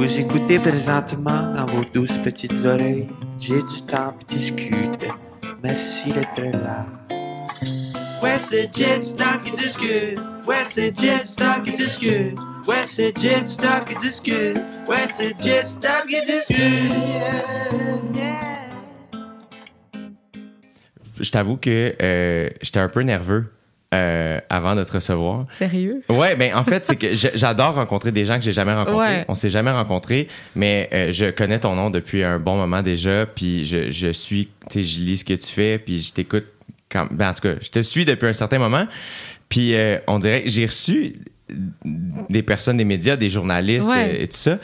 Vous écoutez présentement dans vos douces petites oreilles. J'ai du temps pour discuter. Merci d'être là. Ouais, c'est Jet Stop qui discute. Ouais, c'est Jet Stop qui discute. Ouais, c'est Jet Stop qui discute. Ouais, c'est Jet Stop qui discute. Je t'avoue que euh, j'étais un peu nerveux euh, avant de te recevoir. Sérieux? Ouais, ben en fait, c'est que j'adore rencontrer des gens que j'ai jamais rencontrés. Ouais. On s'est jamais rencontrés, mais euh, je connais ton nom depuis un bon moment déjà, puis je, je suis, tu sais, je lis ce que tu fais, puis je t'écoute quand, ben en tout cas, je te suis depuis un certain moment, puis euh, on dirait, j'ai reçu des personnes des médias, des journalistes Ouais. et tout ça.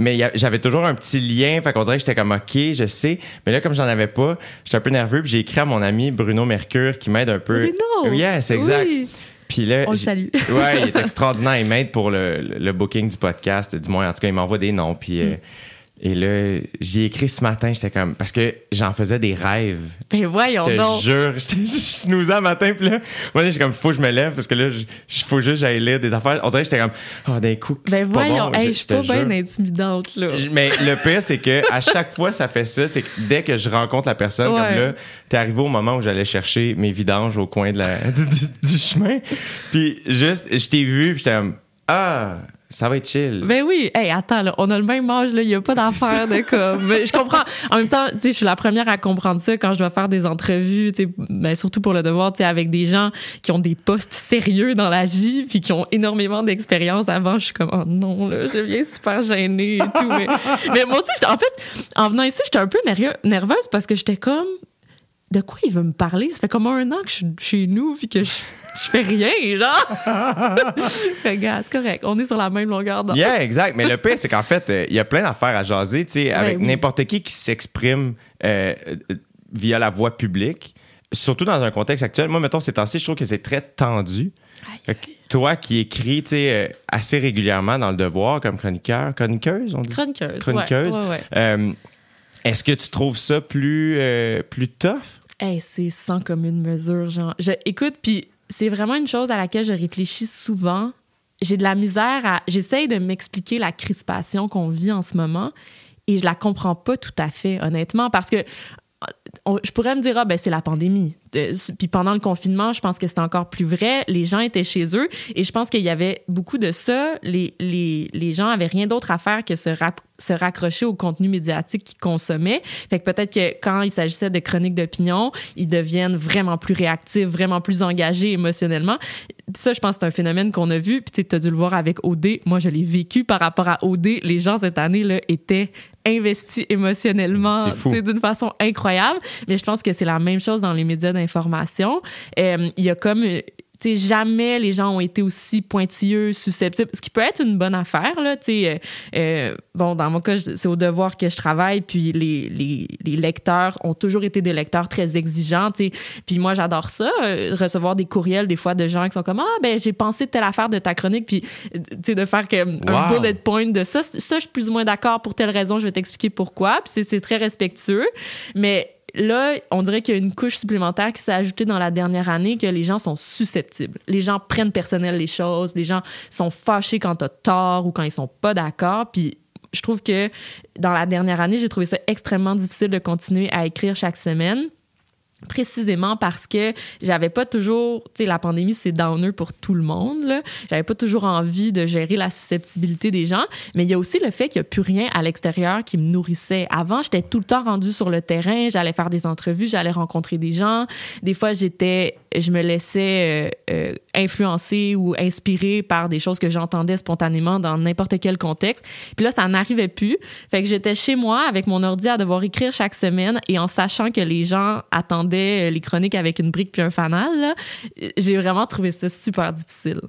Mais j'avais toujours un petit lien, fait qu'on dirait que j'étais comme OK, je sais. Mais là, comme j'en avais pas, j'étais un peu nerveux, puis j'ai écrit à mon ami Bruno Mercure qui m'aide un peu. Bruno! Yes, exact. Oui. Puis là, On le salue. ouais, il est extraordinaire. Il m'aide pour le, le- le booking du podcast. Du moins, en tout cas, il m'envoie des noms. Puis, euh, et là, j'ai écrit ce matin, j'étais comme. Parce que j'en faisais des rêves. Ben voyons Je te donc. jure, j'étais je snoozais un matin, puis là, moi, j'ai comme, faut que je me lève, parce que là, il faut juste que j'aille lire des affaires. On dirait que j'étais comme, oh, d'un coup, c'est Ben pas voyons, bon. hey, je suis pas bien intimidante, là. Mais le pire, c'est que à chaque fois, ça fait ça. C'est que dès que je rencontre la personne, Ouais. comme là, t'es arrivé au moment où j'allais chercher mes vidanges au coin de la, du, du chemin. Puis juste, je t'ai vu, puis j'étais comme, ah, ça va être chill. Ben oui, hey, attends, là, on a le même âge, là, il n'y a pas d'affaire de comme. Je comprends. En même temps, tu sais, je suis la première à comprendre ça quand je dois faire des entrevues, ben, surtout pour le devoir, tu sais, avec des gens qui ont des postes sérieux dans la vie, puis qui ont énormément d'expérience avant. Je suis comme, oh non, là, je deviens super gênée et tout. Mais, mais moi aussi, en fait, en venant ici, j'étais un peu nerveuse parce que j'étais comme, de quoi il veut me parler? Ça fait comme un an que je suis chez nous, puis que je, je fais rien, genre. Regarde, c'est correct. On est sur la même longueur d'onde. Yeah, exact. Mais le pire, c'est qu'en fait, euh, il y a plein d'affaires à jaser, tu sais, avec Ben oui. n'importe qui qui s'exprime euh, euh, via la voie publique, surtout dans un contexte actuel. Moi, mettons, ces temps-ci, je trouve que c'est très tendu. Toi qui écris, tu sais, euh, assez régulièrement dans le devoir comme chroniqueur, chroniqueuse, on dit? Chroniqueuse. Chroniqueuse. Ouais, ouais, ouais. Est-ce que tu trouves ça plus, plus tough? Hey, c'est sans commune mesure, genre. Je, écoute, puis c'est vraiment une chose à laquelle je réfléchis souvent. J'ai de la misère à. J'essaye de m'expliquer la crispation qu'on vit en ce moment et je la comprends pas tout à fait, honnêtement, parce que. Je pourrais me dire, ah, ben, c'est la pandémie. Euh, Puis pendant le confinement, je pense que c'était encore plus vrai. Les gens étaient chez eux et je pense qu'il y avait beaucoup de ça. Les, les, les gens avaient rien d'autre à faire que se, se raccrocher au contenu médiatique qu'ils consommaient. Fait que peut-être que quand il s'agissait de chroniques d'opinion, ils deviennent vraiment plus réactifs, vraiment plus engagés émotionnellement. Puis ça, je pense que c'est un phénomène qu'on a vu. Puis tu as dû le voir avec OD. Moi, je l'ai vécu par rapport à OD. Les gens cette année là étaient investis émotionnellement d'une façon incroyable. Mais je pense que c'est la même chose dans les médias d'information. Euh, Il y a comme euh, tu sais, jamais les gens ont été aussi pointilleux, susceptibles, ce qui peut être une bonne affaire. Là, tu sais, euh, euh, bon, dans mon cas, c'est au devoir que je travaille, puis les, les, les lecteurs ont toujours été des lecteurs très exigeants. tu sais. Puis moi, j'adore ça, euh, recevoir des courriels des fois de gens qui sont comme Ah, ben j'ai pensé telle affaire de ta chronique, puis euh, tu sais, de faire comme un Wow. bullet point de ça. Ça, je suis plus ou moins d'accord pour telle raison, je vais t'expliquer pourquoi. Puis c'est- c'est très respectueux. Mais là, on dirait qu'il y a une couche supplémentaire qui s'est ajoutée dans la dernière année que les gens sont susceptibles. Les gens prennent personnel les choses, les gens sont fâchés quand t'as tort ou quand ils sont pas d'accord. Puis je trouve que dans la dernière année, j'ai trouvé ça extrêmement difficile de continuer à écrire chaque semaine précisément parce que j'avais pas toujours, tu sais, la pandémie, c'est downer pour tout le monde, là. J'avais pas toujours envie de gérer la susceptibilité des gens, mais il y a aussi le fait qu'il y a plus rien à l'extérieur qui me nourrissait. Avant, j'étais tout le temps rendue sur le terrain, j'allais faire des entrevues, j'allais rencontrer des gens. Des fois, j'étais, je me laissais euh, euh, influencer ou inspirer par des choses que j'entendais spontanément dans n'importe quel contexte. Puis là, ça n'arrivait plus. Fait que j'étais chez moi avec mon ordi à devoir écrire chaque semaine et en sachant que les gens attendaient euh, les chroniques avec une brique puis un fanal, j'ai vraiment trouvé ça super difficile.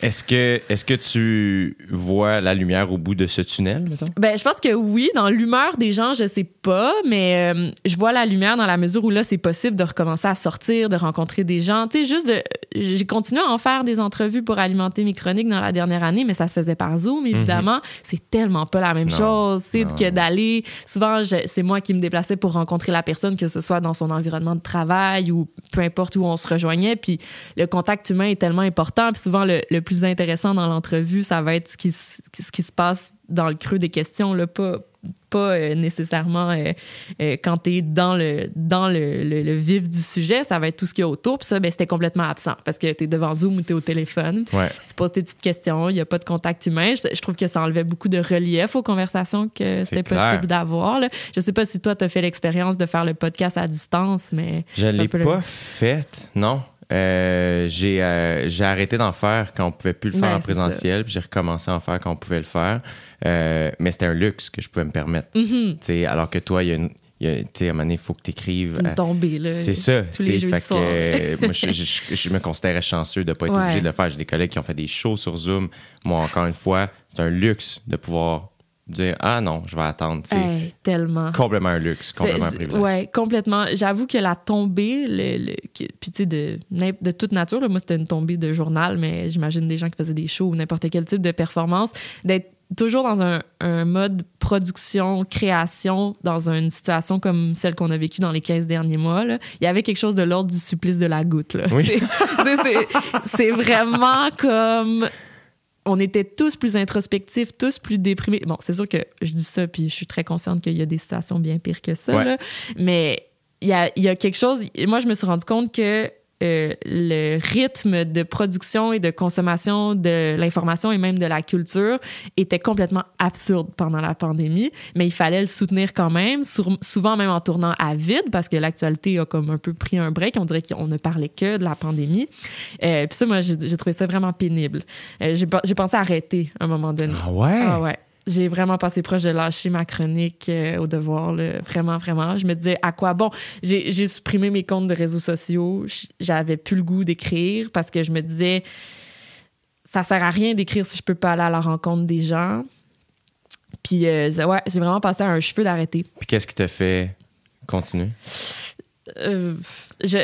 Est-ce que, est-ce que tu vois la lumière au bout de ce tunnel, mettons? Ben, je pense que oui. Dans l'humeur des gens, je sais pas, mais euh, je vois la lumière dans la mesure où là, c'est possible de recommencer à sortir, de rencontrer des gens. Tu sais, juste de. J'ai continué à en faire des entrevues pour alimenter mes chroniques dans la dernière année, mais ça se faisait par Zoom, évidemment. C'est tellement pas la même Non. chose, tu sais, que d'aller. Souvent, c'est moi qui me déplaçais pour rencontrer la personne, que ce soit dans son environnement de travail ou peu importe où on se rejoignait. Puis le contact humain est tellement important. Puis souvent, le, le plus intéressant dans l'entrevue, ça va être ce qui, s- ce qui se passe dans le creux des questions, là, pas, pas euh, nécessairement euh, euh, quand tu es dans, le, dans le, le- le vif du sujet, ça va être tout ce qu'il y a autour. Puis ça, ben, c'était complètement absent parce que tu es devant Zoom ou tu es au téléphone. Ouais. Tu poses tes petites questions, il n'y a pas de contact humain. Je, je trouve que ça enlevait beaucoup de relief aux conversations que c'était possible d'avoir. Je sais pas si toi, tu as fait l'expérience de faire le podcast à distance, mais. Je l'ai pas fait, non. Euh, j'ai euh, j'ai arrêté d'en faire quand on pouvait plus le faire en présentiel, puis j'ai recommencé à en faire quand on pouvait le faire. Euh, mais c'était un luxe que je pouvais me permettre. Mhm. Sais, alors que toi, il y a une. y a- à un moment donné, il faut que tu écrives. Tombée, là. C'est ça. Tous les jeudis fait que, soirs. moi, je, je- je me considérais chanceux de ne pas être Ouais. obligé de le faire. J'ai des collègues qui ont fait des shows sur Zoom. Moi, encore une fois, c'est un luxe de pouvoir dire Ah non, je vais attendre. Hey, tellement. complètement un luxe, complètement un privilège. Ouais, complètement. J'avoue que la tombée, le, le- puis tu sais, de, de toute nature, là, moi c'était une tombée de journal, mais j'imagine des gens qui faisaient des shows ou n'importe quel type de performance, d'être toujours dans un, un mode production, création, dans une situation comme celle qu'on a vécue dans les 15 derniers mois, là, il y avait quelque chose de l'ordre du supplice de la goutte. Là. Oui. C'est vraiment comme on était tous plus introspectifs, tous plus déprimés. Bon, c'est sûr que je dis ça, puis je suis très consciente qu'il y a des situations bien pires que ça, Ouais. là. mais il y a, y a quelque chose. Moi, je me suis rendu compte que euh, le rythme de production et de consommation de l'information et même de la culture était complètement absurde pendant la pandémie, mais il fallait le soutenir quand même, sur- souvent même en tournant à vide parce que l'actualité a comme un peu pris un break. On dirait qu'on ne parlait que de la pandémie. Euh, Puis ça, moi, j'ai trouvé ça vraiment pénible. Euh, j'ai pensé arrêter à un moment donné. Ah ouais? Ah ouais. J'ai vraiment passé proche de lâcher ma chronique euh, au devoir, là. vraiment, vraiment. Je me disais, à quoi? Bon? J'ai supprimé mes comptes de réseaux sociaux. J'avais plus le goût d'écrire parce que je me disais, ça sert à rien d'écrire si je peux pas aller à la rencontre des gens. Puis, euh, ouais, j'ai vraiment passé à un cheveu d'arrêter. Puis qu'est-ce qui te fait continuer? Euh, je,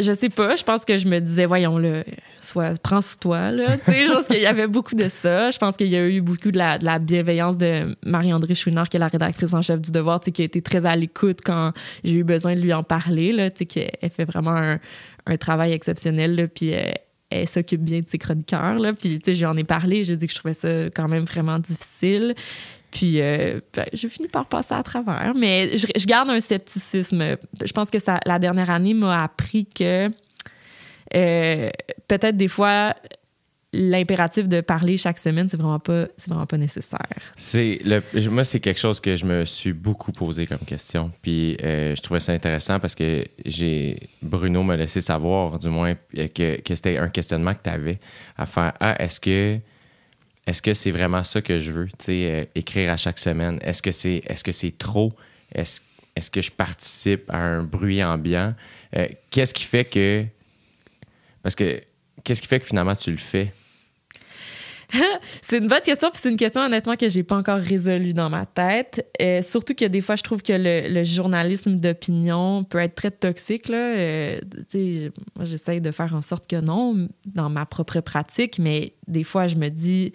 je sais pas. Je pense que je me disais, voyons, là, soit, prends sur toi, là. Tu sais, je pense qu'il y avait beaucoup de ça. Je pense qu'il y a eu beaucoup de la, bienveillance de Marie-André Chouinard, qui est la rédactrice en chef du Devoir, qui a été très à l'écoute quand j'ai eu besoin de lui en parler, là. Tu sais, qu'elle fait vraiment un, travail exceptionnel. Puis elle, elle s'occupe bien de ses chroniqueurs, là. Puis, tu sais, j'en ai parlé. J'ai dit que je trouvais ça quand même vraiment difficile. Puis, euh, ben, j'ai fini par passer à travers. Mais je, garde un scepticisme. Je pense que ça, la dernière année m'a appris que euh, peut-être des fois, l'impératif de parler chaque semaine, c'est vraiment pas, c'est vraiment pas nécessaire. C'est le, moi, c'est quelque chose que je me suis beaucoup posé comme question. Puis euh, je trouvais ça intéressant parce que j'ai Bruno m'a laissé savoir, du moins, euh, que, que c'était un questionnement que tu avais à faire. Ah, est-ce que est-ce que c'est vraiment ça que je veux, euh, écrire à chaque semaine? Est-ce que c'est que c'est trop? Est-ce est-ce que je participe à un bruit ambiant? Euh, qu'est-ce qui fait que. Parce que qu'est-ce qui fait que finalement tu le fais? C'est une bonne question, puis c'est une question honnêtement que j'ai pas encore résolue dans ma tête. Euh, surtout que des fois, je trouve que le, journalisme d'opinion peut être très toxique. Là. Euh, moi, j'essaye de faire en sorte que non dans ma propre pratique, mais des fois, je me dis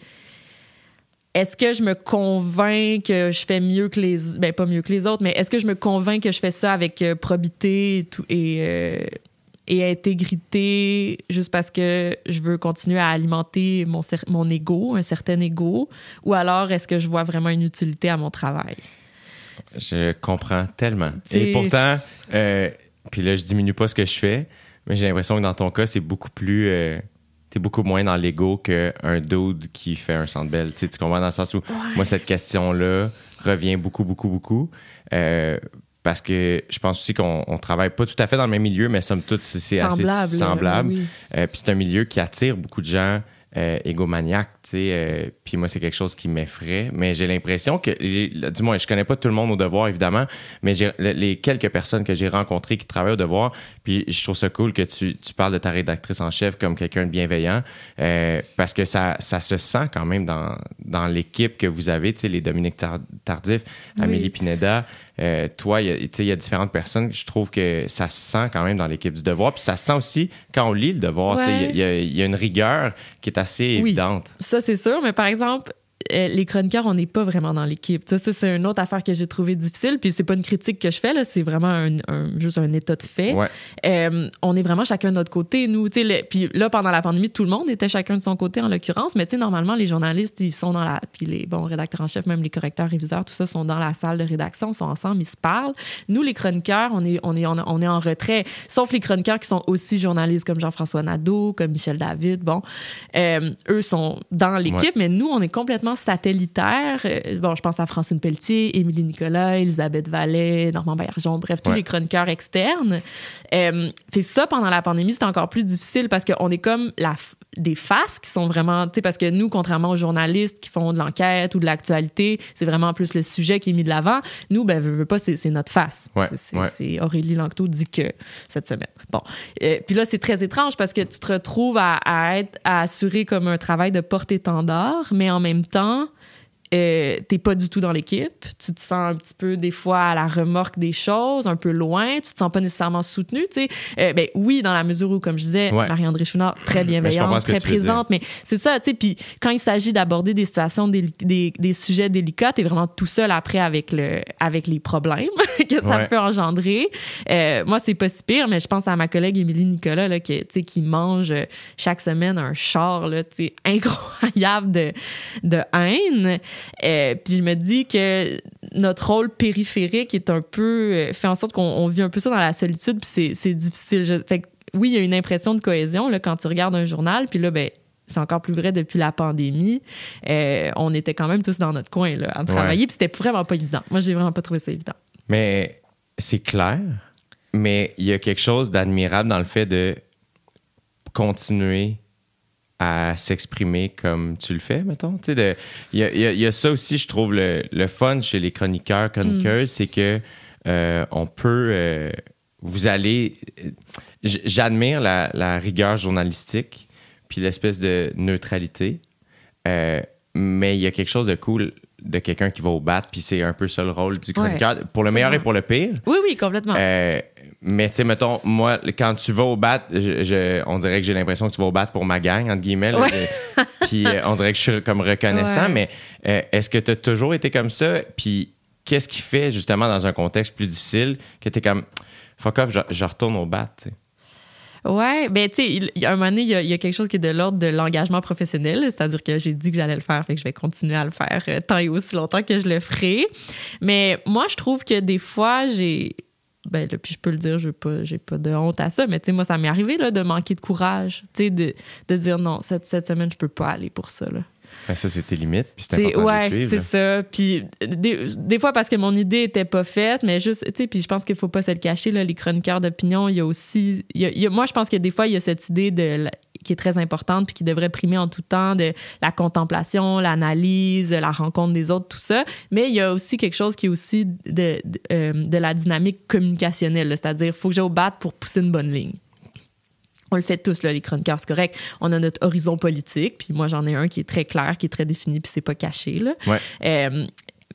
est-ce que je me convainc que je fais mieux que les ben pas mieux que les autres mais est-ce que je me convainc que je fais ça avec euh, probité et tout et euh, et intégrité juste parce que je veux continuer à alimenter mon mon ego un certain ego ou alors est-ce que je vois vraiment une utilité à mon travail? Je comprends tellement. Et pourtant, euh, puis là, je diminue pas ce que je fais, mais j'ai l'impression que dans ton cas, c'est beaucoup plus. T'es beaucoup moins dans l'ego qu'un dude qui fait un centre belle. Tu sais, tu comprends dans le sens où moi, cette question-là revient beaucoup, beaucoup, beaucoup. Euh, parce que je pense aussi qu'on on travaille pas tout à fait dans le même milieu, mais somme toute, c'est c'est assez Semblable, semblable. oui. Euh, puis c'est un milieu qui attire beaucoup de gens euh, égomaniaques, tu sais. euh, puis moi, c'est quelque chose qui m'effraie. Mais j'ai l'impression que, du moins, je connais pas tout le monde au devoir, évidemment, mais les quelques personnes que j'ai rencontrées qui travaillent au devoir, puis je trouve ça cool que tu, tu parles de ta rédactrice en chef comme quelqu'un de bienveillant, euh, parce que ça, ça se sent quand même dans, dans l'équipe que vous avez, tu sais, les Dominique Tar- Tardif, Oui. Amélie Pineda, euh, toi, il y a- tu sais, il y a différentes personnes. Je trouve que ça se sent quand même dans l'équipe du devoir. Puis ça se sent aussi quand on lit le devoir. Ouais. Il y, y a une rigueur qui est assez Oui. évidente. ça c'est sûr mais par exemple les chroniqueurs, on n'est pas vraiment dans l'équipe. Ça, ça, c'est une autre affaire que j'ai trouvé difficile. Puis c'est pas une critique que je fais, là, c'est vraiment un, un- juste un état de fait. Ouais. Euh, on est vraiment chacun de notre côté, nous. Le- puis là, pendant la pandémie, tout le monde était chacun de son côté, en l'occurrence. Mais tu sais, normalement, les journalistes, ils sont dans la. Puis les bons rédacteurs en chef, même les correcteurs, réviseurs, tout ça, sont dans la salle de rédaction, sont ensemble, ils se parlent. Nous, les chroniqueurs, on est, on est, on, on est en retrait. Sauf les chroniqueurs qui sont aussi journalistes, comme Jean-François Nadeau, comme Michel David. Bon, Euh, eux sont dans l'équipe, Ouais. mais nous, on est complètement satellitaires. Euh, bon, je pense à Francine Pelletier, Émilie Nicolas, Elisabeth Vallet, Normand Baillargeon, bref, tous Ouais. les chroniqueurs externes. Euh, fait ça, pendant la pandémie, c'était encore plus difficile parce qu'on est comme la, des faces qui sont vraiment, tu sais, parce que nous, contrairement aux journalistes qui font de l'enquête ou de l'actualité, c'est vraiment plus le sujet qui est mis de l'avant. Nous, ben, veux, veux pas, c'est notre face. Ouais, C'est- ouais. Aurélie Lanctot dit que cette semaine. Bon. Euh, Puis là, c'est très étrange parce que tu te retrouves à, à être, à assurer comme un travail de porte-étendard, mais en même temps, temps euh, t'es pas du tout dans l'équipe. Tu te sens un petit peu, des fois, à la remorque des choses, un peu loin. Tu te sens pas nécessairement soutenu, tu sais. Euh, ben oui, dans la mesure où, comme je disais, Ouais. Marie-André Chouinard, très bienveillante, très présente, mais c'est ça, tu sais. Puis quand il s'agit d'aborder des situations, des, des sujets délicats, t'es vraiment tout seul après avec, le, avec les problèmes que ça Ouais. peut engendrer. Euh, moi, c'est pas si pire, mais je pense à ma collègue Émilie Nicolas, là, qui, tu sais, qui mange euh, chaque semaine un char, là, tu sais, incroyable de, de haine. Euh, puis je me dis que notre rôle périphérique est un peu euh, fait en sorte qu'on on vit un peu ça dans la solitude, puis c'est- difficile. Je- fait que, oui, il y a une impression de cohésion là, quand tu regardes un journal, puis là, ben c'est encore plus vrai depuis la pandémie. Euh, on était quand même tous dans notre coin là, à travailler, puis c'était vraiment pas évident. Moi, j'ai vraiment pas trouvé ça évident. Mais c'est clair, mais il y a quelque chose d'admirable dans le fait de continuer à s'exprimer comme tu le fais, mettons. Il y a, y a- il y a ça aussi, je trouve, le, le fun chez les chroniqueurs, chroniqueuses, c'est que euh, on peut... euh, vous allez... J'admire la, la rigueur journalistique puis l'espèce de neutralité. Euh, mais il y a quelque chose de cool de quelqu'un qui va au bat, puis c'est un peu ça le rôle du chroniqueur, pour le meilleur et pour le pire. Oui, oui, complètement. Euh, mais tu sais, mettons, moi, quand tu vas au bat, je- je- on dirait que j'ai l'impression que tu vas au bat pour ma gang, entre guillemets. là. Ouais. Je- Puis euh, on dirait que je suis comme reconnaissant, Ouais. mais euh, est-ce que tu as toujours été comme ça? Puis qu'est-ce qui fait, justement, dans un contexte plus difficile, que tu es comme, fuck off, je, retourne au bat, tu sais? Ouais, ben tu sais, il il y a un moment donné, il y a, il y a quelque chose qui est de l'ordre de l'engagement professionnel, c'est-à-dire que j'ai dit que j'allais le faire, fait que je vais continuer à le faire euh, tant et aussi longtemps que je le ferai. Mais moi, je trouve que des fois, j'ai ben puis je peux le dire, j'ai pas, j'ai pas de honte à ça, mais tu sais, moi, ça m'est arrivé là, de manquer de courage, tu sais, de, dire non, cette, cette semaine, je peux pas aller pour ça. Ben, ça, c'est tes limites, puis T'sais, important de ouais, suivre. c'est ça. Puis des, des fois parce que mon idée était pas faite, mais juste, tu sais, puis je pense qu'il faut pas se le cacher là, les chroniqueurs d'opinion, il y a aussi, il y a- il y a- moi je pense que des fois il y a cette idée de la- qui est très importante puis qui devrait primer en tout temps de la contemplation, l'analyse, la rencontre des autres, tout ça. Mais il y a aussi quelque chose qui est aussi de, de, euh, de la dynamique communicationnelle, c'est-à-dire faut que j'aille au bat pour pousser une bonne ligne. On le fait tous, là, les chroniqueurs, c'est correct. On a notre horizon politique, puis moi, j'en ai un qui est très clair, qui est très défini, puis c'est pas caché, là. Ouais. Euh,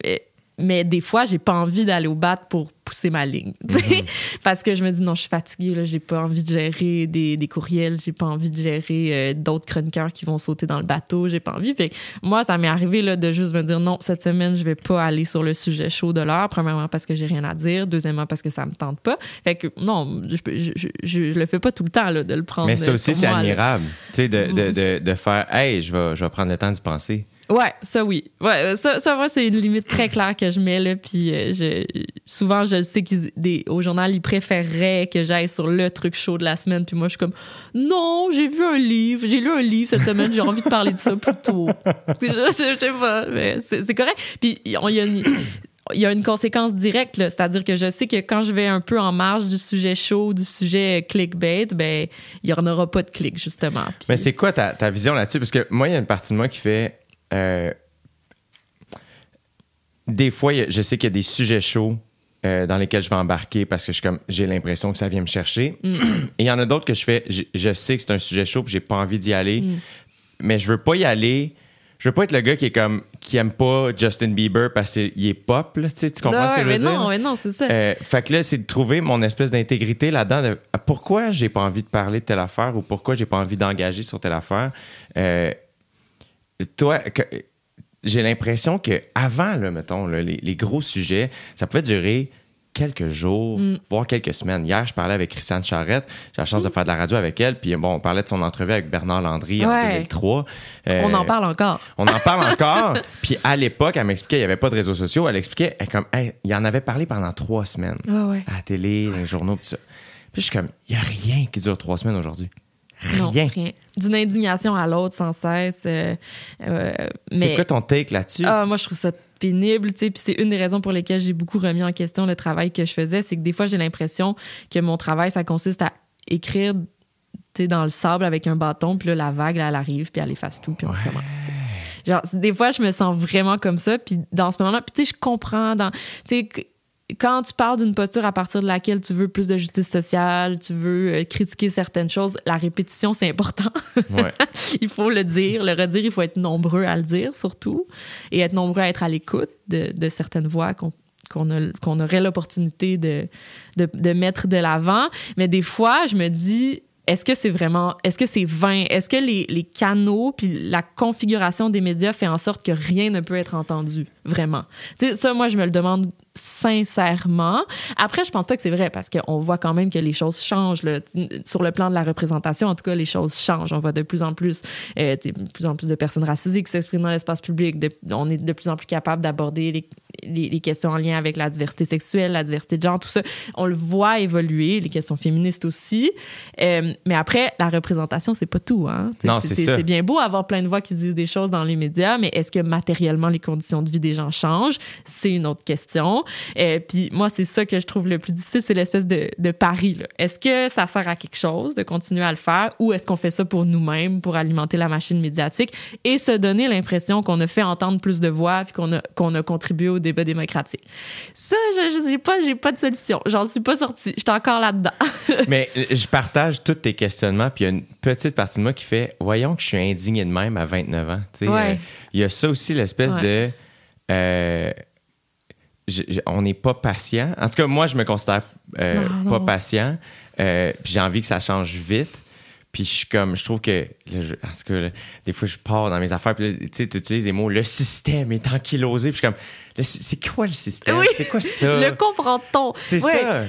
euh, mais des fois, j'ai pas envie d'aller au bat pour pousser ma ligne. sais. Parce que je me dis, non, je suis fatiguée, là, j'ai pas envie de gérer des, des courriels, j'ai pas envie de gérer euh, d'autres chroniqueurs qui vont sauter dans le bateau, j'ai pas envie. Fait que moi, ça m'est arrivé là, de juste me dire, non, cette semaine, je vais pas aller sur le sujet chaud de l'heure. Premièrement, parce que j'ai rien à dire. Deuxièmement, parce que ça me tente pas. Fait que non, je, je, je, je- je le fais pas tout le temps, là, de le prendre. Mais ça euh, aussi, c'est admirable, tu sais, de, de, de, de faire, hey, je vais, je vais prendre le temps d'y penser. Ouais, ça oui. Ouais, euh, ça, ça moi, c'est une limite très claire que je mets là. Puis euh, je, souvent, je sais qu'au journal, ils préféreraient que j'aille sur le truc chaud de la semaine. Puis moi, je suis comme, non, j'ai vu un livre, j'ai lu un livre cette semaine, j'ai envie de parler de ça plus tôt. je, je, je sais pas, mais c'est correct. Puis il y a une il y a une conséquence directe, c'est-à-dire que je sais que quand je vais un peu en marge du sujet chaud, du sujet clickbait, ben il y en aura pas de clic justement. Puis- Mais c'est quoi ta, ta vision là-dessus? Parce que moi, il y a une partie de moi qui fait. Euh, des fois, je sais qu'il y a des sujets chauds euh, dans lesquels je vais embarquer parce que je comme j'ai l'impression que ça vient me chercher. Mm. Et il y en a d'autres que je fais, je, je sais que c'est un sujet chaud puis j'ai pas envie d'y aller. Mm. Mais je veux pas y aller. Je veux pas être le gars qui est comme qui aime pas Justin Bieber parce qu'il est pop, là, tu sais, tu comprends Ah ce que ouais, je veux mais dire? non, mais non, c'est ça. Euh, fait que là, c'est de trouver mon espèce d'intégrité là-dedans. De, ah, pourquoi j'ai pas envie de parler de telle affaire ou pourquoi j'ai pas envie d'engager sur telle affaire? Euh, toi, j'ai l'impression que avant, là, mettons, là, les, les gros sujets, ça pouvait durer quelques jours, Mm. voire quelques semaines. Hier, je parlais avec Christiane Charrette. J'ai la chance de faire de la radio avec elle. Puis bon, on parlait de son entrevue avec Bernard Landry en Ouais. 2003. Euh, On en parle encore. On en parle encore. Puis à l'époque, elle m'expliquait, il n'y avait pas de réseaux sociaux. Elle expliquait, elle, comme, il en avait parlé pendant trois semaines. Ouais, ouais. À la télé, dans les journaux, tout ça. Puis je suis comme, il n'y a rien qui dure trois semaines aujourd'hui. Non, Rien. rien. D'une indignation à l'autre sans cesse. euh, euh, C'est mais quoi ton take là-dessus? ah, moi, je trouve ça pénible, tu sais. Puis c'est une des raisons pour lesquelles j'ai beaucoup remis en question le travail que je faisais. C'est que des fois, j'ai l'impression que mon travail, ça consiste à écrire, tu sais, dans le sable avec un bâton. Puis là, la vague, là, elle arrive, puis elle efface tout, puis on recommence. Genre, des fois, je me sens vraiment comme ça. Puis dans ce moment-là, puis tu sais, je comprends. Dans, tu sais, quand tu parles d'une posture à partir de laquelle tu veux plus de justice sociale, tu veux euh, critiquer certaines choses, la répétition, c'est important. Ouais. il faut le dire, le redire, il faut être nombreux à le dire surtout, et être nombreux à être à l'écoute de, de certaines voix qu'on qu'on aurait l'opportunité de, de, de mettre de l'avant. Mais des fois, je me dis, est-ce que c'est vraiment, est-ce que c'est vain? Est-ce que les, les canaux puis la configuration des médias fait en sorte que rien ne peut être entendu, vraiment? Tu sais, ça, moi, je me le demande sincèrement. Après, je pense pas que c'est vrai parce qu'on voit quand même que les choses changent. Là. Sur le plan de la représentation, en tout cas, les choses changent. On voit de plus en plus, euh, de plus en plus de personnes racisées qui s'expriment dans l'espace public. De- on est de plus en plus capable d'aborder les, les, les questions en lien avec la diversité sexuelle, la diversité de genre, tout ça. On le voit évoluer, les questions féministes aussi. Euh, mais après, la représentation, c'est pas tout. Hein? C'est bien beau avoir plein de voix qui disent des choses dans les médias, mais est-ce que matériellement les conditions de vie des gens changent? C'est une autre question. Euh, Puis moi, c'est ça que je trouve le plus difficile, c'est l'espèce de, de pari. Est-ce que ça sert à quelque chose de continuer à le faire ou est-ce qu'on fait ça pour nous-mêmes, pour alimenter la machine médiatique et se donner l'impression qu'on a fait entendre plus de voix puis qu'on a, qu'on a contribué au débat démocratique? Ça, je n'ai pas, pas de solution. J'en suis pas sortie. J'étais encore là-dedans. Mais euh, je partage tous tes questionnements, puis il y a une petite partie de moi qui fait Voyons que je suis indigné de même à 29 ans. Tu sais, Ouais. euh, Il y a ça aussi, l'espèce Ouais. de. euh, je- je- on n'est pas patient. En tout cas, moi, je me considère euh, Non, pas non. patient. Euh, puis j'ai envie que ça change vite. Puis je suis comme, je trouve que, là, je- en tout cas, là, des fois, je pars dans mes affaires, puis tu sais, tu utilises les mots, le système est ankylosé, puis je suis comme, c'est quoi le système? Oui. C'est quoi ça? Le comprend-on? C'est Ouais. ça.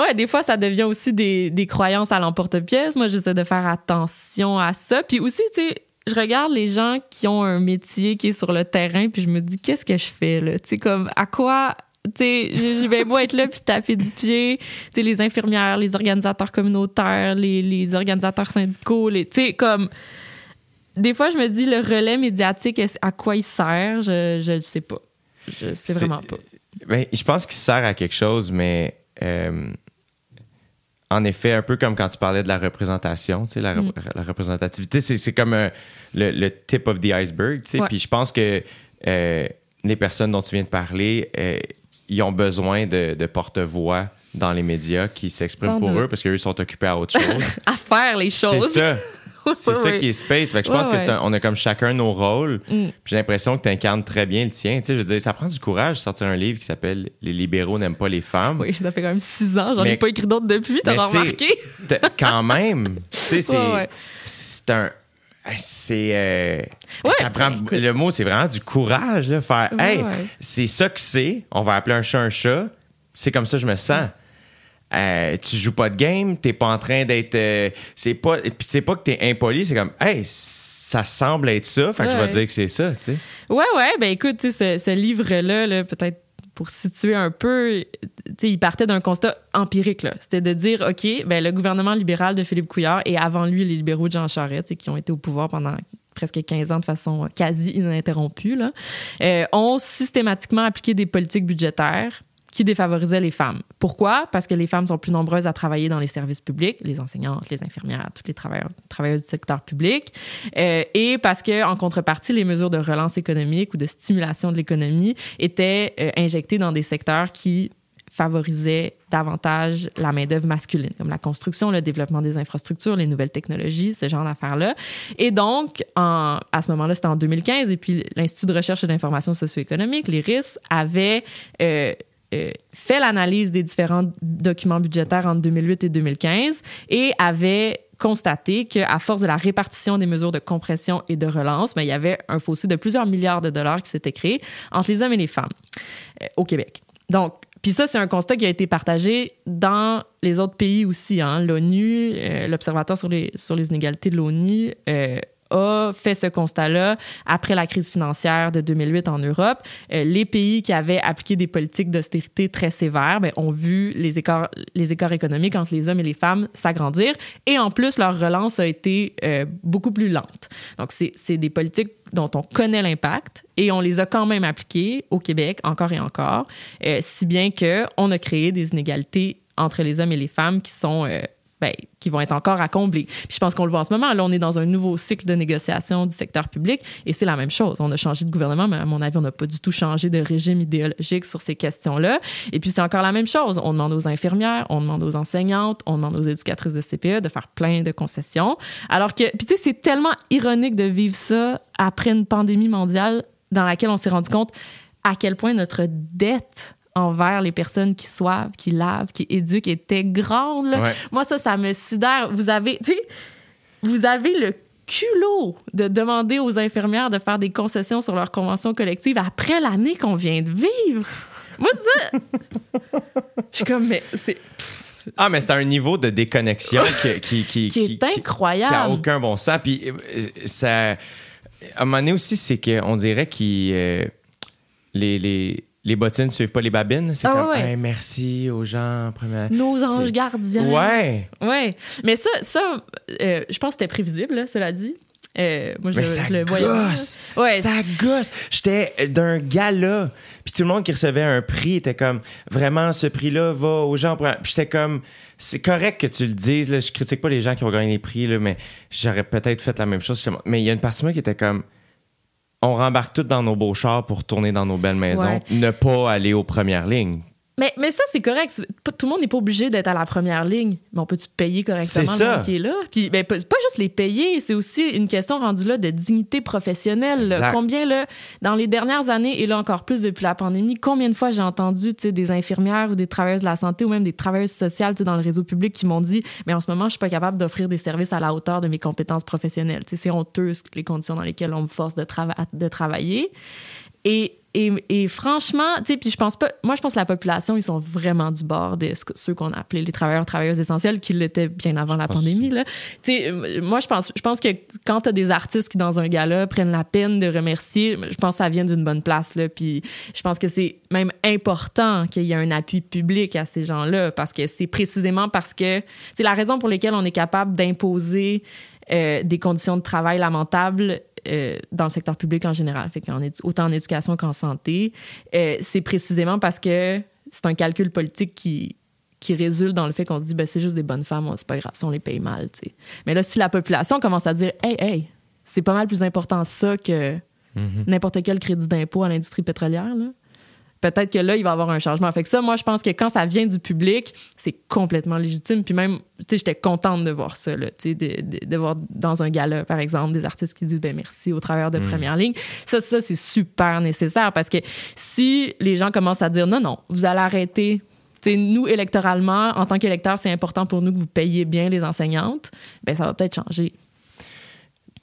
Ouais, des fois, ça devient aussi des, des croyances à l'emporte-pièce. Moi, j'essaie de faire attention à ça. Puis aussi, tu sais, je regarde les gens qui ont un métier qui est sur le terrain, puis je me dis, qu'est-ce que je fais, là? Tu sais, comme, à quoi... Tu sais, je vais beau être là puis taper du pied. Tu sais, les infirmières, les organisateurs communautaires, les, les organisateurs syndicaux, les... Tu sais, comme... Des fois, je me dis, le relais médiatique, à quoi il sert? Je je le sais pas. Je sais vraiment pas. Ben, je pense qu'il sert à quelque chose, mais euh, en effet, un peu comme quand tu parlais de la représentation, tu sais, la, Mm. la représentativité, c'est, c'est comme euh, le, le tip of the iceberg. tu sais. Ouais. Puis je pense que euh, les personnes dont tu viens de parler, euh, ils ont besoin de, de porte-voix dans les médias qui s'expriment pour doute. eux parce qu'eux sont occupés à autre chose. À faire les c'est choses. ça. C'est ça qui est space. Fait que je pense ouais. un- on a comme chacun nos rôles. Mm. J'ai l'impression que tu incarnes très bien le tien. Tu sais, je veux dire, ça prend du courage de sortir un livre qui s'appelle Les libéraux n'aiment pas les femmes. Oui, ça fait quand même six ans. J'en ai pas écrit d'autres depuis, t'as remarqué? Quand même, tu sais, c'est un. C'est. euh, Ouais, ça prend, le mot, c'est vraiment du courage, là. Faire, Ouais, hey, c'est ça que c'est. On va appeler un chat un chat. C'est comme ça que je me sens. Euh, tu joues pas de game, t'es pas en train d'être. euh, c'est pas. Puis c'est pas que t'es impoli, c'est comme, hey, ça semble être ça. Fait que je vais Ouais. dire que c'est ça, tu sais. Ouais, ouais, ben écoute, ce, ce livre-là, là, peut-être pour situer un peu, il partait d'un constat empirique, là. C'était de dire, OK, ben le gouvernement libéral de Philippe Couillard et avant lui, les libéraux de Jean Charest, qui ont été au pouvoir pendant presque 15 ans de façon quasi ininterrompue, là, euh, ont systématiquement appliqué des politiques budgétaires qui défavorisaient les femmes. Pourquoi? Parce que les femmes sont plus nombreuses à travailler dans les services publics, les enseignantes, les infirmières, toutes les travailleurs, travailleuses du secteur public, euh, et parce que en contrepartie, les mesures de relance économique ou de stimulation de l'économie étaient euh, injectées dans des secteurs qui favorisaient davantage la main-d'œuvre masculine, comme la construction, le développement des infrastructures, les nouvelles technologies, ce genre d'affaires-là. Et donc, en, à ce moment-là, c'était en 2015, et puis l'Institut de recherche et d'information socio-économique, l'IRIS, avait euh, euh, fait l'analyse des différents documents budgétaires entre 2008 et 2015 et avait constaté qu'à force de la répartition des mesures de compression et de relance, ben, il y avait un fossé de plusieurs milliards de dollars qui s'était créé entre les hommes et les femmes euh, au Québec. Donc, puis ça, c'est un constat qui a été partagé dans les autres pays aussi. Hein. L'ONU, euh, l'Observatoire sur les, sur les inégalités de l'ONU, a fait ce constat-là après la crise financière de 2008 en Europe. Euh, les pays qui avaient appliqué des politiques d'austérité très sévères ben, ont vu les écarts, économiques entre les hommes et les femmes s'agrandir. Et en plus, leur relance a été euh, beaucoup plus lente. Donc, c'est des politiques dont on connaît l'impact et on les a quand même appliquées au Québec encore et encore, euh, si bien qu'on a créé des inégalités entre les hommes et les femmes qui sont ben, qui vont être encore à combler. Puis je pense qu'on le voit en ce moment. Là, on est dans un nouveau cycle de négociation du secteur public et c'est la même chose. On a changé de gouvernement, mais à mon avis, on n'a pas du tout changé de régime idéologique sur ces questions-là. Et puis c'est encore la même chose. On demande aux infirmières, on demande aux enseignantes, on demande aux éducatrices de CPE de faire plein de concessions. Alors que, puis tu sais, c'est tellement ironique de vivre ça après une pandémie mondiale dans laquelle on s'est rendu compte à quel point notre dette envers les personnes qui soivent, qui lavent, qui éduquent était grande. Ouais. Moi, ça, ça me sidère. Vous avez, vous avez le culot de demander aux infirmières de faire des concessions sur leur convention collective après l'année qu'on vient de vivre. Moi, ça, je suis comme, mais c'est Ah, mais c'est un niveau de déconnexion qui, qui, qui, qui est incroyable. Qui a aucun bon sens. Puis euh, ça. À un moment donné aussi, c'est qu'on dirait que les, les, les bottines ne suivent pas les babines. C'est Ah, comme, ouais. Hey, merci aux gens. première- nos anges gardiens. Ouais. Ouais. Mais ça, ça euh, je pense que c'était prévisible, là, cela dit. Euh, moi, je Mais le, ça je le voyais. gosse. Ouais. Ça gosse. J'étais d'un gala. Puis tout le monde qui recevait un prix était comme vraiment ce prix-là va aux gens. Puis j'étais comme c'est correct que tu le dises. Là, je critique pas les gens qui vont gagner des prix, là, mais j'aurais peut-être fait la même chose. Mais il y a une partie de moi qui était comme on rembarque tous dans nos beaux chars pour tourner dans nos belles maisons, Ouais. ne pas aller aux premières lignes. Mais, mais ça, c'est correct. Tout le monde n'est pas obligé d'être à la première ligne. Mais on peut-tu payer correctement le monde qui est là? Puis, ben, pas, juste les payer, c'est aussi une question rendue là de dignité professionnelle. là. Combien, là, dans les dernières années, et là encore plus depuis la pandémie, combien de fois j'ai entendu, des infirmières ou des travailleuses de la santé ou même des travailleuses sociales, dans le réseau public qui m'ont dit, mais en ce moment, je suis pas capable d'offrir des services à la hauteur de mes compétences professionnelles. C'est honteux les conditions dans lesquelles on me force de, trava- de travailler. Et, et, et franchement, tu sais, puis je pense pas, moi je pense que la population, ils sont vraiment du bord de ceux qu'on a appelés les travailleurs, travailleuses essentielles, qui l'étaient bien avant la pandémie, là. Tu sais, euh, moi je pense, je pense que quand t'as des artistes qui dans un gala prennent la peine de remercier, je pense que ça vient d'une bonne place, là. Puis je pense que c'est même important qu'il y ait un appui public à ces gens-là, parce que c'est précisément parce que, c'est la raison pour laquelle on est capable d'imposer euh, des conditions de travail lamentables euh, dans le secteur public en général, fait édu- autant en éducation qu'en santé, euh, c'est précisément parce que c'est un calcul politique qui qui résulte dans le fait qu'on se dit ben c'est juste des bonnes femmes, c'est pas grave si on les paye mal, tu sais. Mais là si la population commence à dire hey hey, c'est pas mal plus important ça que n'importe quel crédit d'impôt à l'industrie pétrolière là. Peut-être que là, il va y avoir un changement. Fait que ça, moi, je pense que quand ça vient du public, c'est complètement légitime. Puis même, tu sais, j'étais contente de voir ça, là, tu sais, de, de, de voir dans un gala, par exemple, des artistes qui disent ben merci au travers de première ligne. Ça, ça, c'est super nécessaire parce que si les gens commencent à dire non, non, vous allez arrêter. Tu sais, nous, électoralement, en tant qu'électeurs, c'est important pour nous que vous payiez bien les enseignantes. Ben, ça va peut-être changer.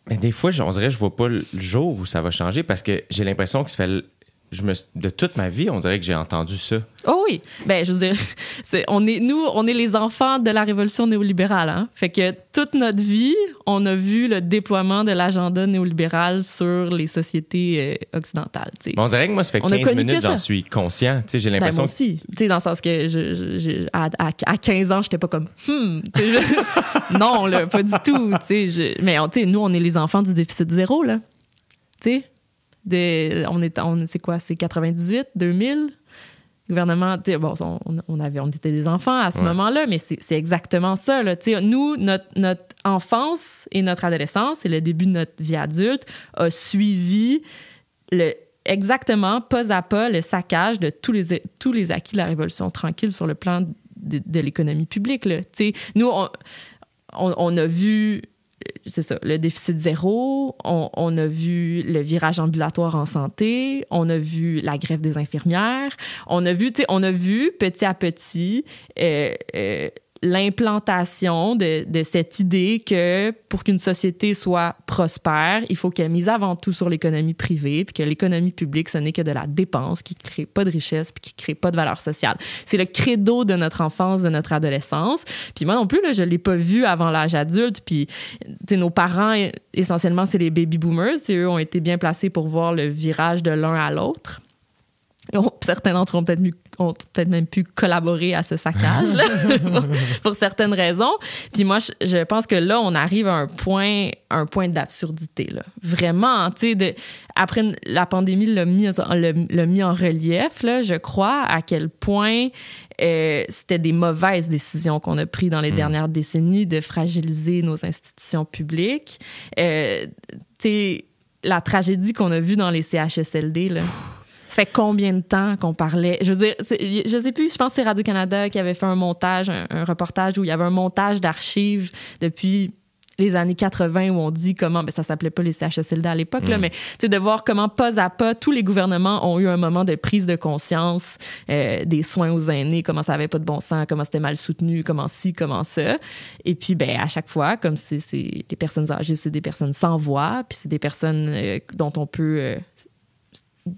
Mais des fois, on dirait je vois pas le jour où ça va changer parce que j'ai l'impression que ça fait. Je me, de toute ma vie, on dirait que j'ai entendu ça. Oh oui, ben je veux dire, c'est, on est nous, on est les enfants de la révolution néolibérale, hein. Fait que toute notre vie, on a vu le déploiement de l'agenda néolibéral sur les sociétés euh, occidentales. on dirait que moi, ça fait On a 15 connu minutes, que j'en suis conscient. J'ai Ben, l'impression moi aussi, sais, dans le sens que je, à, à- à 15 ans, j'étais pas comme hmm, je- non là, pas du tout, tu sais, je- mais on- tu sais, nous on est les enfants du déficit zéro là, tu sais, Des- on est, on c'est quoi, c'est 98, 2000, gouvernement, bon, on, on avait, on était des enfants à ce Ouais. moment-là, mais c'est c'est exactement ça là, nous notre notre enfance et notre adolescence et le début de notre vie adulte a suivi le exactement pas à pas le saccage de tous les tous les acquis de la révolution tranquille sur le plan de, de l'économie publique là. Nous on, on, on a vu c'est ça, le déficit zéro, on, a vu le virage ambulatoire en santé, on a vu la grève des infirmières, on a vu, on a vu petit à petit euh, euh, l'implantation de, de, cette idée que pour qu'une société soit prospère, il faut qu'elle mise avant tout sur l'économie privée, puis que l'économie publique, ce n'est que de la dépense qui crée pas de richesse, puis qui crée pas de valeur sociale. C'est le credo de notre enfance, de notre adolescence. Puis moi non plus, là, je l'ai pas vu avant l'âge adulte. Puis nos parents, essentiellement, c'est les baby boomers. Eux ont été bien placés pour voir le virage de l'un à l'autre. Certains d'entre eux ont peut-être ont peut-être même pu collaborer à ce saccage là, pour, certaines raisons. Puis moi, je, pense que là, on arrive à un point, un point d'absurdité là. Vraiment, tu sais, après la pandémie l'a mis, mis en relief là, je crois à quel point euh, c'était des mauvaises décisions qu'on a prises dans les mm. dernières décennies de fragiliser nos institutions publiques. Euh, tu sais, la tragédie qu'on a vue dans les CHSLD là fait combien de temps qu'on parlait? Je veux dire, je sais plus, je pense que c'est Radio-Canada qui avait fait un montage, un, reportage où il y avait un montage d'archives depuis les années 80 où on dit comment, ben ça s'appelait pas les CHSLD à l'époque, là, mm. mais de voir comment pas à pas tous les gouvernements ont eu un moment de prise de conscience euh, des soins aux aînés, comment ça avait pas de bon sens, comment c'était mal soutenu, comment ci, comment ça. Et puis, ben à chaque fois, comme c'est les personnes âgées, c'est des personnes sans voix, puis c'est des personnes euh, dont on peut euh,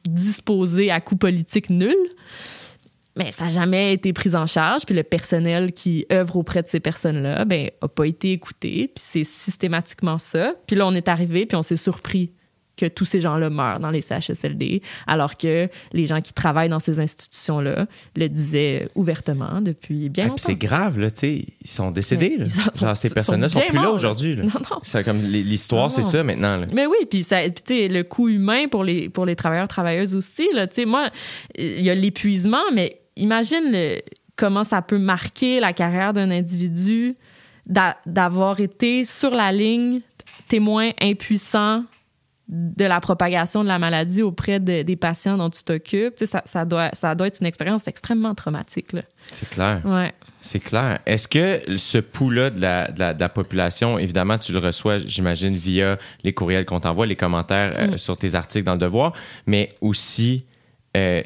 disposé à coût politique nul. Mais ça n'a jamais été pris en charge. Puis le personnel qui œuvre auprès de ces personnes-là, ben, a pas été écouté. Puis c'est systématiquement ça. Puis là, on est arrivé, puis on s'est surpris que tous ces gens-là meurent dans les CHSLD, alors que les gens qui travaillent dans ces institutions-là le disaient ouvertement depuis bien ah, longtemps. C'est grave, là, tu sais, ils sont décédés. Là. ces personnes-là sont, sont plus là aujourd'hui. Non, non. C'est comme l'histoire, c'est ça maintenant. Là. Mais oui, puis le coût humain pour les, pour les travailleurs, travailleuses aussi, là, tu sais, moi, il y a l'épuisement, mais imagine le, comment ça peut marquer la carrière d'un individu d'avoir été sur la ligne témoin impuissant de la propagation de la maladie auprès des patients dont tu t'occupes, ça, ça, doit, ça doit être une expérience extrêmement traumatique. C'est clair. Ouais. C'est clair. Est-ce que ce pouls-là de la, de, la, population, évidemment, tu le reçois, j'imagine, via les courriels qu'on t'envoie, les commentaires euh, mm. sur tes articles dans Le Devoir, mais aussi, euh,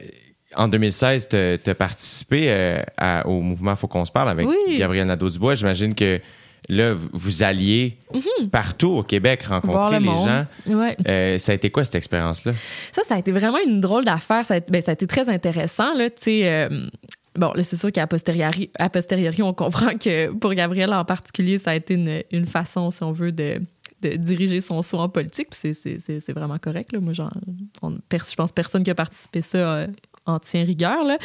en 2016, tu as participé euh, au mouvement Faut qu'on se parle avec Gabriel Nadeau-Dubois. J'imagine que là, vous alliez mhm. partout au Québec rencontrer les gens. Euh, ça a été quoi cette expérience-là? Ça, ça a été vraiment une drôle d'affaire. Ça, ben, ça, a été très intéressant. Là, euh, bon, là, c'est sûr qu'à posteriori, à posteriori, on comprend que pour Gabriel en particulier, ça a été une, une façon, si on veut, de, de diriger son saut en politique. C'est vraiment correct. Là. Moi, genre, je pense personne qui a participé à ça euh, en tient rigueur. Là.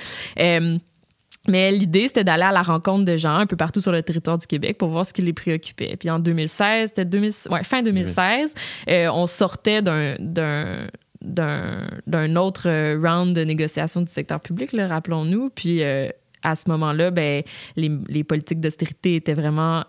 Mais l'idée, c'était d'aller à la rencontre de gens un peu partout sur le territoire du Québec pour voir ce qui les préoccupait. Puis en 2016, c'était ouais, fin 2016, euh, on sortait d'un, d'un, d'un, autre round de négociation du secteur public, rappelons-nous. Puis euh, à ce moment-là, ben, les, les politiques d'austérité étaient vraiment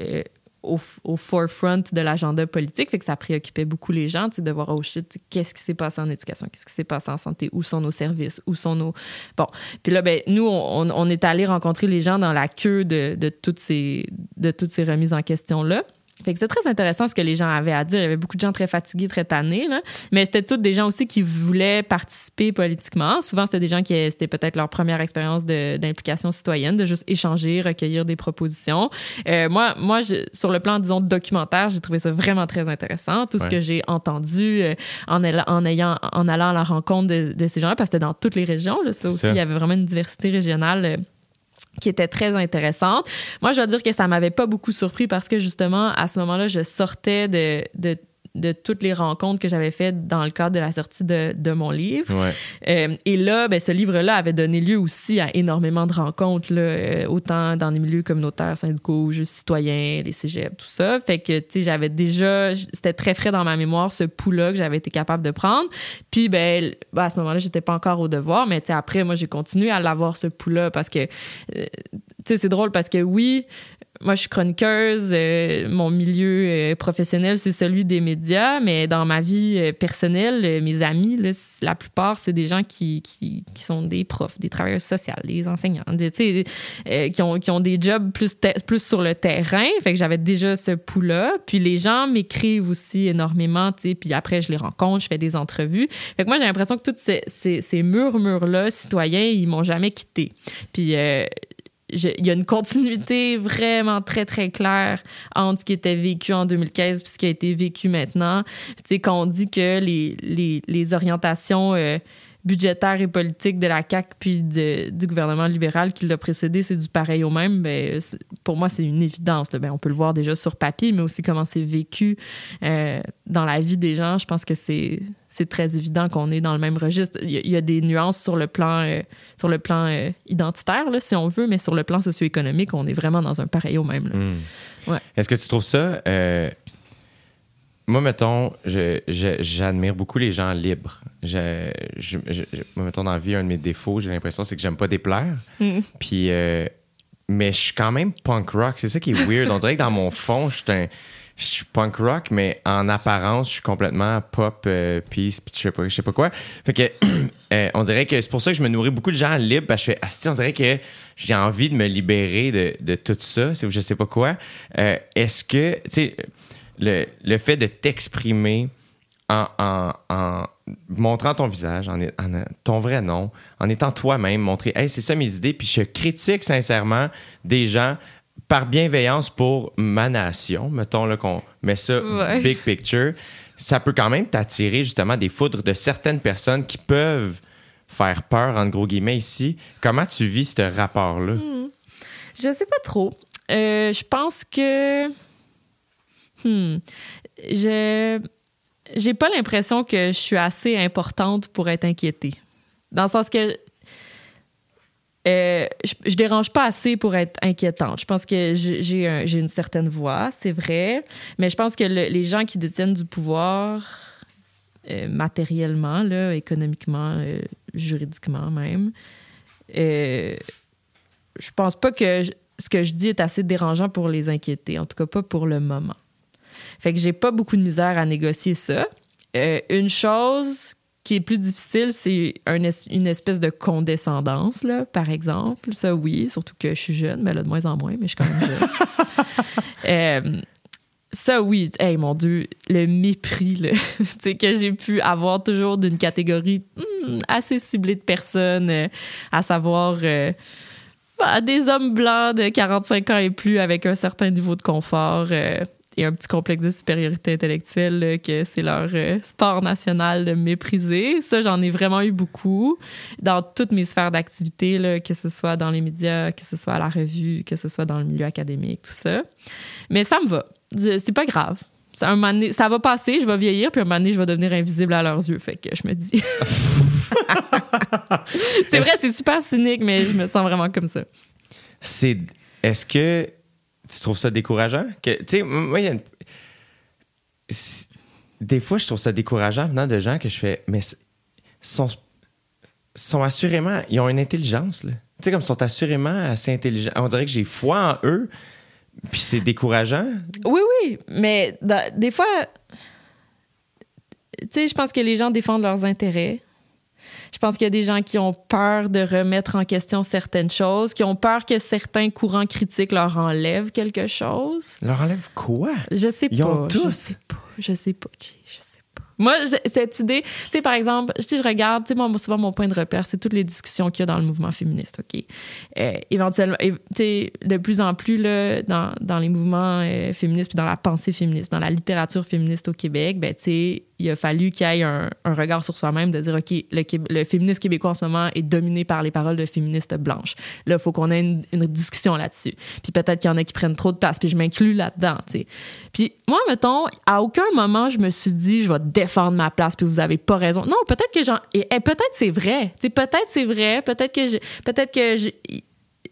euh, au, forefront de l'agenda politique. Fait que ça préoccupait beaucoup les gens, de voir, oh shit, qu'est-ce qui s'est passé en éducation, qu'est-ce qui s'est passé en santé, où sont nos services, où sont nos... Bon. Puis là, ben, nous, on, on est allé rencontrer les gens dans la queue de, de, toutes, ces, de toutes ces remises en question-là. Fait que c'était très intéressant ce que les gens avaient à dire. Il y avait beaucoup de gens très fatigués, très tannés, là. mais c'était tous des gens aussi qui voulaient participer politiquement. Souvent, c'était des gens qui c'était peut-être leur première expérience d'implication citoyenne, de juste échanger, recueillir des propositions. Euh, moi, moi, je, sur le plan disons documentaire, j'ai trouvé ça vraiment très intéressant. Tout ce que j'ai entendu euh, en, en ayant en allant à la rencontre de, de ces gens-là, parce que c'était dans toutes les régions. Là, ça aussi, il y avait vraiment une diversité régionale. Euh, qui était très intéressante. Moi, je dois dire que ça m'avait pas beaucoup surpris parce que justement, à ce moment-là, je sortais de, de de toutes les rencontres que j'avais faites dans le cadre de la sortie de, de mon livre. Euh, et là, ben, ce livre-là avait donné lieu aussi à énormément de rencontres, là, euh, autant dans les milieux communautaires, syndicaux, juste citoyens, les cégeps, tout ça. Fait que, tu sais, j'avais déjà, c'était très frais dans ma mémoire, ce pouls-là que j'avais été capable de prendre. Puis, ben, ben à ce moment-là, j'étais pas encore au devoir, mais tu sais, après, moi, j'ai continué à l'avoir, ce pouls-là, parce que, euh, sais, c'est drôle parce que oui, moi, je suis chroniqueuse. Euh, mon milieu euh, professionnel, c'est celui des médias, mais dans ma vie euh, personnelle, mes amis, là, la plupart, c'est des gens qui, qui, qui, sont des profs, des travailleurs sociaux, des enseignants, des, qui, ont, qui ont des jobs plus, plus sur le terrain. Fait que j'avais déjà ce pouls-là. Puis les gens m'écrivent aussi énormément, puis après, je les rencontre, je fais des entrevues. Fait que moi, j'ai l'impression que tous ces, ces, ces murmures-là, citoyens, ils m'ont jamais quitté. Puis il y a une continuité vraiment très, très claire entre ce qui était vécu en 2015 et ce qui a été vécu maintenant. Tu sais, quand on dit que les, les, orientations euh, budgétaires et politiques de la CAQ puis de- du gouvernement libéral qui l'a précédé, c'est du pareil au même, c'est- pour moi, c'est une évidence. là. Ben, on peut le voir déjà sur papier, mais aussi comment c'est vécu euh, dans la vie des gens. Je pense que c'est c'est très évident qu'on est dans le même registre. Il y a, il y a des nuances sur le plan, euh, sur le plan euh, identitaire, là, si on veut, mais sur le plan socio-économique, on est vraiment dans un pareil au même. Hmm. Ouais. Est-ce que tu trouves ça. euh, moi, mettons, j'admire beaucoup les gens libres. Je, je- je- je- moi, mettons, dans la vie, un de mes défauts, j'ai l'impression, c'est que j'aime pas déplaire. Mm. Puis, euh, mais je suis quand même punk rock. C'est ça qui est weird. On dirait que dans mon fond, je suis un- je suis punk rock, mais en apparence, je suis complètement pop, euh, peace, puis je sais pas, je sais pas quoi. Fait que, euh, on dirait que c'est pour ça que je me nourris beaucoup de gens libres. Parce que je fais, ah, on dirait que j'ai envie de me libérer de, de tout ça, je sais pas quoi. Euh, Est-ce que, tu sais, le, le fait de t'exprimer en, en- en montrant ton visage, en, en- ton vrai nom, en étant toi-même, montrer, hey, c'est ça mes idées, puis je critique sincèrement des gens par bienveillance pour ma nation, mettons là qu'on met ça Ouais. big picture, ça peut quand même t'attirer justement des foudres de certaines personnes qui peuvent faire peur, en gros guillemets, ici. Comment tu vis ce rapport-là? Je sais pas trop. Euh, je pense que. Hmm. Je. J'ai pas l'impression que je suis assez importante pour être inquiétée. Dans le sens que. euh, je, je dérange pas assez pour être inquiétante. Je pense que j'ai un- une certaine voix, c'est vrai, mais je pense que le- les gens qui détiennent du pouvoir euh, matériellement, économiquement, euh, juridiquement même, je pense pas que ce que je dis est assez dérangeant pour les inquiéter, en tout cas pas pour le moment. Fait que j'ai pas beaucoup de misère à négocier ça. Euh, une chose qui est plus difficile, c'est un es- une espèce de condescendance, là, par exemple. Ça, oui, surtout que je suis jeune, mais là, de moins en moins, mais je suis quand même jeune. Euh, ça, oui, hey, mon Dieu, le mépris là, que j'ai pu avoir toujours d'une catégorie hmm, assez ciblée de personnes, euh, à savoir euh, bah, des hommes blancs de 45 ans et plus avec un certain niveau de confort euh, et un petit complexe de supériorité intellectuelle là, que c'est leur euh, sport national de mépriser. Ça, j'en ai vraiment eu beaucoup dans toutes mes sphères d'activité, que ce soit dans les médias, que ce soit à la revue, que ce soit dans le milieu académique, tout ça. Mais ça me va. C'est pas grave. Ça, un moment donné- ça va passer, je vais vieillir, puis un moment donné, je vais devenir invisible à leurs yeux. Fait que je me dis. c'est vrai, c'est super cynique, mais je me sens vraiment comme ça. c'est est-ce que tu trouves ça décourageant? Tu sais moi il y a des fois je trouve ça décourageant venant de gens que je fais mais sont sont assurément ils ont une intelligence tu sais comme ils sont assurément assez intelligents. On dirait que j'ai foi en eux puis c'est décourageant. Oui, oui, mais des fois, tu sais, je pense que les gens défendent leurs intérêts. Je pense qu'il y a des gens qui ont peur de remettre en question certaines choses, qui ont peur que certains courants critiques leur enlèvent quelque chose. leur enlève quoi? Je sais Ils pas. ont Je tous. sais pas. Je sais pas, Je sais pas. Moi, cette idée, tu sais, par exemple, si je regarde, tu sais, moi, souvent, mon point de repère, c'est toutes les discussions qu'il y a dans le mouvement féministe, OK? Euh, éventuellement, tu sais, de plus en plus, là, dans, dans les mouvements euh, féministes, puis dans la pensée féministe, dans la littérature féministe au Québec, ben, tu sais, il a fallu qu'il y ait un, regard sur soi-même de dire, OK, le, féminisme québécois en ce moment est dominé par les paroles de féministes blanches. Là, il faut qu'on ait une, discussion là-dessus. Puis peut-être qu'il y en a qui prennent trop de place, puis je m'inclus là-dedans, tu sais. Puis moi, mettons, à aucun moment, je me suis dit, je vais défendre ma place, puis vous avez pas raison. Non, peut-être que j'en... Et, et peut-être c'est vrai. Tu sais, peut-être c'est vrai. Peut-être que j'ai... Peut-être que.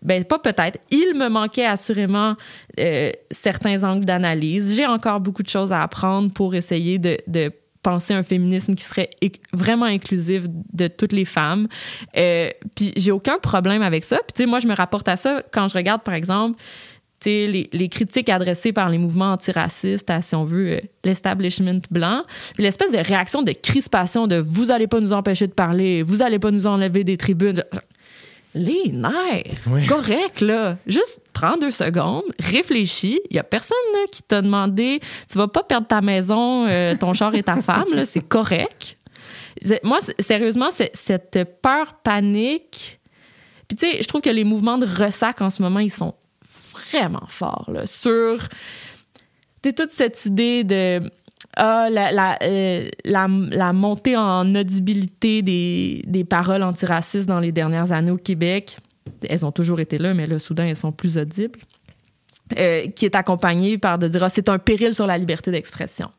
Ben, pas peut-être. Il me manquait assurément euh, certains angles d'analyse. J'ai encore beaucoup de choses à apprendre pour essayer de penser un féminisme qui serait vraiment inclusif de toutes les femmes. Euh, puis j'ai aucun problème avec ça. Puis tu sais, moi, je me rapporte à ça quand je regarde, par exemple, tu sais, les, les critiques adressées par les mouvements antiracistes à, si on veut, euh, l'establishment blanc, puis l'espèce de réaction de crispation de vous allez pas nous empêcher de parler, vous allez pas nous enlever des tribunes. Les nerfs, Oui. correct là. Juste prends deux secondes, réfléchis. Il y a personne là, qui t'a demandé, tu vas pas perdre ta maison, euh, ton char et ta femme là, c'est correct. Moi, sérieusement, cette peur panique Puis tu sais, je trouve que les mouvements de ressac en ce moment, ils sont vraiment forts là, sur toute cette idée de ah, la, montée en audibilité des, paroles antiracistes dans les dernières années au Québec. Elles ont toujours été là, mais là, soudain, elles sont plus audibles. Euh, qui est accompagnée par de dire ah, c'est un péril sur la liberté d'expression.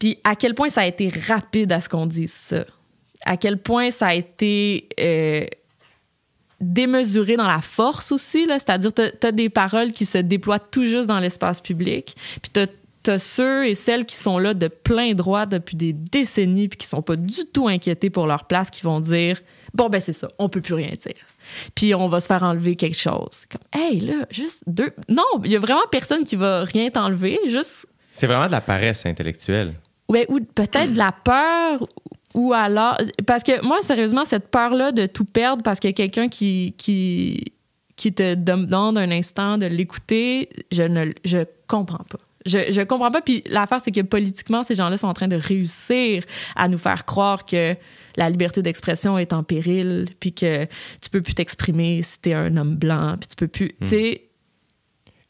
Puis à quel point ça a été rapide à ce qu'on dise ça? À quel point ça a été euh, démesuré dans la force aussi. C'est-à-dire, tu as, des paroles qui se déploient tout juste dans l'espace public. Puis tu as, ceux et celles qui sont là de plein droit depuis des décennies puis qui sont pas du tout inquiétés pour leur place, qui vont dire Bon, ben c'est ça, on peut plus rien dire puis on va se faire enlever quelque chose. Comme, hey, là, juste deux. Non, il y a vraiment personne qui va rien t'enlever, juste. C'est vraiment de la paresse intellectuelle. Ouais, ou peut-être de la peur, ou alors. Parce que moi, sérieusement, cette peur-là de tout perdre parce qu'il y a quelqu'un qui, qui, qui te demande un instant de l'écouter, je ne je comprends pas. Je, je comprends pas. Puis l'affaire, c'est que politiquement, ces gens-là sont en train de réussir à nous faire croire que la liberté d'expression est en péril, puis que tu peux plus t'exprimer si t'es un homme blanc, puis tu peux plus. Tu sais.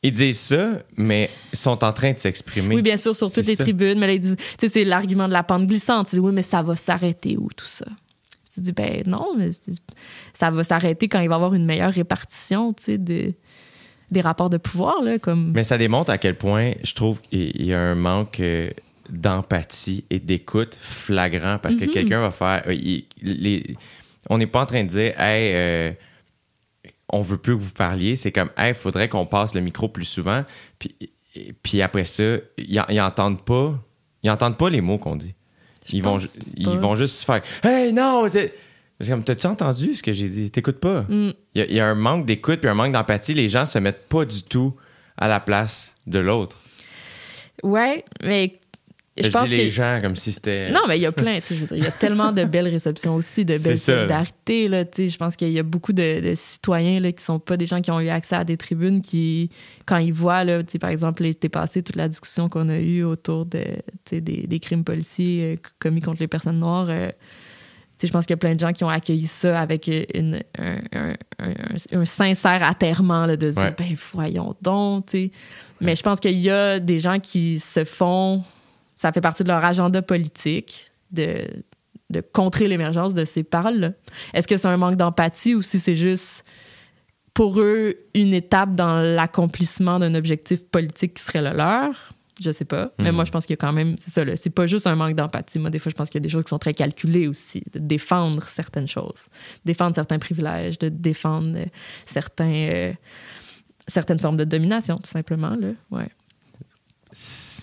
Ils disent ça, mais ils sont en train de s'exprimer. Oui, bien sûr, sur toutes les tribunes. Mais là, ils disent, tu sais, c'est l'argument de la pente glissante. Tu dis, oui, mais ça va s'arrêter où, tout ça? Tu dis, ben non, mais ça va s'arrêter quand il va y avoir une meilleure répartition, tu sais, des, des rapports de pouvoir, là, comme... Mais ça démontre à quel point, je trouve, il y a un manque euh, d'empathie et d'écoute flagrant parce que mhm. quelqu'un va faire. Euh, les, on n'est pas en train de dire, hey, euh, on veut plus que vous parliez. C'est comme, hey, il faudrait qu'on passe le micro plus souvent. Puis, puis après ça, ils, ils entendent pas. Ils entendent pas les mots qu'on dit. ils vont, ils vont juste faire, hey, non! C'est comme, t'as-tu entendu ce que j'ai dit? T'écoutes pas. Mm. Il, y a, un manque d'écoute puis un manque d'empathie. Les gens se mettent pas du tout à la place de l'autre. Ouais, mais je, pense dis les gens comme si c'était. Non, mais il y a plein. Il y a tellement de belles réceptions aussi, de belles solidarités. Là, je pense qu'il y a beaucoup de, citoyens là, qui sont pas des gens qui ont eu accès à des tribunes qui, quand ils voient, là, par exemple, l'été passé, toute la discussion qu'on a eue autour de, des, des, crimes policiers euh, commis contre les personnes noires. Euh, je pense qu'il y a plein de gens qui ont accueilli ça avec une, un, un, sincère atterrement là, de dire ben voyons donc. Mais je pense qu'il y a des gens qui se font ça fait partie de leur agenda politique de, de contrer l'émergence de ces paroles-là. Est-ce que c'est un manque d'empathie ou si c'est juste pour eux une étape dans l'accomplissement d'un objectif politique qui serait le leur? Je sais pas. Mais mhm. moi, je pense qu'il y a quand même. C'est ça, c'est pas juste un manque d'empathie. Moi, des fois, je pense qu'il y a des choses qui sont très calculées aussi. De défendre certaines choses, défendre certains privilèges, de défendre certains, euh, certaines formes de domination, tout simplement. Là. Ouais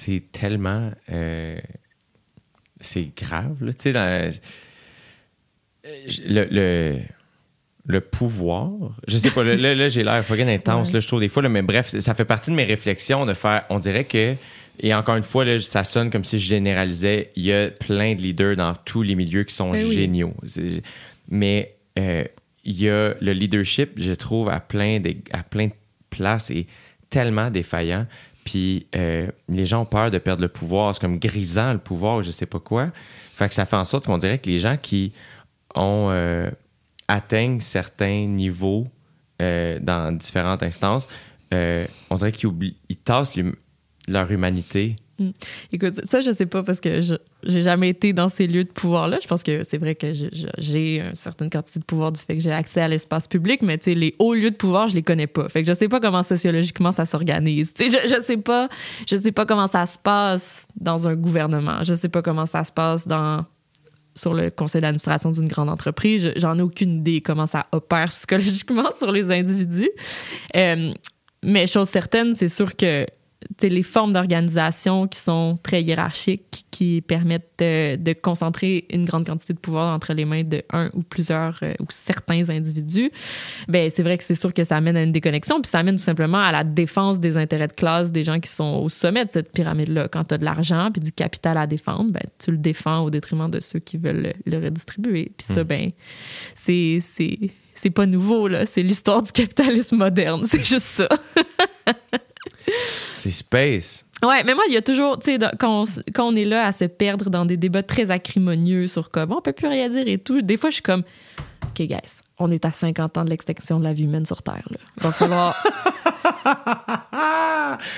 c'est tellement. Euh, c'est grave, Tu sais, dans. Le, le, le, pouvoir. Je sais pas, là, là, j'ai l'air fucking intense, là, je trouve, des fois, mais bref, ça fait partie de mes réflexions de faire. On dirait que. Et encore une fois, là, ça sonne comme si je généralisais. Il y a plein de leaders dans tous les milieux qui sont ben géniaux. Mais euh, il y a le leadership, je trouve, à plein de, à plein de places et tellement défaillant. Puis euh, les gens ont peur de perdre le pouvoir. C'est comme grisant le pouvoir, je sais pas quoi. Fait que ça fait en sorte qu'on dirait que les gens qui ont euh, atteignent certains niveaux dans différentes instances, on dirait qu'ils ils tassent leur humanité Mm. Écoute, ça, je sais pas parce que j'ai jamais été dans ces lieux de pouvoir-là. Je pense que c'est vrai que j'ai une certaine quantité de pouvoir du fait que j'ai accès à l'espace public, mais tu sais, les hauts lieux de pouvoir, je les connais pas. Fait que je sais pas comment sociologiquement ça s'organise. Tu sais, je, je sais pas, je sais pas comment ça se passe dans un gouvernement. Je sais pas comment ça se passe dans sur le conseil d'administration d'une grande entreprise. J'en ai aucune idée comment ça opère psychologiquement sur les individus. Euh, mais chose certaine, c'est sûr que les formes d'organisation qui sont très hiérarchiques, qui permettent de, concentrer une grande quantité de pouvoir entre les mains de un ou plusieurs euh, ou certains individus, ben c'est vrai que c'est sûr que ça amène à une déconnexion, puis ça amène tout simplement à la défense des intérêts de classe des gens qui sont au sommet de cette pyramide-là. Quand tu as de l'argent puis du capital à défendre, ben tu le défends au détriment de ceux qui veulent le, redistribuer. Puis ça, hmm. ben c'est c'est pas nouveau là, c'est l'histoire du capitalisme moderne, c'est juste ça. C'est space. Ouais, mais moi, il y a toujours, tu sais, quand, on est là à se perdre dans des débats très acrimonieux sur comment on peut plus rien dire et tout, des fois, je suis comme, OK, guys, on est à 50 ans de l'extinction de la vie humaine sur Terre. Là. Va falloir. Ah.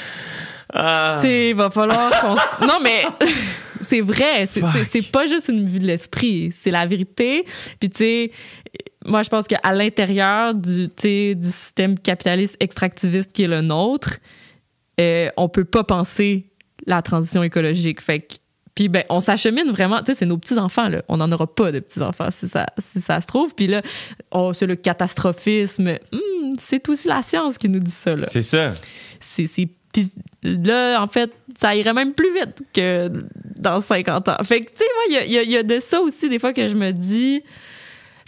Tu sais, va falloir qu'on. Non, mais c'est vrai. C'est- pas juste une vue de l'esprit. C'est la vérité. Puis, tu sais, moi, je pense qu'à l'intérieur du, du système capitaliste extractiviste qui est le nôtre, euh, on peut pas penser la transition écologique. Fait que. Puis, ben, on s'achemine vraiment. Tu sais, c'est nos petits-enfants, là. On n'en aura pas de petits-enfants si ça, si ça se trouve. Puis là, oh, c'est le catastrophisme. Hmm, c'est aussi la science qui nous dit ça, là C'est ça. c'est c'est- puis là en fait ça irait même plus vite que dans 50 ans fait que tu sais moi il y a- y, a- y a de ça aussi des fois que je me dis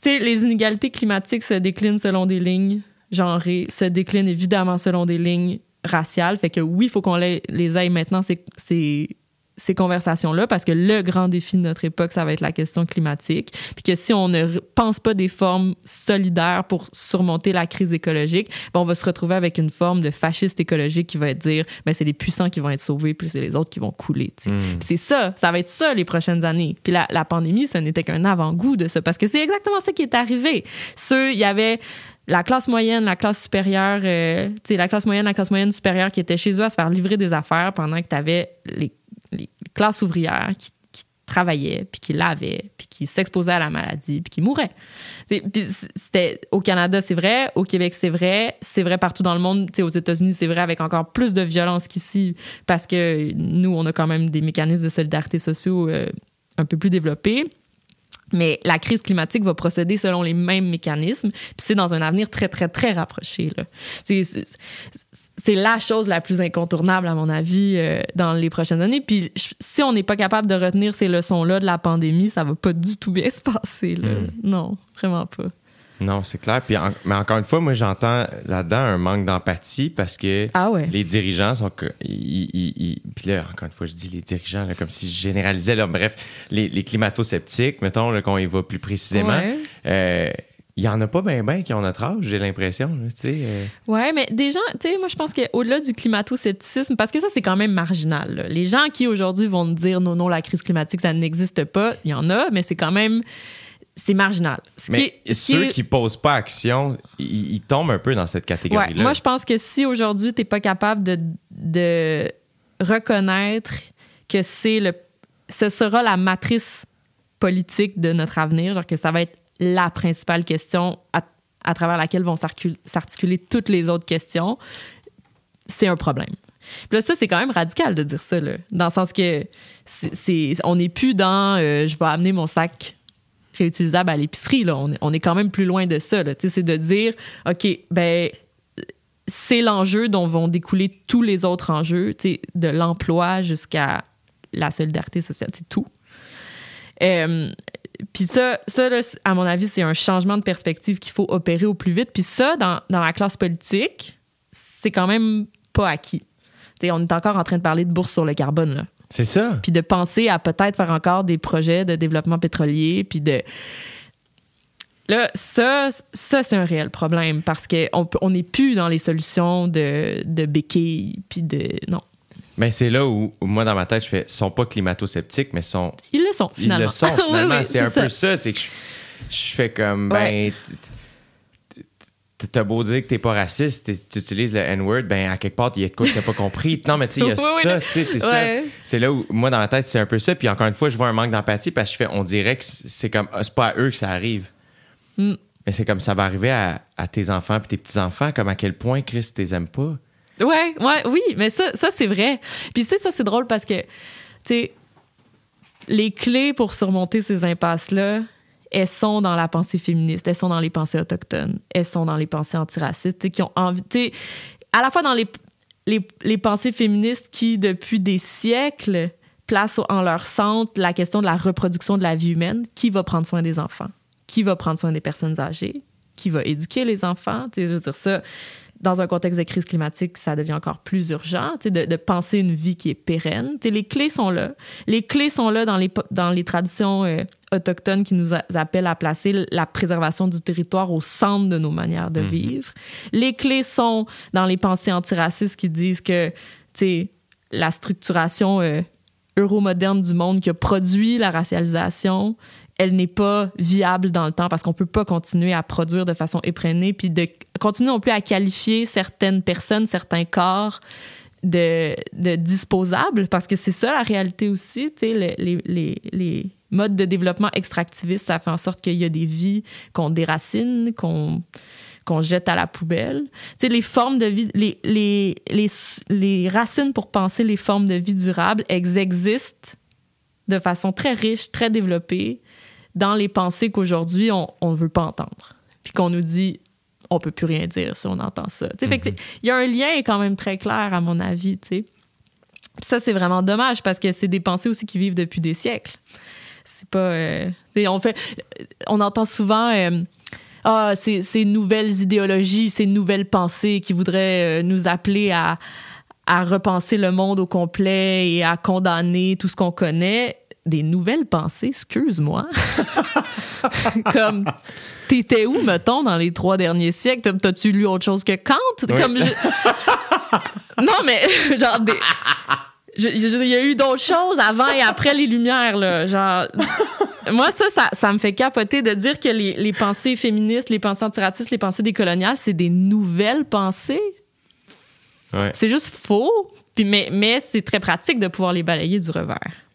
tu sais les inégalités climatiques se déclinent selon des lignes genrées se déclinent évidemment selon des lignes raciales fait que oui il faut qu'on les, aille maintenant ces, ces ces conversations-là parce que le grand défi de notre époque, ça va être la question climatique. Puis que si on ne pense pas des formes solidaires pour surmonter la crise écologique, ben on va se retrouver avec une forme de fasciste écologique qui va dire ben c'est les puissants qui vont être sauvés puis c'est les autres qui vont couler. Mm. Puis C'est ça, ça va être ça les prochaines années. Puis la, la pandémie, ce n'était qu'un avant-goût de ça parce que c'est exactement ça qui est arrivé. Ceux, il y avait la classe moyenne, la classe supérieure, euh, tu sais, la classe moyenne, la classe moyenne supérieure qui était chez eux à se faire livrer des affaires pendant que tu avais les, classes ouvrières qui, travaillaient, puis qui lavaient, puis qui s'exposaient à la maladie, puis qui mouraient. C'était au Canada, c'est vrai, au Québec, c'est vrai, c'est vrai partout dans le monde. Tu sais, aux États-Unis, c'est vrai avec encore plus de violence qu'ici, parce que nous, on a quand même des mécanismes de solidarité sociaux euh, un peu plus développés. Mais la crise climatique va procéder selon les mêmes mécanismes, puis c'est dans un avenir très, très, très rapproché. C'est- la chose la plus incontournable, à mon avis, euh, dans les prochaines années. Puis si on n'est pas capable de retenir ces leçons-là de la pandémie, ça va pas du tout bien se passer. Là. Mm. Non, vraiment pas. Non, c'est clair. Puis en- mais encore une fois, moi, j'entends là-dedans un manque d'empathie parce que Ah ouais. les dirigeants sont ils- ils- ils- puis là, encore une fois, je dis les dirigeants, là, comme si je généralisais. Là, bref, les, les climato-sceptiques, mettons, qu'on y va plus précisément, Ouais. euh, il y en a pas bien, bien qui ont notre âge, j'ai l'impression. là, Tu sais. euh. Ouais, mais des gens, tu sais, moi, je pense qu'au-delà du climato-scepticisme, parce que ça, c'est quand même marginal. là. Les gens qui aujourd'hui vont dire non, non, la crise climatique, ça n'existe pas, il y en a, mais c'est quand même. C'est marginal. Ce Mais qui est- ce qui ceux est- qui posent pas action, ils, ils tombent un peu dans cette Ouais, catégorie-là. moi, je pense que si aujourd'hui, tu n'es pas capable de, de reconnaître que c'est le, ce sera la matrice politique de notre avenir, genre que ça va être la principale question à, à travers laquelle vont s'articuler toutes les autres questions, c'est un problème. Puis là, ça, c'est quand même radical de dire ça, là, dans le sens que c'est, c'est- on n'est plus dans euh, je vais amener mon sac réutilisable à l'épicerie. Là. On, on est quand même plus loin de ça. là. C'est de dire, OK, ben c'est l'enjeu dont vont découler tous les autres enjeux, de l'emploi jusqu'à la solidarité sociale, c'est tout. Euh, puis ça, ça à mon avis, c'est un changement de perspective qu'il faut opérer au plus vite. Puis ça, dans, dans la classe politique, c'est quand même pas acquis. Tu sais, on est encore en train de parler de bourse sur le carbone, là C'est ça. puis de penser à peut-être faire encore des projets de développement pétrolier, puis de... Là, ça, ça c'est un réel problème parce qu'on on n'est plus dans les solutions de, de béquilles, puis de... Non. Mais c'est là où, où moi, dans ma tête, je fais, ils sont pas climato-sceptiques, mais sont Ils le sont, finalement. Ils le sont, finalement. oui, c'est un ça. peu ça. C'est que je, je fais comme, ben, t'as beau dire que t'es pas raciste, tu utilises le N-word, ben, à quelque part, il y a de quoi que t'as pas compris. Non, mais tu sais, il y a Oui, ça, tu sais, c'est Ouais. ça. C'est là où, moi, dans ma tête, c'est un peu ça. Puis encore une fois, je vois un manque d'empathie parce que je fais, on dirait que c'est comme, ah, c'est pas à eux que ça arrive. Mm. Mais c'est comme ça va arriver à, à tes enfants puis tes petits-enfants, comme à quel point, Chris, t'es aimes pas. Ouais, ouais, oui, mais ça, ça c'est vrai. Puis tu sais, ça, c'est drôle parce que, tu sais, les clés pour surmonter ces impasses-là, elles sont dans la pensée féministe, elles sont dans les pensées autochtones, elles sont dans les pensées antiracistes, qui ont envie, à la fois dans les, les, les pensées féministes qui, depuis des siècles, placent en leur centre la question de la reproduction de la vie humaine. Qui va prendre soin des enfants? Qui va prendre soin des personnes âgées? Qui va éduquer les enfants? Tu sais, je veux dire, ça, dans un contexte de crise climatique, ça devient encore plus urgent, de, de penser une vie qui est pérenne. Tu sais, les clés sont là. Les clés sont là dans les, dans les traditions euh, autochtones qui nous appellent à placer la préservation du territoire au centre de nos manières de vivre. Les clés sont dans les pensées antiracistes qui disent que, la structuration euh, euromoderne du monde qui a produit la racialisation elle n'est pas viable dans le temps parce qu'on peut pas continuer à produire de façon éprénée puis de continuer non plus à qualifier certaines personnes, certains corps de, de disposables parce que c'est ça la réalité aussi, tu les, les, les, modes de développement extractivistes, ça fait en sorte qu'il y a des vies qu'on déracine, qu'on qu'on jette à la poubelle. Tu les formes de vie, les, les, les, les racines pour penser les formes de vie durables existent de façon très riche, très développée dans les pensées qu'aujourd'hui, on ne veut pas entendre. Puis qu'on nous dit, on peut plus rien dire si on entend ça. Mm-hmm. Il y a un lien quand même très clair, à mon avis. T'sais. Ça, c'est vraiment dommage parce que c'est des pensées aussi qui vivent depuis des siècles. C'est pas. Euh, on, fait, on entend souvent. Euh, ah, ces, ces, nouvelles idéologies, ces nouvelles pensées qui voudraient euh, nous appeler à, à repenser le monde au complet et à condamner tout ce qu'on connaît des nouvelles pensées, excuse-moi. comme, t'étais où, mettons, dans les trois derniers siècles? T'as-tu lu autre chose que Kant? Comme non, mais genre, des... il y a eu d'autres choses avant et après les Lumières, là. Genre, moi, ça, ça, ça, me fait capoter de dire que les, les pensées féministes, les pensées antiracistes, les pensées décoloniales, c'est des nouvelles pensées. Ouais. C'est juste faux. Puis, mais, mais c'est très pratique de pouvoir les balayer du revers.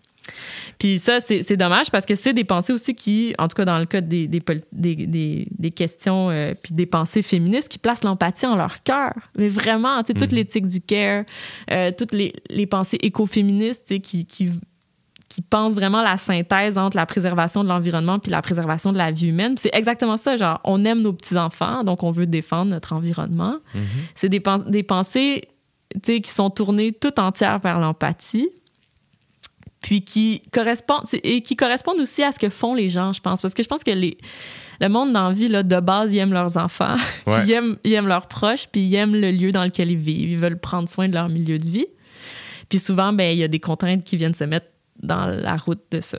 Puis ça, c'est dommage parce que c'est des pensées aussi qui, en tout cas dans le cas des, des, des, des questions euh, puis des pensées féministes, qui placent l'empathie en leur cœur. Mais vraiment, tu sais, toute mhm. l'éthique du care, euh, toutes les, les pensées écoféministes, tu sais, qui, qui qui pensent vraiment la synthèse entre la préservation de l'environnement puis la préservation de la vie humaine. C'est exactement ça, genre, on aime nos petits-enfants, donc on veut défendre notre environnement. Mhm. C'est des, des pensées qui sont tournées tout entières vers l'empathie puis qui correspondent et qui correspondent aussi à ce que font les gens, je pense, parce que je pense que les le monde dans la vie là, de base, ils aiment leurs enfants, puis ils aiment, ils aiment leurs proches, puis ils aiment le lieu dans lequel ils vivent, ils veulent prendre soin de leur milieu de vie. Puis souvent, ben il y a des contraintes qui viennent se mettre dans la route de ça,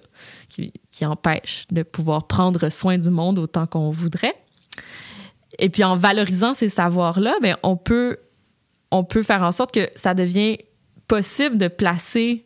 qui, qui empêchent de pouvoir prendre soin du monde autant qu'on voudrait. Et puis en valorisant ces savoirs-là, ben on peut on peut faire en sorte que ça devient possible de placer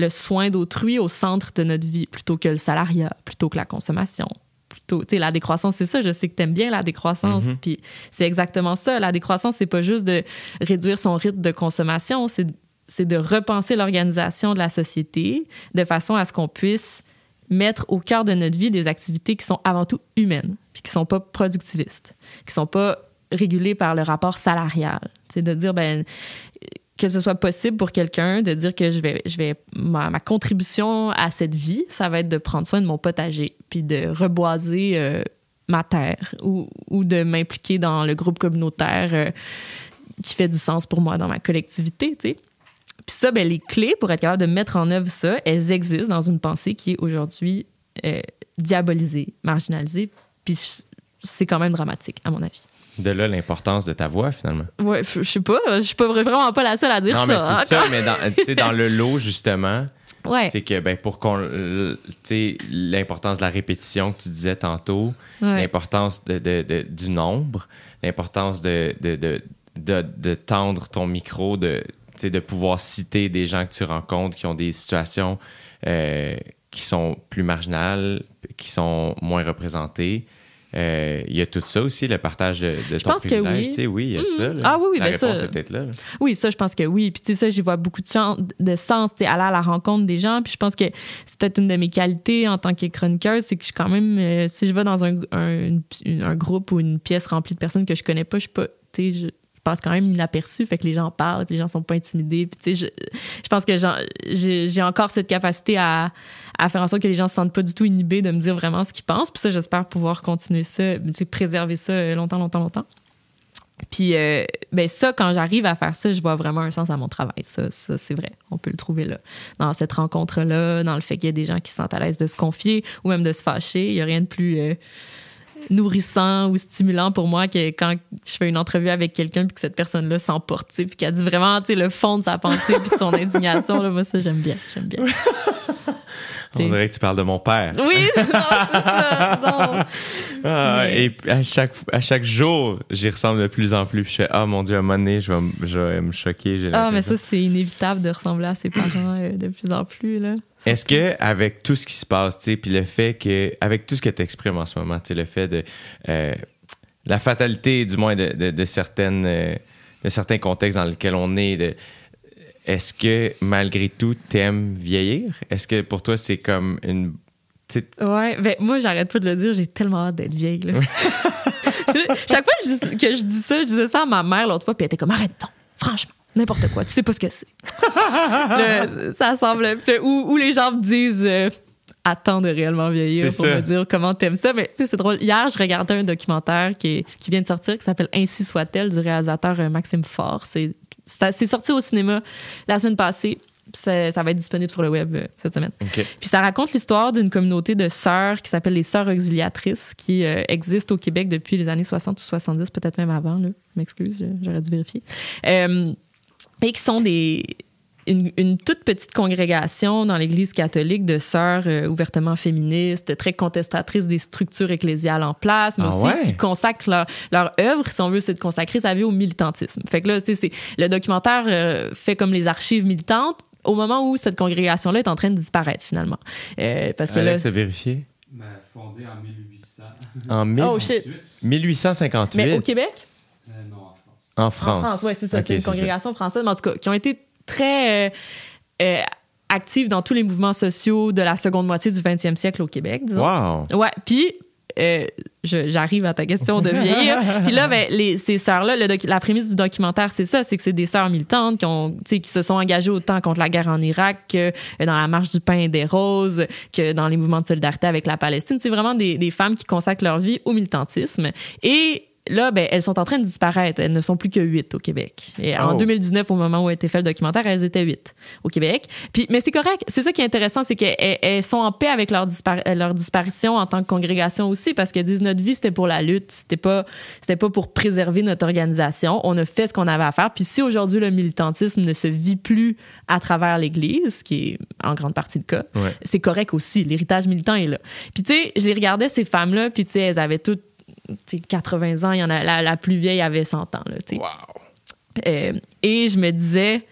le soin d'autrui au centre de notre vie plutôt que le salariat, plutôt que la consommation. Plutôt, tu sais, la décroissance, c'est ça. Je sais que tu aimes bien la décroissance. Mm-hmm. Puis c'est exactement ça. La décroissance, c'est pas juste de réduire son rythme de consommation, c'est c'est de repenser l'organisation de la société de façon à ce qu'on puisse mettre au cœur de notre vie des activités qui sont avant tout humaines, puis qui sont pas productivistes, qui sont pas régulées par le rapport salarial. C'est de dire, ben, que ce soit possible pour quelqu'un de dire que je vais, je vais ma, contribution à cette vie, ça va être de prendre soin de mon potager, puis de reboiser euh, ma terre ou, ou de m'impliquer dans le groupe communautaire euh, qui fait du sens pour moi dans ma collectivité, tu sais. Puis ça, ben, les clés pour être capable de mettre en œuvre ça, elles existent dans une pensée qui est aujourd'hui euh, diabolisée, marginalisée, puis c'est quand même dramatique, à mon avis. De là l'importance de ta voix, finalement? Ouais, je sais pas. Je suis pas vraiment pas la seule à dire ça. Non, mais c'est hein. ça, mais dans, dans le lot, justement, c'est que ben, pour qu'on. Tu sais, l'importance de la répétition que tu disais tantôt, l'importance de, de, du nombre, l'importance de, de, tendre ton micro, de, de pouvoir citer des gens que tu rencontres qui ont des situations euh, qui sont plus marginales, qui sont moins représentées. Euh, il y a tout ça aussi, le partage de, de ton pense privilège. Que oui. oui, il y a ça. Ah oui, oui, la ben réponse ça. est peut-être là, Oui, ça, je pense que oui. Puis tu sais, ça, j'y vois beaucoup de, sens, de sens, aller à la rencontre des gens. Puis je pense que c'est peut-être une de mes qualités en tant que chroniqueuse, c'est que je suis quand même, euh, si je vais dans un, un, un, groupe ou une pièce remplie de personnes que je connais pas, je suis pas, tu sais, je, passe quand même inaperçu, fait que les gens parlent, puis les gens sont pas intimidés. Puis, tu sais, je, je pense que j'ai encore cette capacité à, à faire en sorte que les gens se sentent pas du tout inhibés de me dire vraiment ce qu'ils pensent. Puis ça, j'espère pouvoir continuer ça, préserver ça longtemps, longtemps, longtemps. Puis euh, ben ça, quand j'arrive à faire ça, je vois vraiment un sens à mon travail. Ça, ça c'est vrai. On peut le trouver là. Dans cette rencontre-là, dans le fait qu'il y a des gens qui se sentent à l'aise de se confier ou même de se fâcher. Il n'y a rien de plus euh, nourrissant ou stimulant pour moi que quand je fais une entrevue avec quelqu'un puis que cette personne-là s'emporte, puis qu'elle dit vraiment le fond de sa pensée puis de son indignation. Là, moi, ça, j'aime bien. J'aime bien. On dirait que tu parles de mon père. Oui, non, c'est ça. non. Ah, Mais- Et à chaque, à chaque jour, j'y ressemble de plus en plus. Puis je fais, ah mon Dieu, à un moment donné, je vais, je vais me choquer. Ah, mais ça, c'est inévitable de ressembler à ses parents euh, de plus en plus, là. Est-ce que avec tout ce qui se passe, tu sais, puis le fait que, avec tout ce que tu exprimes en ce moment, tu sais, le fait de euh, la fatalité, du moins de, de- de certaines, euh, de certains contextes dans lesquels on est, de, est-ce que malgré tout, t'aimes vieillir? Est-ce que pour toi c'est comme une, tu sais, Ouais, ben moi, j'arrête pas de le dire, j'ai tellement hâte d'être vieille, là. Chaque fois que je, dis- que je dis ça, je disais ça à ma mère l'autre fois, puis elle était comme, arrête donc, franchement, n'importe quoi, tu sais pas ce que c'est. Ça semble. Ou, les gens me disent, euh, attends de réellement vieillir pour ça. me dire comment t'aimes ça. Mais tu sais, c'est drôle. Hier, je regardais un documentaire qui, est- qui vient de sortir qui s'appelle Ainsi soit-elle du réalisateur euh, Maxime Faure. C'est c'est sorti au cinéma la semaine passée. Puis Ça, ça va être disponible sur le web euh, cette semaine. Puis ça raconte l'histoire d'une communauté de sœurs qui s'appelle les Sœurs Auxiliatrices qui euh, existent au Québec depuis les années 60 ou 70, peut-être même avant. Là. Je m'excuse, j'aurais dû vérifier. Euh, et qui sont des une, une toute petite congrégation dans l'Église catholique de sœurs euh, ouvertement féministes, très contestatrices des structures ecclésiales en place, mais Ah aussi ouais? qui consacrent leur, leur œuvre, si on veut, c'est de consacrer sa vie au militantisme. Fait que là, tu sais, c'est- le documentaire euh, fait comme les archives militantes au moment où cette congrégation-là est en train de disparaître, finalement. Euh, parce que Alex là... a vérifié? Ben, fondé en 1800. En mille- Oh shit! 1858 Mais au Québec? Euh, non, en France. en France. Oui, c'est ça. Ok, c'est une ça. congrégation française, mais en tout cas, qui ont été très euh, euh, actives dans tous les mouvements sociaux de la seconde moitié du 20e siècle au Québec, disons. Wow. Ouais, puis euh, j'arrive à ta question de vieillir. puis là, ben, les, ces sœurs-là, la prémisse du documentaire, c'est ça, c'est que c'est des sœurs militantes qui, ont, qui se sont engagées autant contre la guerre en Irak que dans la marche du pain et des roses, que dans les mouvements de solidarité avec la Palestine. C'est vraiment des, des femmes qui consacrent leur vie au militantisme. Et là, ben, elles sont en train de disparaître. Elles ne sont plus que huit au Québec. Et en Oh. 2019, au moment où a été fait le documentaire, elles étaient huit au Québec. Puis, mais c'est correct. C'est ça qui est intéressant, c'est qu'elles elles sont en paix avec leur, leur disparition en tant que congrégation aussi, parce qu'elles disent notre vie, c'était pour la lutte, c'était pas, c'était pas pour préserver notre organisation. On a fait ce qu'on avait à faire. Puis si aujourd'hui le militantisme ne se vit plus à travers l'Église, ce qui est en grande partie le cas, Ouais. c'est correct aussi. L'héritage militant est là. Puis tu sais, je les regardais ces femmes-là, puis tu sais, elles avaient toutes 80 ans. Il y en a la, la plus vieille avait 100 ans. Là. Wow. Euh, et je me disais,